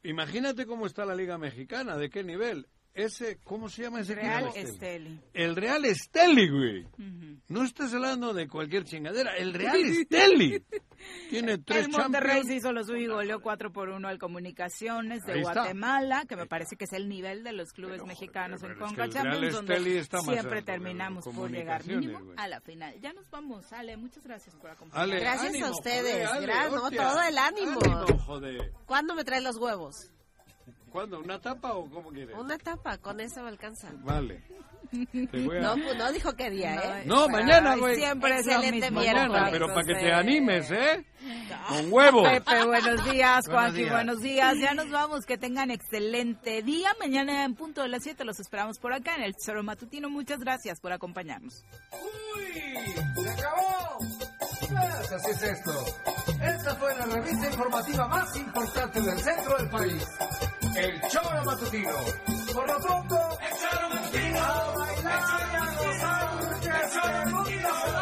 Imagínate cómo está la Liga Mexicana, de qué nivel ese, ¿cómo se llama ese Real Esteli. El Real Esteli, güey. No estás hablando de cualquier chingadera, el Real Esteli. Tiene tres El Monterrey se hizo lo suyo y goleó 4 por 1 al Comunicaciones de Guatemala, que me parece que es el nivel de los clubes mexicanos en Conca Champions, donde siempre terminamos por llegar mínimo a la final. Ya nos vamos, Ale, muchas gracias por acompañarnos. gracias a ustedes, gracias, todo el ánimo. ¿Cuándo me traes los huevos? ¿Cuándo? ¿Una tapa o cómo quieres? Una tapa, con eso me alcanza. Vale. No, pues no dijo qué día, ¿eh? No, mañana, güey. Siempre excelente Mañana, pero para que te animes, ¿eh? Con huevo. Pepe, buenos días, Juanqui, buenos días. Ya nos vamos, que tengan excelente día. Mañana en punto de las 7 los esperamos por acá en el Tesoro Matutino. Muchas gracias por acompañarnos. ¡Uy! ¡Se acabó! Pues así es esto. Esta fue la revista informativa más importante del centro del país el choro matutino. Por lo pronto, el matutino. A bailar y a gozar, el choro matutino.